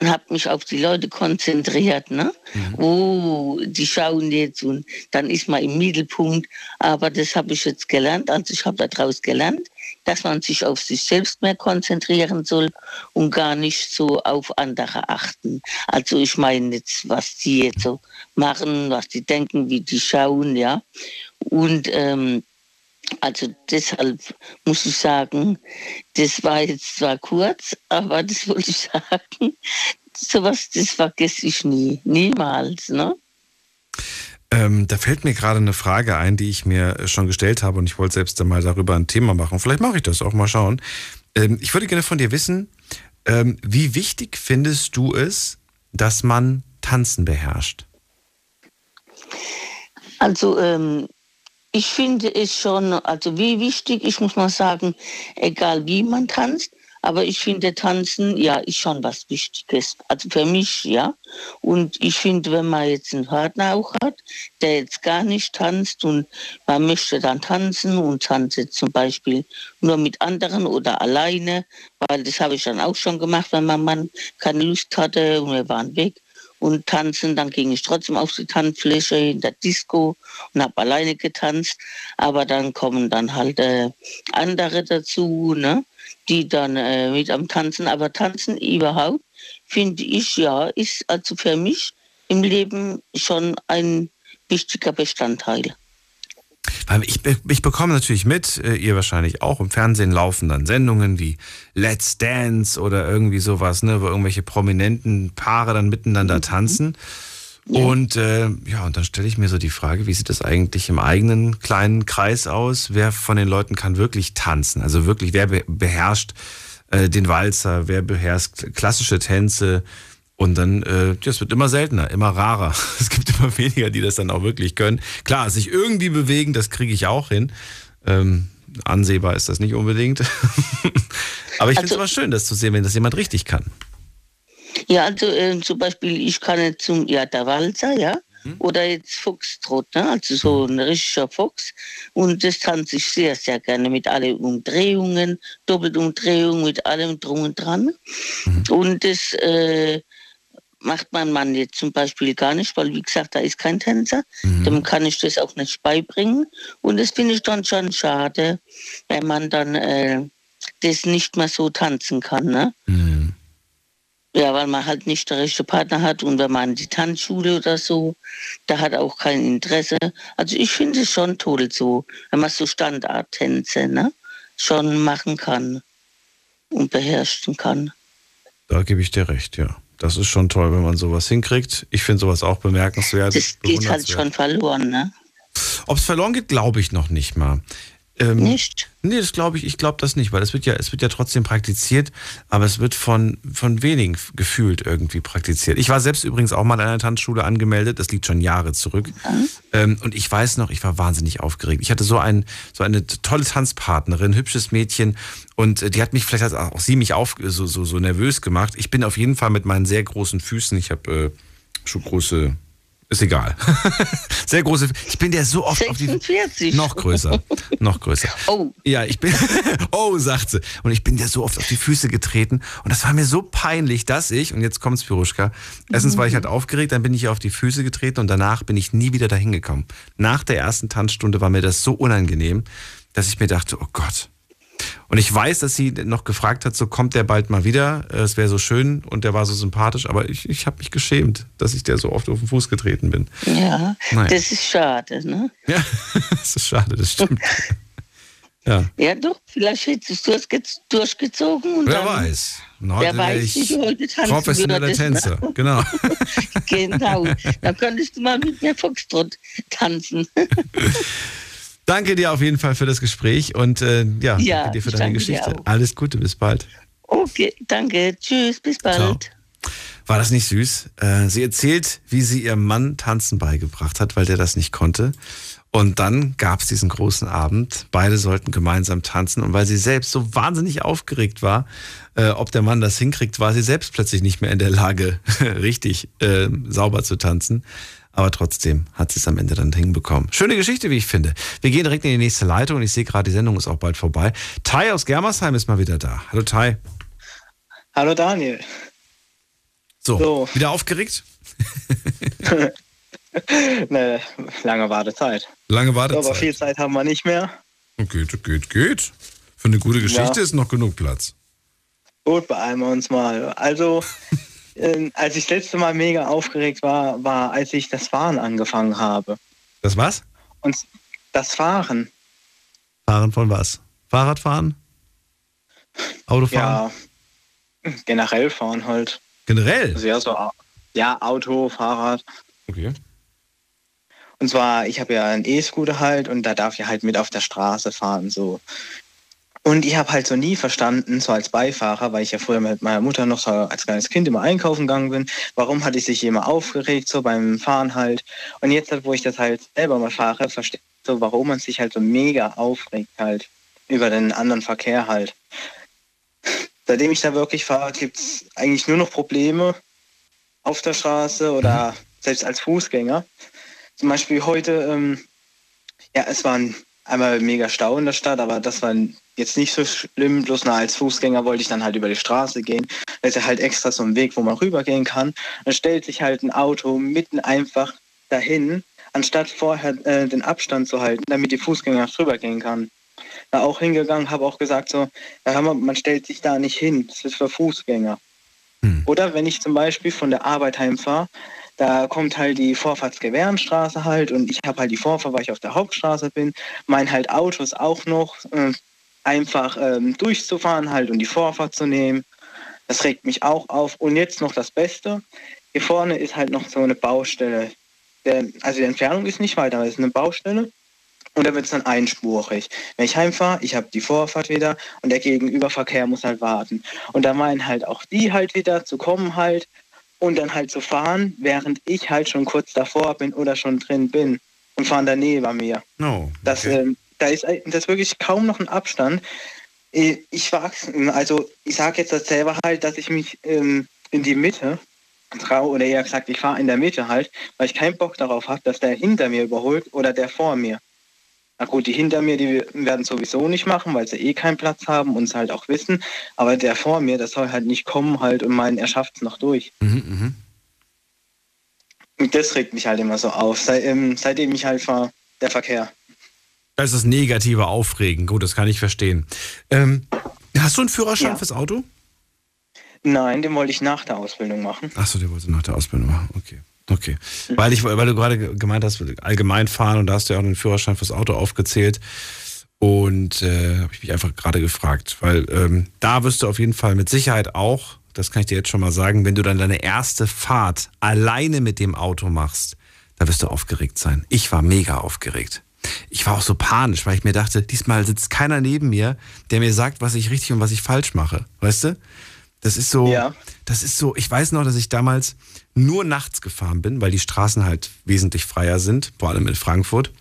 habe mich auf die Leute konzentriert. Ne? Mhm. Oh, die schauen jetzt und dann ist man im Mittelpunkt. Aber das habe ich jetzt gelernt. Also ich habe daraus gelernt, dass man sich auf sich selbst mehr konzentrieren soll und gar nicht so auf andere achten. Also ich meine jetzt, was die jetzt so machen, was die denken, wie die schauen, ja. Und ähm, also deshalb muss ich sagen, das war jetzt zwar kurz, aber das wollte ich sagen, sowas, das vergesse ich nie, niemals. Ne? Ähm, da fällt mir gerade eine Frage ein, die ich mir schon gestellt habe und ich wollte selbst einmal darüber ein Thema machen. Vielleicht mache ich das auch mal schauen. Ähm, ich würde gerne von dir wissen, ähm, wie wichtig findest du es, dass man Tanzen beherrscht? Also ähm, ich finde es schon, also wie wichtig, ich muss mal sagen, egal wie man tanzt, aber ich finde Tanzen, ja, ist schon was Wichtiges. Also für mich, ja. Und ich finde, wenn man jetzt einen Partner auch hat, der jetzt gar nicht tanzt und man möchte dann tanzen und tanzt jetzt zum Beispiel nur mit anderen oder alleine, weil das habe ich dann auch schon gemacht, wenn mein Mann keine Lust hatte und wir waren weg. und tanzen. Dann ging ich trotzdem auf die Tanzfläche in der Disco und habe alleine getanzt. Aber dann kommen dann halt äh, andere dazu, ne? Die dann äh, mit am Tanzen. Aber Tanzen überhaupt, finde ich, ja, ist also für mich im Leben schon ein wichtiger Bestandteil. Ich, ich bekomme natürlich mit, äh, ihr wahrscheinlich auch, im Fernsehen laufen dann Sendungen wie Let's Dance oder irgendwie sowas, ne, wo irgendwelche prominenten Paare dann miteinander mhm. Ja. Und äh, ja, und dann stelle ich mir so die Frage, wie sieht das eigentlich im eigenen kleinen Kreis aus? Wer von den Leuten kann wirklich tanzen? Also wirklich, wer beherrscht äh, den Walzer, wer beherrscht klassische Tänze? Und dann, äh, das wird immer seltener, immer rarer. Es gibt immer weniger, die das dann auch wirklich können. Klar, sich irgendwie bewegen, das kriege ich auch hin. Ähm, ansehbar ist das nicht unbedingt. Aber ich also, finde es immer schön, das zu sehen, wenn das jemand richtig kann. Ja, also äh, zum Beispiel, ich kann jetzt zum, ja, der Walzer, ja, hm? oder jetzt Fuchstrott, ne? also so ein richtiger Fuchs. Und das tanze ich sehr, sehr gerne mit allen Umdrehungen, Doppelumdrehungen, mit allem drum und dran. Mhm. Und das, äh, macht mein Mann jetzt zum Beispiel gar nicht, weil wie gesagt, da ist kein Tänzer. Mhm. Dem kann ich das auch nicht beibringen. Und das finde ich dann schon schade, wenn man dann äh, das nicht mehr so tanzen kann. Ne? Mhm. Ja, weil man halt nicht der richtige Partner hat und wenn man die Tanzschule oder so, da hat auch kein Interesse. Also ich finde es schon toll so, wenn man so Standardtänze ne, schon machen kann und beherrschen kann. Da gebe ich dir recht, ja. Das ist schon toll, wenn man sowas hinkriegt. Ich finde sowas auch bemerkenswert. Das geht halt schon verloren, ne? Ob es verloren geht, glaube ich noch nicht mal. Ähm, nicht? Nee, das glaube ich, ich glaube das nicht, weil es wird ja, es wird ja trotzdem praktiziert, aber es wird von, von wenigen gefühlt irgendwie praktiziert. Ich war selbst übrigens auch mal in einer Tanzschule angemeldet, das liegt schon Jahre zurück. Mhm. Ähm, und ich weiß noch, ich war wahnsinnig aufgeregt. Ich hatte so, ein, so eine tolle Tanzpartnerin, hübsches Mädchen, und äh, die hat mich, vielleicht hat auch sie mich auf, so, so, so nervös gemacht. Ich bin auf jeden Fall mit meinen sehr großen Füßen, ich habe äh, Schuhgröße ist egal. Sehr große. Ich bin der so oft 46. auf die. Noch größer. Noch größer. Oh. Ja, ich bin. oh, sagt sie. Und ich bin der so oft auf die Füße getreten. Und das war mir so peinlich, dass ich, und jetzt kommt's, Piruschka. Erstens war ich halt aufgeregt, dann bin ich auf die Füße getreten und danach bin ich nie wieder dahin gekommen. Nach der ersten Tanzstunde war mir das so unangenehm, dass ich mir dachte, oh Gott, und ich weiß, dass sie noch gefragt hat, so kommt der bald mal wieder, es wäre so schön und der war so sympathisch, aber ich, ich habe mich geschämt, dass ich der so oft auf den Fuß getreten bin. Ja, naja. das ist schade, ne? Ja, das ist schade, das stimmt. Ja. ja, doch, vielleicht hättest du es durchgezogen. Und wer weiß. Heute wer weiß, wie du heute tanzen Professioneller würdest, ne? Tänzer, ne? genau. genau, dann könntest du mal mit mir Foxtrot tanzen. Danke dir auf jeden Fall für das Gespräch und äh, ja, ja, danke dir für deine Geschichte. Alles Gute, bis bald. Okay, danke. Tschüss, bis bald. Ciao. War das nicht süß? Äh, sie erzählt, wie sie ihrem Mann Tanzen beigebracht hat, weil der das nicht konnte. Und dann gab es diesen großen Abend. Beide sollten gemeinsam tanzen. Und weil sie selbst so wahnsinnig aufgeregt war, äh, ob der Mann das hinkriegt, war sie selbst plötzlich nicht mehr in der Lage, richtig äh, sauber zu tanzen. Aber trotzdem hat sie es am Ende dann hinbekommen. Schöne Geschichte, wie ich finde. Wir gehen direkt in die nächste Leitung und ich sehe gerade, die Sendung ist auch bald vorbei. Tai aus Germersheim ist mal wieder da. Hallo Tai. Hallo Daniel. So, so. wieder aufgeregt? ne, lange Wartezeit. Lange Wartezeit. aber viel Zeit haben wir nicht mehr. Geht, geht, geht. Für eine gute Geschichte ja. ist noch genug Platz. Gut, beeilen wir uns mal. Also, äh, als ich das letzte Mal mega aufgeregt war, war, als ich das Fahren angefangen habe. Das was? Und das Fahren. Fahren von was? Fahrradfahren? Autofahren? Ja, generell fahren halt. Generell? Also ja, so, ja, Auto, Fahrrad. Okay. Und zwar, ich habe ja einen E-Scooter halt und da darf ich halt mit auf der Straße fahren. So. Und ich habe halt so nie verstanden, so als Beifahrer, weil ich ja früher mit meiner Mutter noch so als kleines Kind immer einkaufen gegangen bin, warum hatte ich sich immer aufgeregt, so beim Fahren halt. Und jetzt, wo ich das halt selber mal fahre, verstehe ich so, warum man sich halt so mega aufregt halt über den anderen Verkehr halt. Seitdem ich da wirklich fahre, gibt es eigentlich nur noch Probleme auf der Straße oder selbst als Fußgänger. Zum Beispiel heute, ähm, ja, es waren einmal mega Stau in der Stadt, aber das war jetzt nicht so schlimm. Bloß noch als Fußgänger wollte ich dann halt über die Straße gehen. Da ist ja halt extra so ein Weg, wo man rübergehen kann. Dann stellt sich halt ein Auto mitten einfach dahin, anstatt vorher äh, den Abstand zu halten, damit die Fußgänger drüber gehen kann. Da auch hingegangen, habe auch gesagt so, ja, man stellt sich da nicht hin, das ist für Fußgänger. Oder wenn ich zum Beispiel von der Arbeit heimfahre, da kommt halt die Vorfahrtsgewährenstraße halt und ich habe halt die Vorfahrt, weil ich auf der Hauptstraße bin, mein halt Autos auch noch äh, einfach ähm, durchzufahren halt und die Vorfahrt zu nehmen. Das regt mich auch auf. Und jetzt noch das Beste. Hier vorne ist halt noch so eine Baustelle. Der, also die Entfernung ist nicht weit, aber es ist eine Baustelle. Und da wird es dann einspurig. Wenn ich heimfahre, ich habe die Vorfahrt wieder und der Gegenüberverkehr muss halt warten. Und da meinen halt auch die halt wieder zu kommen halt und dann halt zu fahren, während ich halt schon kurz davor bin oder schon drin bin und fahren da neben mir. No, Das, ähm, da ist, das ist wirklich kaum noch ein Abstand. Äh, Ich wag's, also ich sage jetzt das selber halt, dass ich mich ähm, in die Mitte traue, oder eher gesagt, ich fahre in der Mitte halt, weil ich keinen Bock darauf habe, dass der hinter mir überholt oder der vor mir. Na gut, die hinter mir, die werden sowieso nicht machen, weil sie eh keinen Platz haben und es halt auch wissen. Aber der vor mir, der soll halt nicht kommen halt und meinen, er schafft es noch durch. Mhm, mhm. Und das regt mich halt immer so auf. Seit, ähm, seitdem ich halt fahre, der Verkehr. Das ist negative Aufregen. Gut, das kann ich verstehen. Ähm, hast du einen Führerschein Ja. fürs Auto? Nein, den wollte ich nach der Ausbildung machen. Achso, der wollte nach der Ausbildung machen. Okay. Okay. Weil, ich, weil du gerade gemeint hast, allgemein fahren und da hast du ja auch einen Führerschein fürs Auto aufgezählt. Und äh, habe ich mich einfach gerade gefragt, weil ähm, da wirst du auf jeden Fall mit Sicherheit auch, das kann ich dir jetzt schon mal sagen, wenn du dann deine erste Fahrt alleine mit dem Auto machst, da wirst du aufgeregt sein. Ich war mega aufgeregt. Ich war auch so panisch, weil ich mir dachte, diesmal sitzt keiner neben mir, der mir sagt, was ich richtig und was ich falsch mache. Weißt du? Das ist so, das ist so, ich weiß noch, dass ich damals nur nachts gefahren bin, weil die Straßen halt wesentlich freier sind, vor allem in Frankfurt.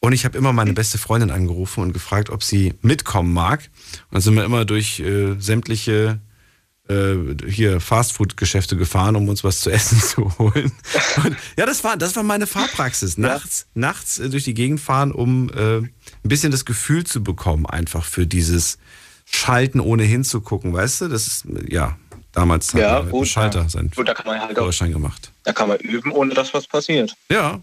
Und ich habe immer meine beste Freundin angerufen und gefragt, ob sie mitkommen mag. Und dann sind wir immer durch äh, sämtliche hier Fastfood-Geschäfte gefahren, um uns was zu essen zu holen. Und, ja, das war, das war meine Fahrpraxis. Nachts, nachts äh, durch die Gegend fahren, um äh, ein bisschen das Gefühl zu bekommen, einfach für dieses Schalten, ohne hinzugucken, weißt du? Das ist, ja, damals hat Ja, man mit dem gut, Schalter ja. seinen Gut, da kann man halt auch, Führerschein gemacht. da kann man üben, ohne dass was passiert. Ja,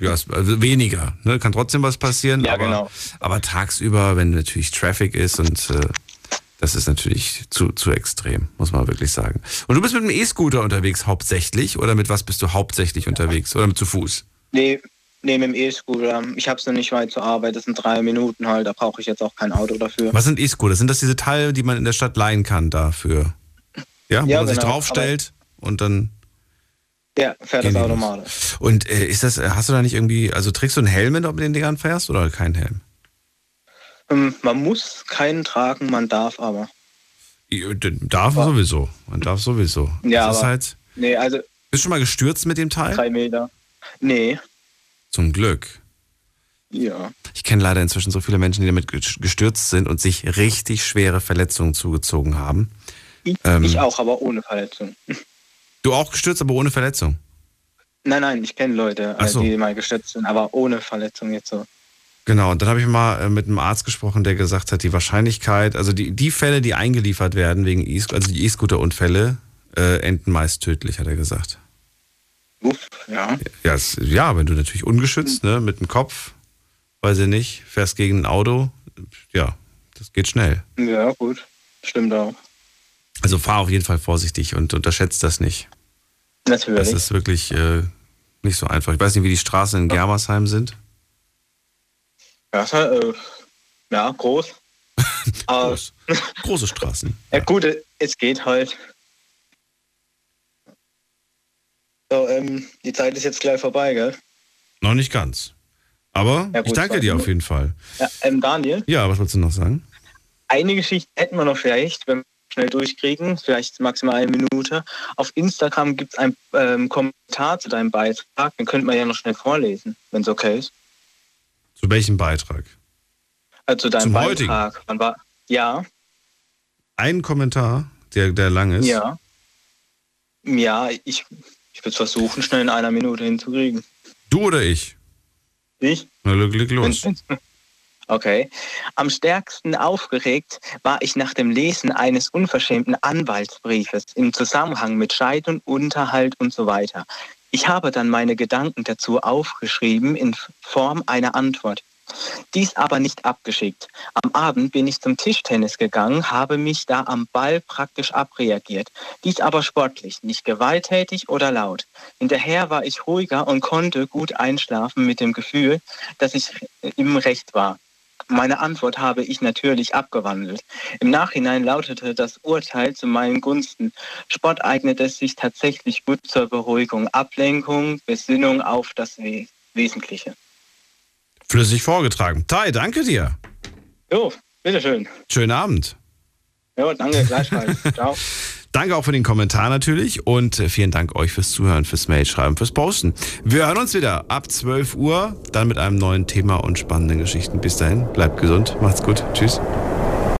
ja also weniger. Ne? Kann trotzdem was passieren. Ja, aber, genau. aber tagsüber, wenn natürlich Traffic ist und äh, das ist natürlich zu, zu extrem, muss man wirklich sagen. Und du bist mit dem E-Scooter unterwegs hauptsächlich oder mit was bist du hauptsächlich unterwegs? Oder mit zu Fuß? Nee, nee, mit dem E-Scooter. Ich habe es noch nicht weit zur Arbeit. Das sind drei Minuten halt. Da brauche ich jetzt auch kein Auto dafür. Was sind E-Scooter? Sind das diese Teile, die man in der Stadt leihen kann dafür? Ja, wo Ja, man sich genau, draufstellt und dann. Ja, fährt das automatisch. Und äh, ist das, hast du da nicht irgendwie, also trägst du einen Helm, wenn du mit den Dingern fährst oder keinen Helm? Ähm, man muss keinen tragen, man darf aber. Ja, Darf sowieso. Man darf sowieso. Ja, das ist aber- halt. Nee, also Bist du schon mal gestürzt mit dem Teil? drei Meter. Nee, Zum Glück. ja. Ich kenne leider inzwischen so viele Menschen, die damit gestürzt sind und sich richtig schwere Verletzungen zugezogen haben. Ich, Ähm. ich auch, aber ohne Verletzung. Du auch gestürzt, aber ohne Verletzung. Nein, nein, ich kenne Leute, äh, so. die mal gestützt sind, aber ohne Verletzung jetzt so. Genau, und dann habe ich mal äh, mit einem Arzt gesprochen, der gesagt hat, die Wahrscheinlichkeit, also die, die Fälle, die eingeliefert werden wegen E, also die E-Scooter-Unfälle, äh, enden meist tödlich, hat er gesagt. Uff, ja. Ja, es, ja, wenn du natürlich ungeschützt, ne, mit dem Kopf, weiß ich nicht, fährst gegen ein Auto, ja, das geht schnell. Ja, gut. Stimmt auch. Also fahr auf jeden Fall vorsichtig und unterschätzt das nicht. Natürlich. Das ist wirklich äh, nicht so einfach. Ich weiß nicht, wie die Straßen in Germersheim sind. Ja, äh, ja groß. Aber, Große Straßen. ja, gut, es geht halt. So, ähm, die Zeit ist jetzt gleich vorbei, gell? Noch nicht ganz. Aber Ja, gut, ich danke dir auf jeden Fall. Ja, ähm, Daniel, Ja, was wolltest du noch sagen? eine Geschichte hätten wir noch vielleicht, wenn wir schnell durchkriegen, vielleicht maximal eine Minute. Auf Instagram gibt es einen ähm, Kommentar zu deinem Beitrag, den könnte man ja noch schnell vorlesen, wenn es okay ist. Zu welchem Beitrag? Also zu deinem Zum heutigen? Beitrag. Wann war, ja, Ein Kommentar, der, der lang ist. ja. Ja, ich, ich würde es versuchen, schnell in einer Minute hinzukriegen. Du oder ich? Ich? Na, leg los. Okay. Am stärksten aufgeregt war ich nach dem Lesen eines unverschämten Anwaltsbriefes im Zusammenhang mit Scheidung, Unterhalt und so weiter. Ich habe dann meine Gedanken dazu aufgeschrieben in Form einer Antwort. Dies aber nicht abgeschickt. Am Abend bin ich zum Tischtennis gegangen, habe mich da am Ball praktisch abreagiert. Dies aber sportlich, nicht gewalttätig oder laut. Hinterher war ich ruhiger und konnte gut einschlafen mit dem Gefühl, dass ich im Recht war. Meine Antwort habe ich natürlich abgewandelt. Im Nachhinein lautete das Urteil zu meinen Gunsten. Sport eignet es sich tatsächlich gut zur Beruhigung, Ablenkung, Besinnung auf das Wesentliche. Flüssig vorgetragen. Tai, danke dir. Jo, bitteschön. Schönen Abend. Jo, danke, gleichfalls. Ciao. Danke auch für den Kommentar natürlich und äh, vielen Dank euch fürs Zuhören, fürs Mailschreiben, fürs Posten. Wir hören uns wieder ab 12 Uhr, dann mit einem neuen Thema und spannenden Geschichten. Bis dahin, bleibt gesund, macht's gut, tschüss.